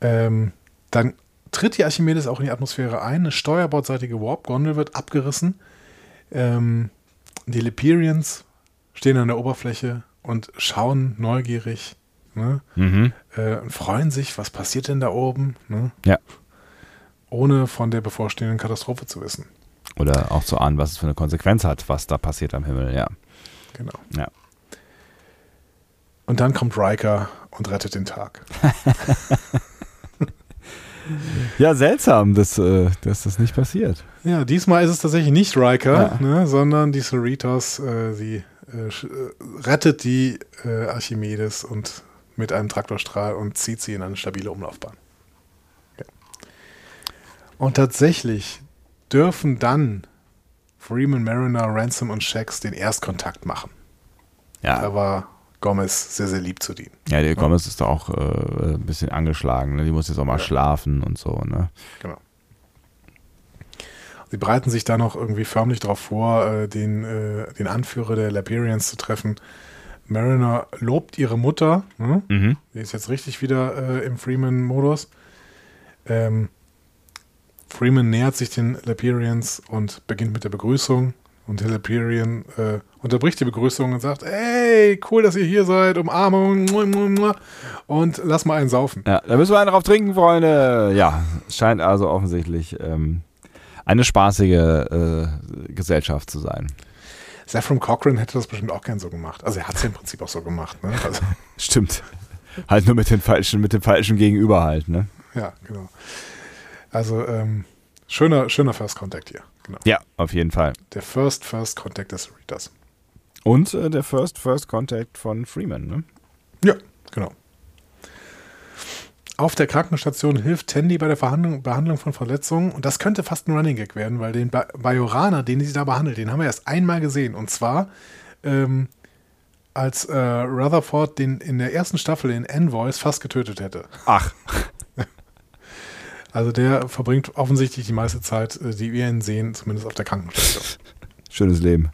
Ähm, dann tritt die Archimedes auch in die Atmosphäre ein. Eine steuerbordseitige Warp-Gondel wird abgerissen. Ähm, die Lepirians stehen an der Oberfläche und schauen neugierig ne? Mhm. äh, und freuen sich, was passiert denn da oben, ne? Ja. ohne von der bevorstehenden Katastrophe zu wissen. Oder auch zu ahnen, was es für eine Konsequenz hat, was da passiert am Himmel, ja. Genau. Ja. Und dann kommt Riker und rettet den Tag. [laughs] Ja, seltsam, dass, äh, dass das nicht passiert. Ja, diesmal ist es tatsächlich nicht Riker, Ja. ne, sondern die Cerritos, äh, sie äh, äh, rettet die äh, Archimedes und mit einem Traktorstrahl und zieht sie in eine stabile Umlaufbahn. Ja. Und tatsächlich dürfen dann Freeman, Mariner, Ransom und Shax den Erstkontakt machen. Da Ja, war Gomez sehr, sehr lieb zu dienen. ja die Gomez ist da auch äh, ein bisschen angeschlagen. Ne? Die muss jetzt auch mal Ja. schlafen und so, ne? Genau. Sie bereiten sich da noch irgendwie förmlich darauf vor, äh, den, äh, den Anführer der Liberians zu treffen. Mariner lobt ihre Mutter. Ne? Mhm. Die ist jetzt richtig wieder äh, im Freeman-Modus. Ähm, Freeman nähert sich den Liberians und beginnt mit der Begrüßung. Und der Liberian äh, unterbricht die Begrüßung und sagt: Hey, cool, dass ihr hier seid. Umarmung. Und lass mal einen saufen. Ja, da müssen wir einen drauf trinken, Freunde. Ja, es scheint also offensichtlich ähm, eine spaßige äh, Gesellschaft zu sein. Saffron Cochran hätte das bestimmt auch gern so gemacht. Also er hat es ja im Prinzip auch so gemacht. Ne? Also, [laughs] Stimmt. Halt nur mit den falschen, mit dem falschen Gegenüber halt, ne? ja, genau. Also ähm, schöner, schöner First Contact hier. Genau. Ja, auf jeden Fall. Der First First Contact des Readers. Und äh, der First First Contact von Freeman, ne? Ja, genau. Auf der Krankenstation hilft Tandy bei der Verhandlung, Behandlung von Verletzungen und das könnte fast ein Running Gag werden, weil den ba Bajoraner, den sie da behandelt, den haben wir erst einmal gesehen und zwar ähm, als äh, Rutherford den in der ersten Staffel in Envoys fast getötet hätte. Ach, [laughs] Also der verbringt offensichtlich die meiste Zeit, äh, die wir ihn sehen, zumindest auf der Krankenstation. schönes Leben.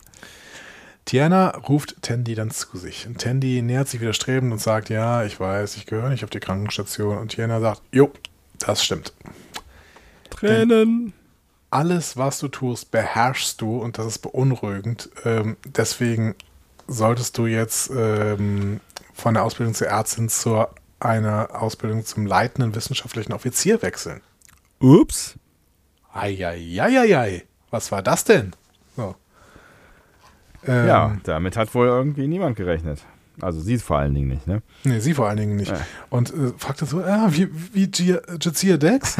Tiana ruft Tandy dann zu sich. Und Tandy nähert sich widerstrebend und sagt, ja, ich weiß, ich gehöre nicht auf die Krankenstation. Und Tiana sagt, jo, das stimmt. Tränen. Alles, was du tust, beherrschst du und das ist beunruhigend. Ähm, deswegen solltest du jetzt ähm, von der Ausbildung zur Ärztin zu einer Ausbildung zum leitenden wissenschaftlichen Offizier wechseln. Ups. Eieieiei, was war das denn? So. Ähm, Ja, damit hat wohl irgendwie niemand gerechnet. Also sie vor allen Dingen nicht, ne? Nee, sie vor allen Dingen nicht. Ja. Und äh, fragte so, ah, wie, wie Jadzia Dex?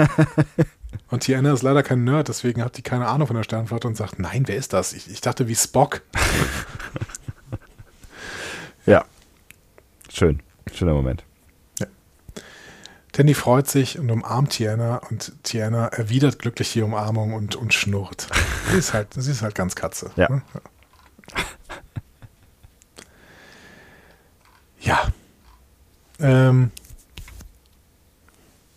[laughs] und Tiana ist leider kein Nerd, deswegen hat die keine Ahnung von der Sternflotte und sagt, nein, wer ist das? Ich, ich dachte wie Spock. [laughs] Ja. Schön. Schöner Moment. Tandy freut sich und umarmt Tiana und Tiana erwidert glücklich die Umarmung und, und schnurrt. [laughs] sie, ist halt, sie ist halt ganz Katze. Ja. ne? Ja. [laughs] Ähm,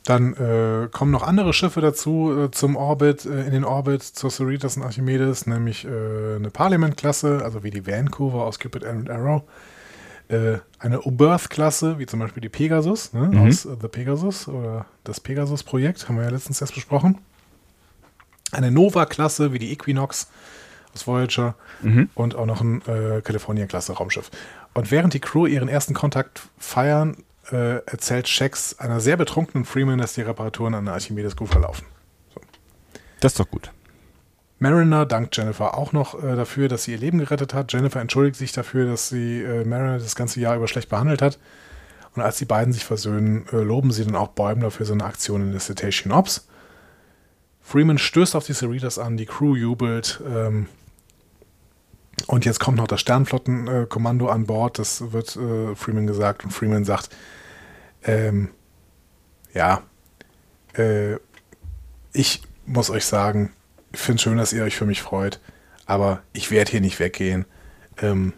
dann äh, kommen noch andere Schiffe dazu äh, zum Orbit, äh, in den Orbit zur Cerritos und Archimedes, nämlich äh, eine Parliament-Klasse, also wie die Vancouver aus Cupid and Arrow, äh, eine Oberth-Klasse, wie zum Beispiel die Pegasus, ne, Mhm. aus äh, The Pegasus oder das Pegasus-Projekt, haben wir ja letztens erst besprochen. Eine Nova-Klasse, wie die Equinox aus Voyager Mhm. und auch noch ein äh, California-Klasse Raumschiff. Und während die Crew ihren ersten Kontakt feiern, äh, erzählt Shax einer sehr betrunkenen Freeman, dass die Reparaturen an der Archimedes Crew verlaufen. Das ist doch gut. Mariner dankt Jennifer auch noch äh, dafür, dass sie ihr Leben gerettet hat. Jennifer entschuldigt sich dafür, dass sie äh, Mariner das ganze Jahr über schlecht behandelt hat. Und als die beiden sich versöhnen, äh, loben sie dann auch Bäumler für seine Aktion in der Cetacean Ops. Freeman stößt auf die Cerritos an, die Crew jubelt. Ähm, und jetzt kommt noch das Sternflottenkommando an Bord, das wird äh, Freeman gesagt. Und Freeman sagt, ähm, ja, äh, ich muss euch sagen, ich finde es schön, dass ihr euch für mich freut, aber ich werde hier nicht weggehen. Ähm,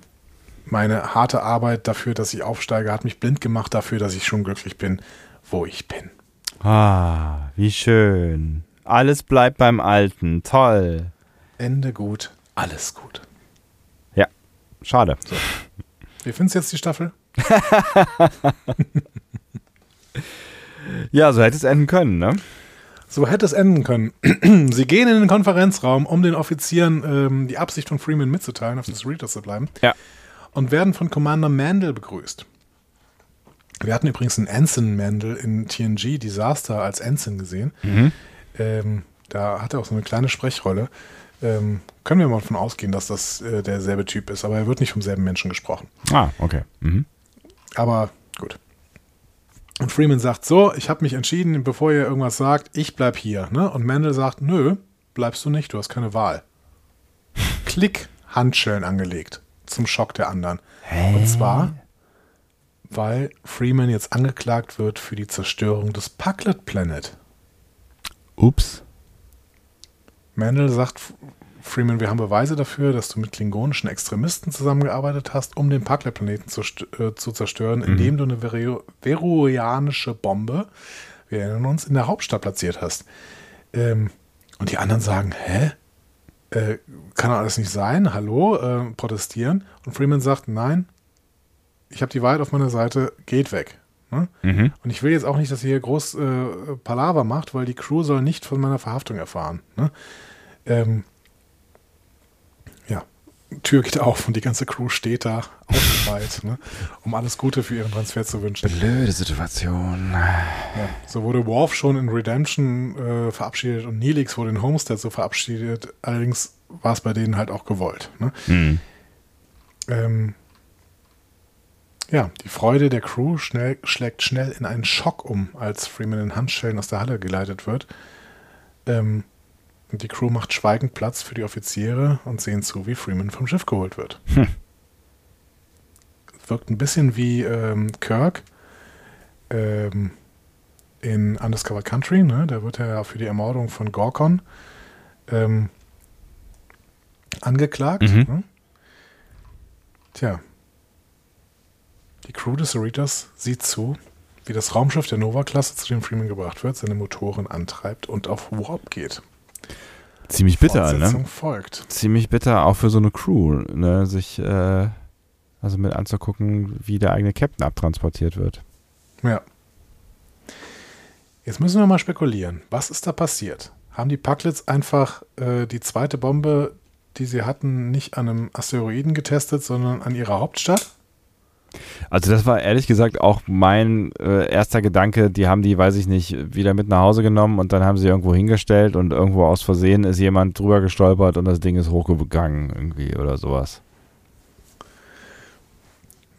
meine harte Arbeit dafür, dass ich aufsteige, hat mich blind gemacht dafür, dass ich schon glücklich bin, wo ich bin. Ah, wie schön. Alles bleibt beim Alten. Toll. Ende gut, alles gut. Schade. Wie findest du jetzt die Staffel? [laughs] Ja, so hätte es enden können, ne? So hätte es enden können. [clears throat] Sie gehen in den Konferenzraum, um den Offizieren ähm, die Absicht von Freeman mitzuteilen, auf des Readers zu bleiben. Ja. Und werden von Commander Mandel begrüßt. Wir hatten übrigens einen Anson Mandel in TNG Disaster als Anson gesehen. Ähm, da hat er auch so eine kleine Sprechrolle. Ähm, können wir mal davon ausgehen, dass das äh, derselbe Typ ist, aber er wird nicht vom selben Menschen gesprochen. Ah, okay. Mhm. Aber gut. Und Freeman sagt so, ich habe mich entschieden, bevor ihr irgendwas sagt, ich bleib hier. Ne? Und Mandel sagt, nö, bleibst du nicht, du hast keine Wahl. Klick, Handschellen angelegt. Zum Schock der anderen. Und zwar, weil Freeman jetzt angeklagt wird für die Zerstörung des Pucklet Planet. Ups. Mandel sagt Freeman, wir haben Beweise dafür, dass du mit klingonischen Extremisten zusammengearbeitet hast, um den Pakler-Planeten zu, äh, zu zerstören, indem du eine Veru- veruianische Bombe, wir erinnern uns, in der Hauptstadt platziert hast. Ähm, und die anderen sagen, hä? Äh, kann alles nicht sein? Hallo? Äh, protestieren. Und Freeman sagt, nein, ich habe die Wahrheit auf meiner Seite, geht weg. Ne? Mhm. Und ich will jetzt auch nicht, dass ihr hier groß äh, Palaver macht, weil die Crew soll nicht von meiner Verhaftung erfahren. Ne? Ähm, ja, Tür geht auf und die ganze Crew steht da aufgereiht, ne? um alles Gute für ihren Transfer zu wünschen. Blöde Situation. Ja, so wurde Worf schon in Redemption äh, verabschiedet und Neelix wurde in Homestead so verabschiedet. Allerdings war es bei denen halt auch gewollt. Ne? Mhm. Ähm, ja, die Freude der Crew schnell, schlägt schnell in einen Schock um, als Freeman in Handschellen aus der Halle geleitet wird. Ähm, die Crew macht schweigend Platz für die Offiziere und sehen zu, wie Freeman vom Schiff geholt wird. Hm. Wirkt ein bisschen wie ähm, Kirk ähm, in Undiscovered Country. Ne? Da wird er ja für die Ermordung von Gorkon ähm, angeklagt. Mhm. Ne? Tja. Die Crew des Cerritos sieht zu, wie das Raumschiff der Nova-Klasse zu den Freeman gebracht wird, seine Motoren antreibt und auf Warp geht. Ziemlich bitter, ne? folgt. Ziemlich bitter, auch für so eine Crew, ne? Sich äh, also mit anzugucken, wie der eigene Captain abtransportiert wird. Ja. Jetzt müssen wir mal spekulieren. Was ist da passiert? Haben die Pucklets einfach äh, die zweite Bombe, die sie hatten, nicht an einem Asteroiden getestet, sondern an ihrer Hauptstadt? Also das war ehrlich gesagt auch mein äh, erster Gedanke, die haben die, weiß ich nicht, wieder mit nach Hause genommen und dann haben sie irgendwo hingestellt und irgendwo aus Versehen ist jemand drüber gestolpert und das Ding ist hochgegangen irgendwie oder sowas.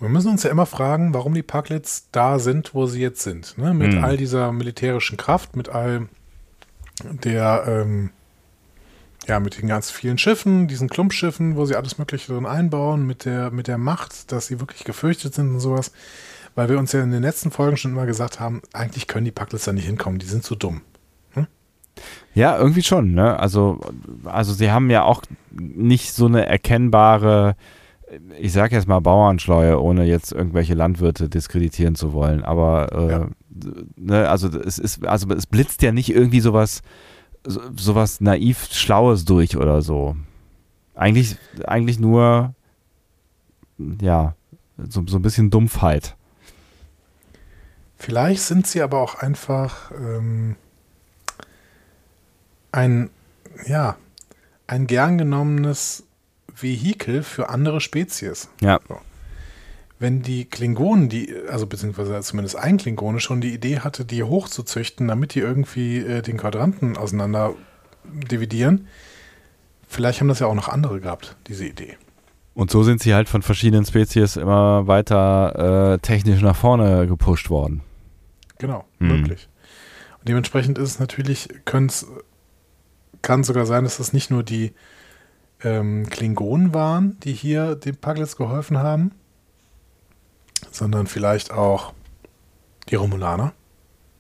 Wir müssen uns ja immer fragen, warum die Pucklets da sind, wo sie jetzt sind. Ne? Mit Hm. all dieser militärischen Kraft, mit all der, ähm, ja, mit den ganz vielen Schiffen, diesen Klumpschiffen, wo sie alles Mögliche drin einbauen, mit der, mit der Macht, dass sie wirklich gefürchtet sind und sowas. Weil wir uns ja in den letzten Folgen schon immer gesagt haben, eigentlich können die Pucklets da nicht hinkommen, die sind zu dumm. Ja, irgendwie schon, ne? Also, also sie haben ja auch nicht so eine erkennbare, ich sag jetzt mal Bauernschleue, ohne jetzt irgendwelche Landwirte diskreditieren zu wollen. Aber äh, Ja. ne, also es ist, also es blitzt ja nicht irgendwie sowas, so, sowas naiv Schlaues durch oder so. Eigentlich, eigentlich nur, ja, so, so ein bisschen Dumpfheit. Vielleicht sind sie aber auch einfach ähm, ein, ja, ein gern genommenes Vehikel für andere Spezies. Ja. Wenn die Klingonen, die, also beziehungsweise zumindest ein Klingone schon die Idee hatte, die hochzuzüchten, damit die irgendwie äh, den Quadranten auseinander dividieren, vielleicht haben das ja auch noch andere gehabt, diese Idee. Und so sind sie halt von verschiedenen Spezies immer weiter äh, technisch nach vorne gepusht worden. Genau, Mhm. möglich. Und dementsprechend ist es natürlich, kann sogar sein, dass es nicht nur die ähm, Klingonen waren, die hier den Puglets geholfen haben, sondern vielleicht auch die Romulaner,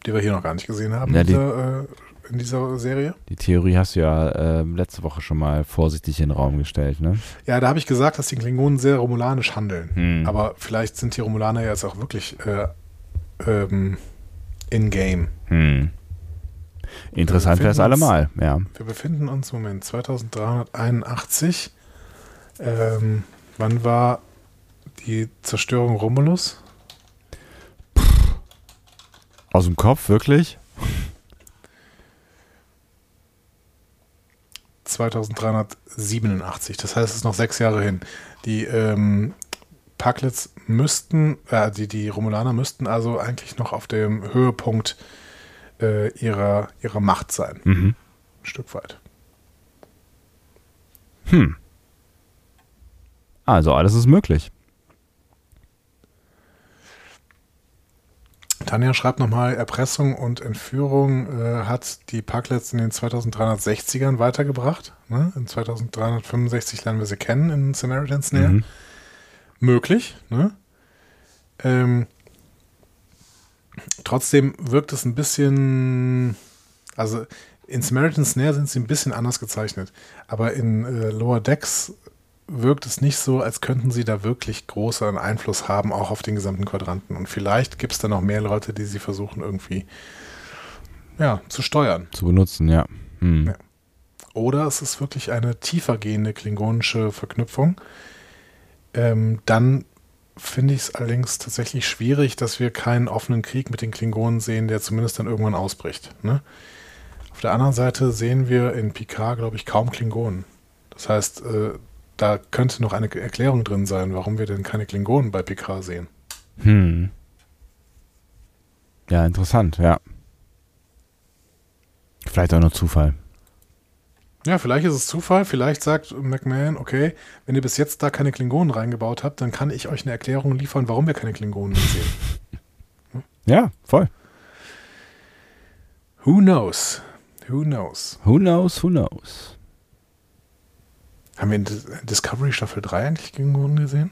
die wir hier noch gar nicht gesehen haben in, die- dieser, äh, in dieser Serie. Die Theorie hast du ja ähm, letzte Woche schon mal vorsichtig in den Raum gestellt, ne? Ja, da habe ich gesagt, dass die Klingonen sehr romulanisch handeln. Hm. Aber vielleicht sind die Romulaner jetzt auch wirklich äh, ähm, in-game. Hm. Interessant wäre es allemal, ja. Wir befinden uns, Moment, 2381. Ähm, wann war die Zerstörung Romulus? Aus dem Kopf, wirklich? 2387. Das heißt, es ist noch sechs Jahre hin. Die ähm, Pucklets müssten, äh, die, die Romulaner müssten also eigentlich noch auf dem Höhepunkt äh, ihrer, ihrer Macht sein. Mhm. Ein Stück weit. Hm. Also alles ist möglich. Tanja schreibt nochmal, Erpressung und Entführung äh, hat die Pucklets in den 2360ern weitergebracht. Ne? In 2365 lernen wir sie kennen in Samaritan's Nähe. Mhm. Möglich. Ne? Ähm, trotzdem wirkt es ein bisschen, also in Samaritan's Snare sind sie ein bisschen anders gezeichnet. Aber in äh, Lower Decks wirkt es nicht so, als könnten sie da wirklich großen Einfluss haben, auch auf den gesamten Quadranten. Und vielleicht gibt es da noch mehr Leute, die sie versuchen irgendwie ja, zu steuern. Zu benutzen, ja. Hm. Ja. Oder es ist wirklich eine tiefer gehende klingonische Verknüpfung. Ähm, dann finde ich es allerdings tatsächlich schwierig, dass wir keinen offenen Krieg mit den Klingonen sehen, der zumindest dann irgendwann ausbricht. Ne? Auf der anderen Seite sehen wir in Picard, glaube ich, kaum Klingonen. Das heißt, äh, da könnte noch eine Erklärung drin sein, warum wir denn keine Klingonen bei Picard sehen. Hm. Ja, interessant, ja. Vielleicht auch nur Zufall. Ja, vielleicht ist es Zufall, vielleicht sagt McMahon, okay, wenn ihr bis jetzt da keine Klingonen reingebaut habt, dann kann ich euch eine Erklärung liefern, warum wir keine Klingonen sehen. [laughs] Ja, voll. Who knows? Who knows? Who knows, who knows. Haben wir in Dis- Discovery Staffel 3 eigentlich Klingonen gesehen?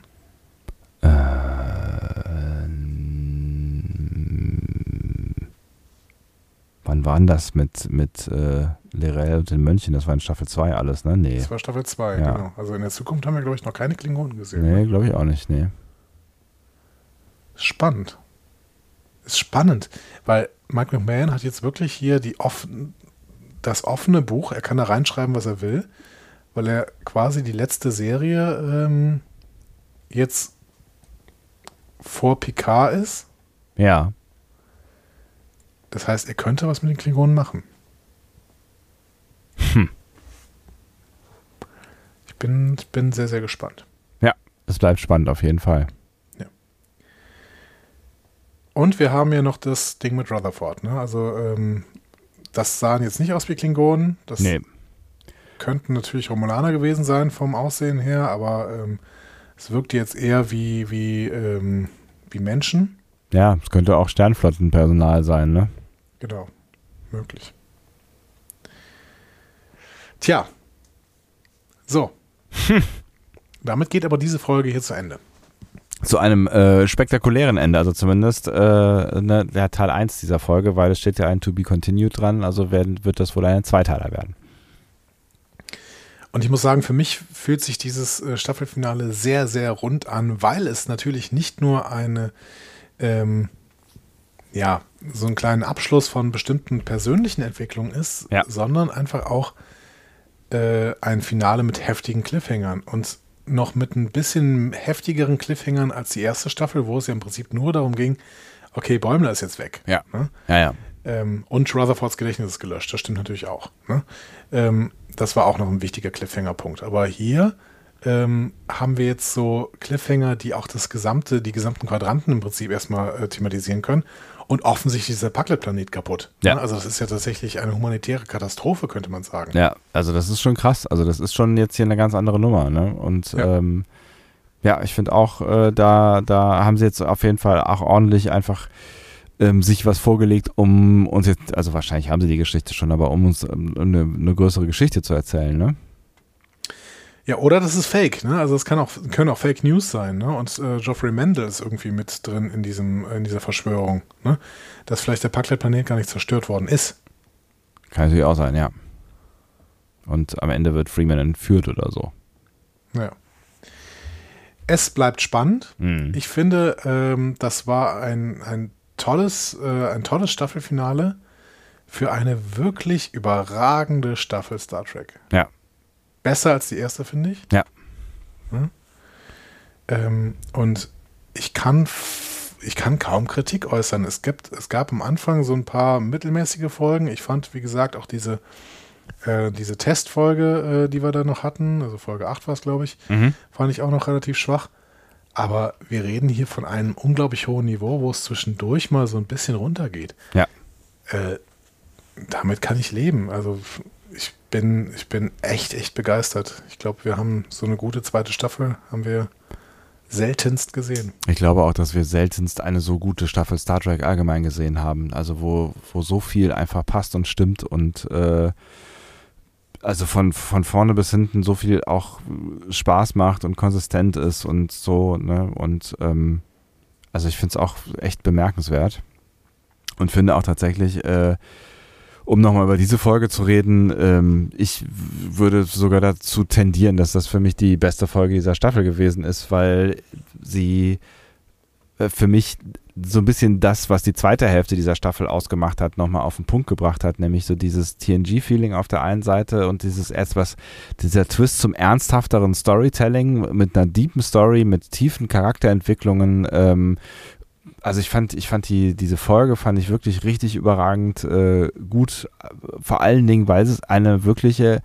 Ähm, wann war denn das mit, mit äh, Lerell und den Mönchen? Das war in Staffel 2 alles, ne? Nee. Das war Staffel 2, Ja. genau. Also in der Zukunft haben wir, glaube ich, noch keine Klingonen gesehen. Nee, glaube ich auch nicht, nee. Spannend. Ist spannend, weil Mike McMahon hat jetzt wirklich hier die offen, das offene Buch. Er kann da reinschreiben, was er will, weil er quasi die letzte Serie ähm, jetzt vor Picard ist. Ja. Das heißt, er könnte was mit den Klingonen machen. Hm. Ich bin, ich bin sehr, sehr gespannt. Ja, es bleibt spannend auf jeden Fall. Und wir haben ja noch das Ding mit Rutherford. Ne? Also, ähm, das sahen jetzt nicht aus wie Klingonen. Das Nee. Könnten natürlich Romulaner gewesen sein vom Aussehen her, aber ähm, es wirkte jetzt eher wie, wie, ähm, wie Menschen. Ja, es könnte auch Sternflottenpersonal sein, ne? Genau, möglich. Tja. So. [laughs] Damit geht aber diese Folge hier zu Ende. Zu einem äh, spektakulären Ende, also zumindest äh, ne, der Teil 1 dieser Folge, weil es steht ja ein To Be Continued dran, also werden, wird das wohl ein Zweiteiler werden. Und ich muss sagen, für mich fühlt sich dieses äh, Staffelfinale sehr, sehr rund an, weil es natürlich nicht nur eine, ähm, ja, so einen kleinen Abschluss von bestimmten persönlichen Entwicklungen ist, Ja. sondern einfach auch äh, ein Finale mit heftigen Cliffhangern und noch mit ein bisschen heftigeren Cliffhangern als die erste Staffel, wo es ja im Prinzip nur darum ging, okay, Bäumler ist jetzt weg. Ja. Ne? Ja, ja. Ähm, und Rutherfords Gedächtnis ist gelöscht. Das stimmt natürlich auch. Ne? Ähm, das war auch noch ein wichtiger Cliffhanger-Punkt. Aber hier ähm, haben wir jetzt so Cliffhanger, die auch das gesamte, die gesamten Quadranten im Prinzip erstmal äh, thematisieren können. Und offensichtlich ist der Packlet-Planet kaputt. Ja. Ne? Also das ist ja tatsächlich eine humanitäre Katastrophe, könnte man sagen. Ja, also das ist schon krass. Also das ist schon jetzt hier eine ganz andere Nummer, ne? Und Ja. ähm, ja, ich finde auch, äh, da, da haben sie jetzt auf jeden Fall auch ordentlich einfach ähm, sich was vorgelegt, um uns jetzt, also wahrscheinlich haben sie die Geschichte schon, aber um uns ähm, eine, eine größere Geschichte zu erzählen, ne? Ja, oder das ist Fake, ne? Also es kann auch, können auch Fake News sein, ne? Und äh, Geoffrey Mendel ist irgendwie mit drin in diesem, in dieser Verschwörung, ne? Dass vielleicht der Packlet-Planet gar nicht zerstört worden ist. Kann natürlich auch sein, ja. Und am Ende wird Freeman entführt oder so. Ja. Es bleibt spannend. Mhm. Ich finde, ähm, das war ein, ein, tolles, äh, ein tolles Staffelfinale für eine wirklich überragende Staffel Star Trek. Ja. Besser als die erste, finde ich. Ja. Hm? Ähm, und ich kann, ich kann kaum Kritik äußern. Es, gibt, es gab am Anfang so ein paar mittelmäßige Folgen. Ich fand, wie gesagt, auch diese, äh, diese Testfolge, äh, die wir da noch hatten, also Folge 8 war es, glaube ich, Mhm. fand ich auch noch relativ schwach. Aber wir reden hier von einem unglaublich hohen Niveau, wo es zwischendurch mal so ein bisschen runtergeht. Ja. Äh, damit kann ich leben. Also ich bin, ich bin echt, echt begeistert. Ich glaube, wir haben so eine gute zweite Staffel, haben wir seltenst gesehen. Ich glaube auch, dass wir seltenst eine so gute Staffel Star Trek allgemein gesehen haben. Also wo, wo so viel einfach passt und stimmt und äh, also von, von vorne bis hinten so viel auch Spaß macht und konsistent ist und so, ne? Und ähm, also ich finde es auch echt bemerkenswert. Und finde auch tatsächlich, äh, um nochmal über diese Folge zu reden, ähm, ich würde sogar dazu tendieren, dass das für mich die beste Folge dieser Staffel gewesen ist, weil sie für mich so ein bisschen das, was die zweite Hälfte dieser Staffel ausgemacht hat, nochmal auf den Punkt gebracht hat, nämlich so dieses TNG-Feeling auf der einen Seite und dieses etwas, dieser Twist zum ernsthafteren Storytelling mit einer deepen Story, mit tiefen Charakterentwicklungen, ähm, also ich fand, ich fand die, diese Folge fand ich wirklich richtig überragend äh, gut, äh, vor allen Dingen, weil es eine wirkliche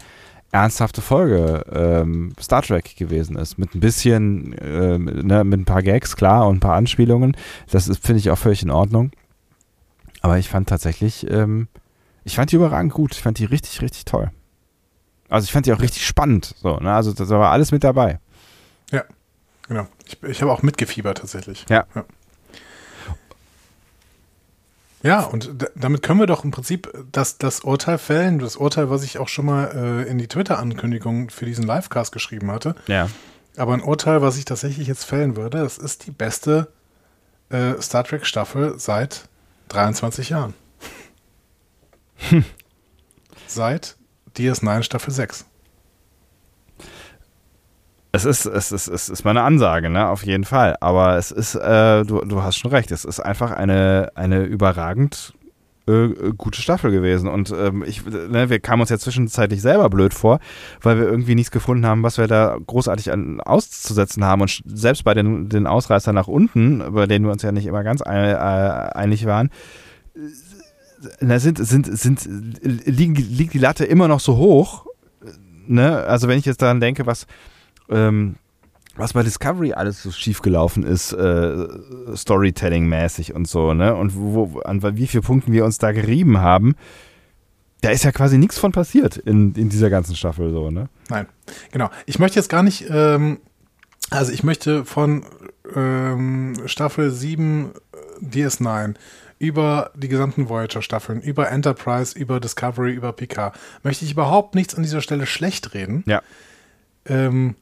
ernsthafte Folge ähm, Star Trek gewesen ist. Mit ein bisschen, ähm, ne, mit ein paar Gags, klar, und ein paar Anspielungen. Das finde ich, auch völlig in Ordnung. Aber ich fand tatsächlich, ähm, ich fand die überragend gut. Ich fand die richtig, richtig toll. Also ich fand die auch richtig spannend. So, ne? Also da war alles mit dabei. Genau. Ich, ich habe auch mitgefiebert tatsächlich. Ja. Ja, ja und damit können wir doch im Prinzip das, das Urteil fällen. Das Urteil, was ich auch schon mal äh, in die Twitter-Ankündigung für diesen Livecast geschrieben hatte. Ja. Aber ein Urteil, was ich tatsächlich jetzt fällen würde, das ist die beste äh, Star Trek-Staffel seit 23 Jahren. [laughs] Seit DS9 Staffel 6. Es ist, es ist, es ist meine Ansage, ne, auf jeden Fall. Aber es ist, äh, du, du hast schon recht, es ist einfach eine, eine überragend äh, gute Staffel gewesen. Und ähm, ich, ne, wir kamen uns ja zwischenzeitlich selber blöd vor, weil wir irgendwie nichts gefunden haben, was wir da großartig an, auszusetzen haben. Und selbst bei den, den Ausreißern nach unten, bei denen wir uns ja nicht immer ganz ein, äh, einig waren, da sind, sind, sind, liegen, liegt die Latte immer noch so hoch. Ne? Also wenn ich jetzt daran denke, was ähm, was bei Discovery alles so schief gelaufen ist, äh, Storytelling-mäßig und so, ne? Und wo, an wie vielen Punkten wir uns da gerieben haben, da ist ja quasi nichts von passiert in, in dieser ganzen Staffel so, ne? Nein, genau. Ich möchte jetzt gar nicht, ähm, also ich möchte von ähm, Staffel 7 äh, DS9 über die gesamten Voyager-Staffeln, über Enterprise, über Discovery, über Picard, möchte ich überhaupt nichts an dieser Stelle schlecht reden. Ja. Ähm,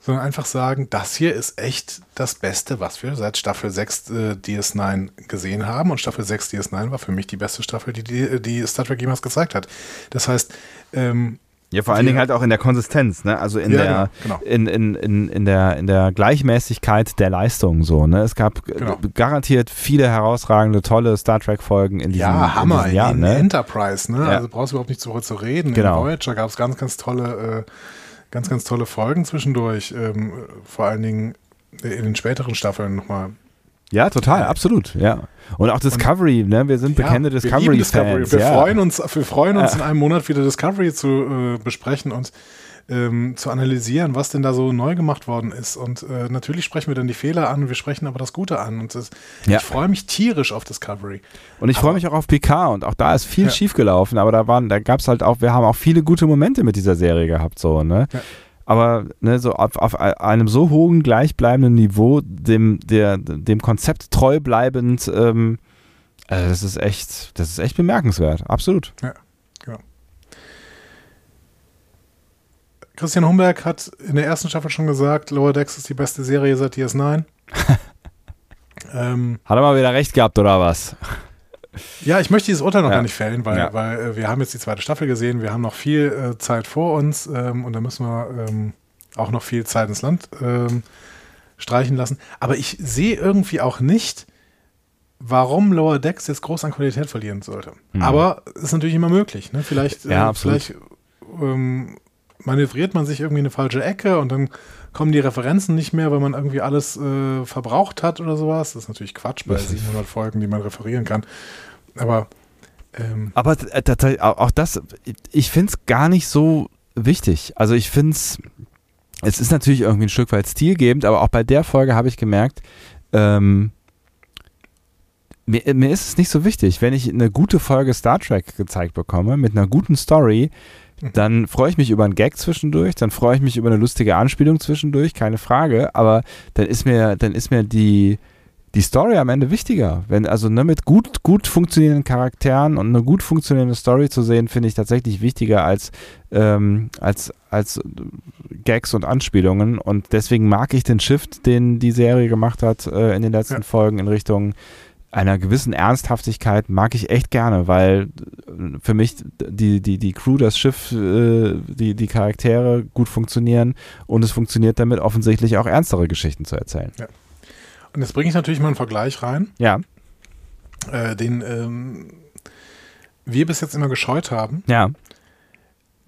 sondern einfach sagen, das hier ist echt das Beste, was wir seit Staffel 6 äh, DS9 gesehen haben. Und Staffel 6 DS9 war für mich die beste Staffel, die, die, die Star Trek jemals gezeigt hat. Das heißt, ähm, ja, vor allen Dingen halt auch in der Konsistenz, ne? Also in Ja, der genau, genau. In, in, in, in der in der Gleichmäßigkeit der Leistung so, ne? Es gab Genau. garantiert viele herausragende, tolle Star Trek Folgen in diesem, ja, Hammer, in diesem Jahr, in, ne? Enterprise, ne? Ja. Also brauchst du überhaupt nicht zurück zu reden. Genau. In Voyager gab es ganz, ganz tolle, äh, ganz, ganz tolle Folgen zwischendurch. Ähm, vor allen Dingen in den späteren Staffeln nochmal. Ja, total, absolut, ja. Und auch Discovery, ne? Wir sind bekannte wir lieben Discovery-Fans. Wir ja. freuen uns, wir freuen uns in einem Monat wieder Discovery zu äh, besprechen und ähm, zu analysieren, was denn da so neu gemacht worden ist. Und äh, natürlich sprechen wir dann die Fehler an, wir sprechen aber das Gute an. Und das, Ja. ich freue mich tierisch auf Discovery. Und ich freue mich auch auf Picard und auch da ist viel Ja. schief gelaufen, aber da waren, da gab es halt auch, wir haben auch viele gute Momente mit dieser Serie gehabt, so, ne? Ja. Aber ne, so auf, auf einem so hohen, gleichbleibenden Niveau, dem, der, dem Konzept treu bleibend, ähm, äh, das ist echt, das ist echt bemerkenswert, absolut. Genau. Christian Humberg hat in der ersten Staffel schon gesagt, Lower Decks ist die beste Serie seit DS9. [laughs] ähm, Hat er mal wieder recht gehabt, oder was? ja, ich möchte dieses Urteil noch Ja. gar nicht fällen, weil, Ja. weil äh, wir haben jetzt die zweite Staffel gesehen, wir haben noch viel äh, Zeit vor uns ähm, und da müssen wir ähm, auch noch viel Zeit ins Land ähm, streichen lassen. Aber ich sehe irgendwie auch nicht, warum Lower Decks jetzt groß an Qualität verlieren sollte. Aber ist natürlich immer möglich. Ne? Vielleicht, Ja, äh, vielleicht ähm, manövriert man sich irgendwie in eine falsche Ecke und dann kommen die Referenzen nicht mehr, weil man irgendwie alles äh, verbraucht hat oder sowas. Das ist natürlich Quatsch bei 700 Folgen, die man referieren kann. Aber ähm, Aber äh, auch das, ich finde es gar nicht so wichtig. Also ich finde es, es ist natürlich irgendwie ein Stück weit stilgebend, aber auch bei der Folge habe ich gemerkt, ähm, mir, mir ist es nicht so wichtig. Wenn ich eine gute Folge Star Trek gezeigt bekomme, mit einer guten Story, dann freue ich mich über einen Gag zwischendurch, dann freue ich mich über eine lustige Anspielung zwischendurch, keine Frage, aber dann ist mir, dann ist mir die, die Story am Ende wichtiger. Wenn, also ne, mit gut, gut funktionierenden Charakteren und eine gut funktionierende Story zu sehen, finde ich tatsächlich wichtiger als, ähm, als, als Gags und Anspielungen. Und deswegen mag ich den Shift, den die Serie gemacht hat äh, in den letzten Ja. Folgen in Richtung einer gewissen Ernsthaftigkeit mag ich echt gerne, weil äh, für mich die, die, die Crew, das Schiff, äh, die, die Charaktere gut funktionieren und es funktioniert damit offensichtlich auch ernstere Geschichten zu erzählen. und jetzt bringe ich natürlich mal einen Vergleich rein, Ja, äh, den ähm, wir bis jetzt immer gescheut haben. ja,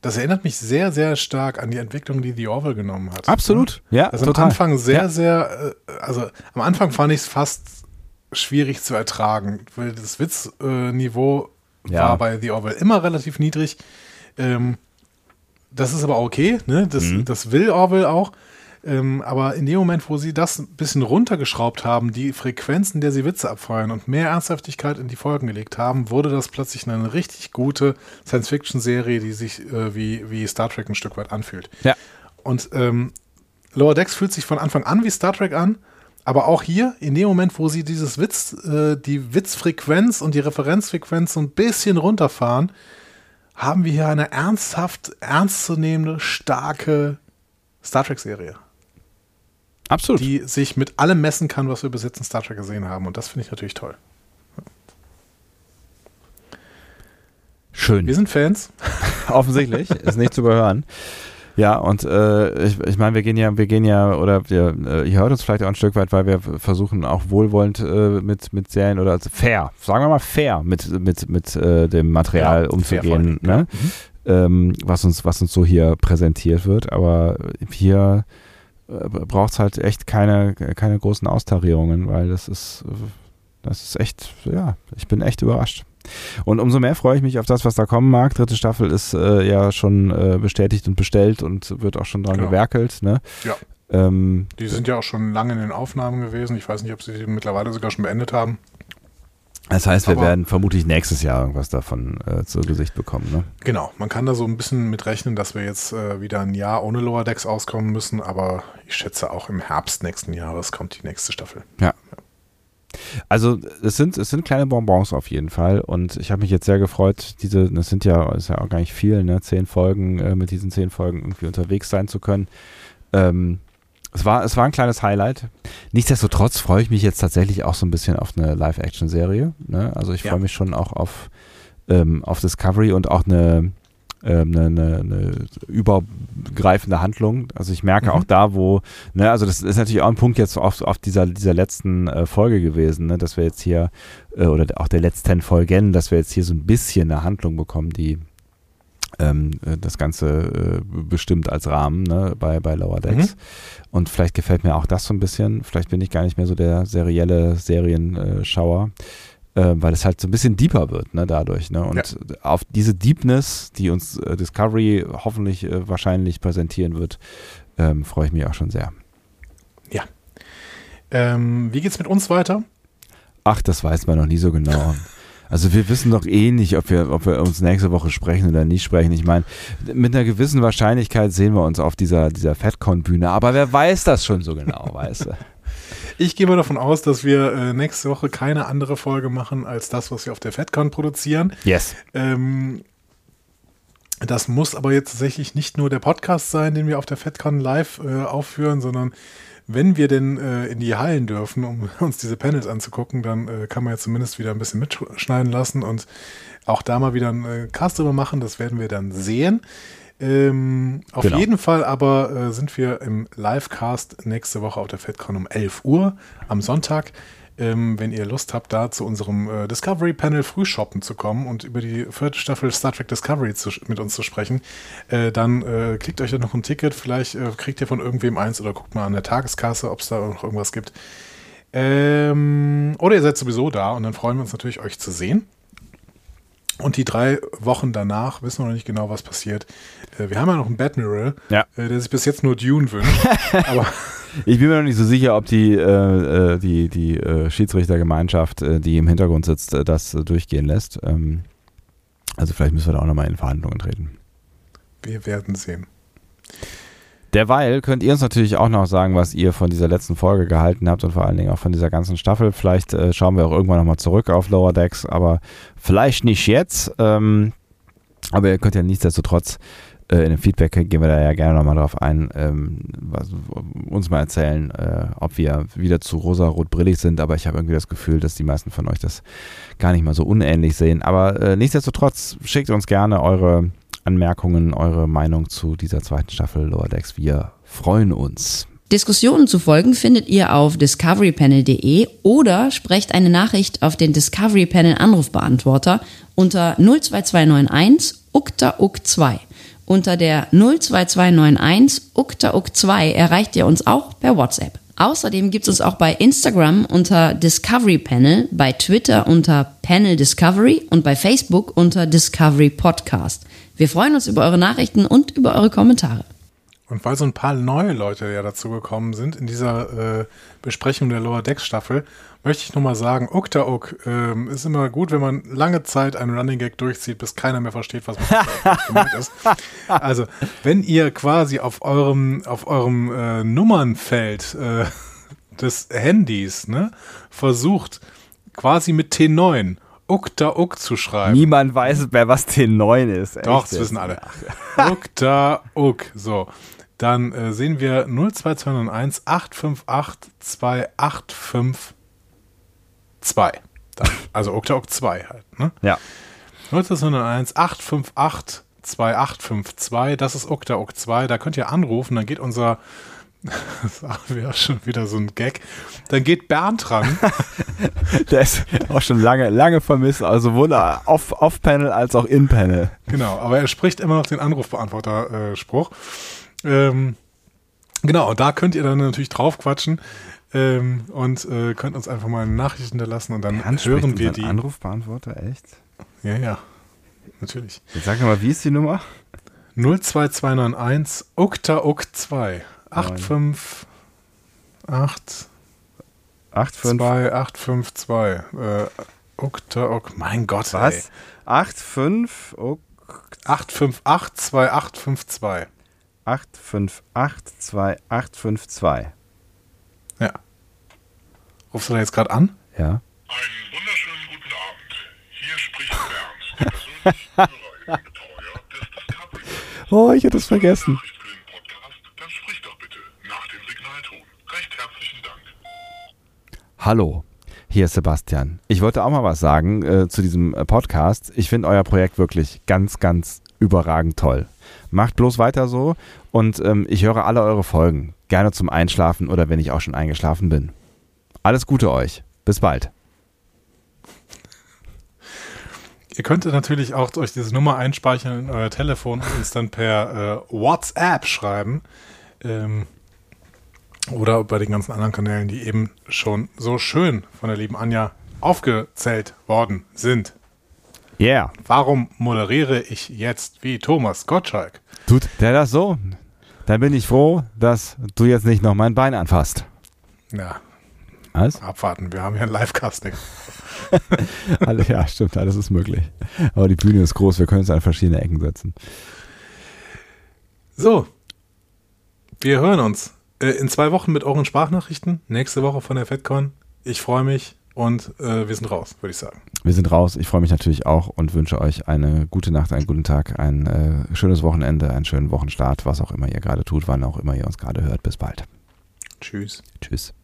Das erinnert mich sehr, sehr stark an die Entwicklung, die The Orville genommen hat. absolut. Ja, Also total. am Anfang sehr, Ja. sehr, äh, also am Anfang fand ich es fast schwierig zu ertragen, weil das Witzniveau Ja. war bei The Orville immer relativ niedrig. Ähm, das ist aber okay, ne? das, Mhm. das will Orwell auch. Ähm, aber in dem Moment, wo sie das ein bisschen runtergeschraubt haben, die Frequenzen, in der sie Witze abfeuern und mehr Ernsthaftigkeit in die Folgen gelegt haben, wurde das plötzlich eine richtig gute Science-Fiction-Serie, die sich äh, wie, wie Star Trek ein Stück weit anfühlt. Ja. Und ähm, Lower Decks fühlt sich von Anfang an wie Star Trek an, aber auch hier, in dem Moment, wo sie dieses Witz, äh, die Witzfrequenz und die Referenzfrequenz so ein bisschen runterfahren, haben wir hier eine ernsthaft, ernstzunehmende, starke Star Trek-Serie, Absolut. die sich mit allem messen kann, was wir bis jetzt in Star Trek gesehen haben. Und das finde ich natürlich toll. Schön. Wir sind Fans. [laughs] Offensichtlich, ist nicht zu überhören. Ja, und äh, ich, ich meine, wir gehen ja, wir gehen ja, oder wir, äh, ihr hört uns vielleicht auch ein Stück weit, weil wir versuchen auch wohlwollend äh, mit, mit Serien oder also fair, sagen wir mal fair mit, mit, mit äh, dem Material Ja, umzugehen, ne? ähm, was, uns, was uns so hier präsentiert wird. Aber hier äh, braucht es halt echt keine, keine großen Austarierungen, weil das ist, äh, das ist echt, ja, ich bin echt überrascht. Und umso mehr freue ich mich auf das, was da kommen mag. Dritte Staffel ist äh, ja schon äh, bestätigt und bestellt und wird auch schon dran Genau. gewerkelt. Ne? Ja. Ähm, Die sind ja auch schon lange in den Aufnahmen gewesen. Ich weiß nicht, ob sie die mittlerweile sogar schon beendet haben. das heißt, wir Aber- werden vermutlich nächstes Jahr irgendwas davon äh, zu Gesicht bekommen. Ne? Genau, man kann da so ein bisschen mit rechnen, dass wir jetzt äh, wieder ein Jahr ohne Lower Decks auskommen müssen, aber ich schätze auch im Herbst nächsten Jahres kommt die nächste Staffel. Ja. Also es sind, es sind kleine Bonbons auf jeden Fall und ich habe mich jetzt sehr gefreut, diese, das sind ja, ist ja auch gar nicht viel, ne, zehn Folgen, äh, mit diesen zehn Folgen irgendwie unterwegs sein zu können. Ähm, es war, es war ein kleines Highlight. Nichtsdestotrotz freue ich mich jetzt tatsächlich auch so ein bisschen auf eine Live-Action-Serie. Ne? Also ich Ja. freue mich schon auch auf, ähm, auf Discovery und auch eine, eine, eine, eine übergreifende Handlung. Also ich merke Mhm. auch da, wo, ne, also das ist natürlich auch ein Punkt jetzt auf, auf dieser, dieser letzten äh, Folge gewesen, ne, dass wir jetzt hier, äh, oder auch der letzten Folgen, dass wir jetzt hier so ein bisschen eine Handlung bekommen, die ähm, äh, das Ganze äh, bestimmt als Rahmen ne, bei, bei Lower Decks. Und vielleicht gefällt mir auch das so ein bisschen. Vielleicht bin ich gar nicht mehr so der serielle Serienschauer, äh, weil es halt so ein bisschen deeper wird ne, dadurch. Ne? Und auf diese Deepness, die uns äh, Discovery hoffentlich äh, wahrscheinlich präsentieren wird, ähm, freue ich mich auch schon sehr. Ähm, wie geht's mit uns weiter? Ach, das weiß man noch nie so genau. Also wir wissen doch eh nicht, ob wir, ob wir uns nächste Woche sprechen oder nicht sprechen. Ich meine, mit einer gewissen Wahrscheinlichkeit sehen wir uns auf dieser, dieser FedCon-Bühne, aber wer weiß das schon so genau, weißt du? Ich gehe mal davon aus, dass wir äh, nächste Woche keine andere Folge machen als das, was wir auf der FedCon produzieren. Yes. Ähm, das muss aber jetzt tatsächlich nicht nur der Podcast sein, den wir auf der FedCon live äh, aufführen, sondern wenn wir denn äh, in die Hallen dürfen, um [laughs] uns diese Panels anzugucken, dann äh, kann man ja zumindest wieder ein bisschen mitschneiden lassen und auch da mal wieder einen äh, Cast drüber machen. Das werden wir dann sehen. Ähm, auf Genau. jeden Fall aber äh, sind wir im Livecast nächste Woche auf der FedCon um 11 Uhr am Sonntag. Ähm, wenn ihr Lust habt, da zu unserem äh, Discovery Panel Frühshoppen zu kommen und über die vierte Staffel Star Trek Discovery zu, mit uns zu sprechen, äh, dann äh, klickt euch da noch ein Ticket. Vielleicht äh, kriegt ihr von irgendwem eins oder guckt mal an der Tageskasse, ob es da noch irgendwas gibt. Ähm, oder ihr seid sowieso da und dann freuen wir uns natürlich, euch zu sehen. Und die drei Wochen danach wissen wir noch nicht genau, was passiert. Äh, wir haben ja noch einen Badmiral, Ja. äh, der sich bis jetzt nur Dune wünscht. [laughs] aber Ich bin mir noch nicht so sicher, ob die, äh, äh, die, die äh, Schiedsrichtergemeinschaft, äh, die im Hintergrund sitzt, das durchgehen lässt. Ähm, also vielleicht müssen wir da auch nochmal in Verhandlungen treten. wir werden sehen. Derweil könnt ihr uns natürlich auch noch sagen, was ihr von dieser letzten Folge gehalten habt und vor allen Dingen auch von dieser ganzen Staffel. Vielleicht schauen wir auch irgendwann nochmal zurück auf Lower Decks, aber vielleicht nicht jetzt. Ähm, aber ihr könnt ja nichtsdestotrotz äh, in dem Feedback gehen wir da ja gerne nochmal drauf ein, ähm, was, uns mal erzählen, äh, ob wir wieder zu rosa-rot-brillig sind. Aber ich habe irgendwie das Gefühl, dass die meisten von euch das gar nicht mal so unähnlich sehen. Aber äh, nichtsdestotrotz schickt uns gerne eure Anmerkungen, eure Meinung zu dieser zweiten Staffel Lower Decks. Wir freuen uns. Diskussionen zu folgen findet ihr auf discoverypanel.de oder sprecht eine Nachricht auf den Discovery Panel Anrufbeantworter unter 02291 ukta uk 2. Unter der 02291 ukta uk 2 erreicht ihr uns auch per WhatsApp. Außerdem gibt es uns auch bei Instagram unter Discovery Panel, bei Twitter unter Panel Discovery und bei Facebook unter Discovery Podcast. Wir freuen uns über eure Nachrichten und über eure Kommentare. Und weil so ein paar neue Leute ja dazu gekommen sind in dieser äh, Besprechung der Lower Decks Staffel, möchte ich nochmal sagen, Ukta Uk ähm, ist immer gut, wenn man lange Zeit einen Running Gag durchzieht, bis keiner mehr versteht, was man gemeint ist. [laughs] Also, wenn ihr quasi auf eurem, auf eurem äh, Nummernfeld äh, des Handys ne, versucht, quasi mit T9 Ukta Uk zu schreiben. Niemand weiß mehr, was T9 ist. Doch, das wissen alle. Ukta Uk. So. Dann äh, sehen wir 02291 858 2852. Dann, also Ukta Uk 2 halt. Ne? Ja. 02291 858 2852, das ist Ukta Uk 2, da könnt ihr anrufen, dann geht unser, [laughs] das wäre schon wieder so ein Gag, dann geht Bernd ran. [laughs] Der ist auch schon lange, lange vermisst, also sowohl off- off-Panel als auch in-Panel. Genau, aber er spricht immer noch den Anrufbeantworter-Spruch. Ähm, genau, da könnt ihr dann natürlich drauf quatschen ähm, und äh, könnt uns einfach mal eine Nachricht hinterlassen und dann hören wir die. Anrufbeantworter, echt? Ja, ja, natürlich. Jetzt sag nochmal, wie ist die Nummer? 02291 Ukta Uk 2 858 85. 2852 äh, Ukta Uk, mein Gott, ey. Was? 85 oh, 858 2852. 858 2852. Ja. Rufst du da jetzt gerade an? Ja. Einen wunderschönen guten Abend. Hier spricht Bernd, der persönliche [laughs] Betreuer des Discovery. Oh, ich hätte es vergessen. Nachricht für den Podcast? Dann sprich doch bitte nach dem Signalton. Recht herzlichen Dank. Hallo, hier ist Sebastian. Ich wollte auch mal was sagen äh, zu diesem äh, Podcast. Ich finde euer Projekt wirklich ganz, ganz überragend toll. Macht bloß weiter so und ähm, ich höre alle eure Folgen. Gerne zum Einschlafen oder wenn ich auch schon eingeschlafen bin. Alles Gute euch. Bis bald. Ihr könntet natürlich auch euch diese Nummer einspeichern in euer Telefon und uns dann per äh, WhatsApp schreiben. Ähm, oder bei den ganzen anderen Kanälen, die eben schon so schön von der lieben Anja aufgezählt worden sind. Yeah. Warum moderiere ich jetzt wie Thomas Gottschalk? Tut der das so? Dann bin ich froh, dass du jetzt nicht noch mein Bein anfasst. Ja, Was? abwarten, wir haben ja ein Live-Casting. [laughs] Ja, stimmt, alles ist möglich. Aber die Bühne ist groß, wir können uns an verschiedene Ecken setzen. So, wir hören uns äh, in zwei Wochen mit euren Sprachnachrichten. Nächste Woche von der FedCon. Ich freue mich und äh, wir sind raus, würde ich sagen. Wir sind raus. Ich freue mich natürlich auch und wünsche euch eine gute Nacht, einen guten Tag, ein äh, schönes Wochenende, einen schönen Wochenstart, was auch immer ihr gerade tut, wann auch immer ihr uns gerade hört. Bis bald. Tschüss. Tschüss.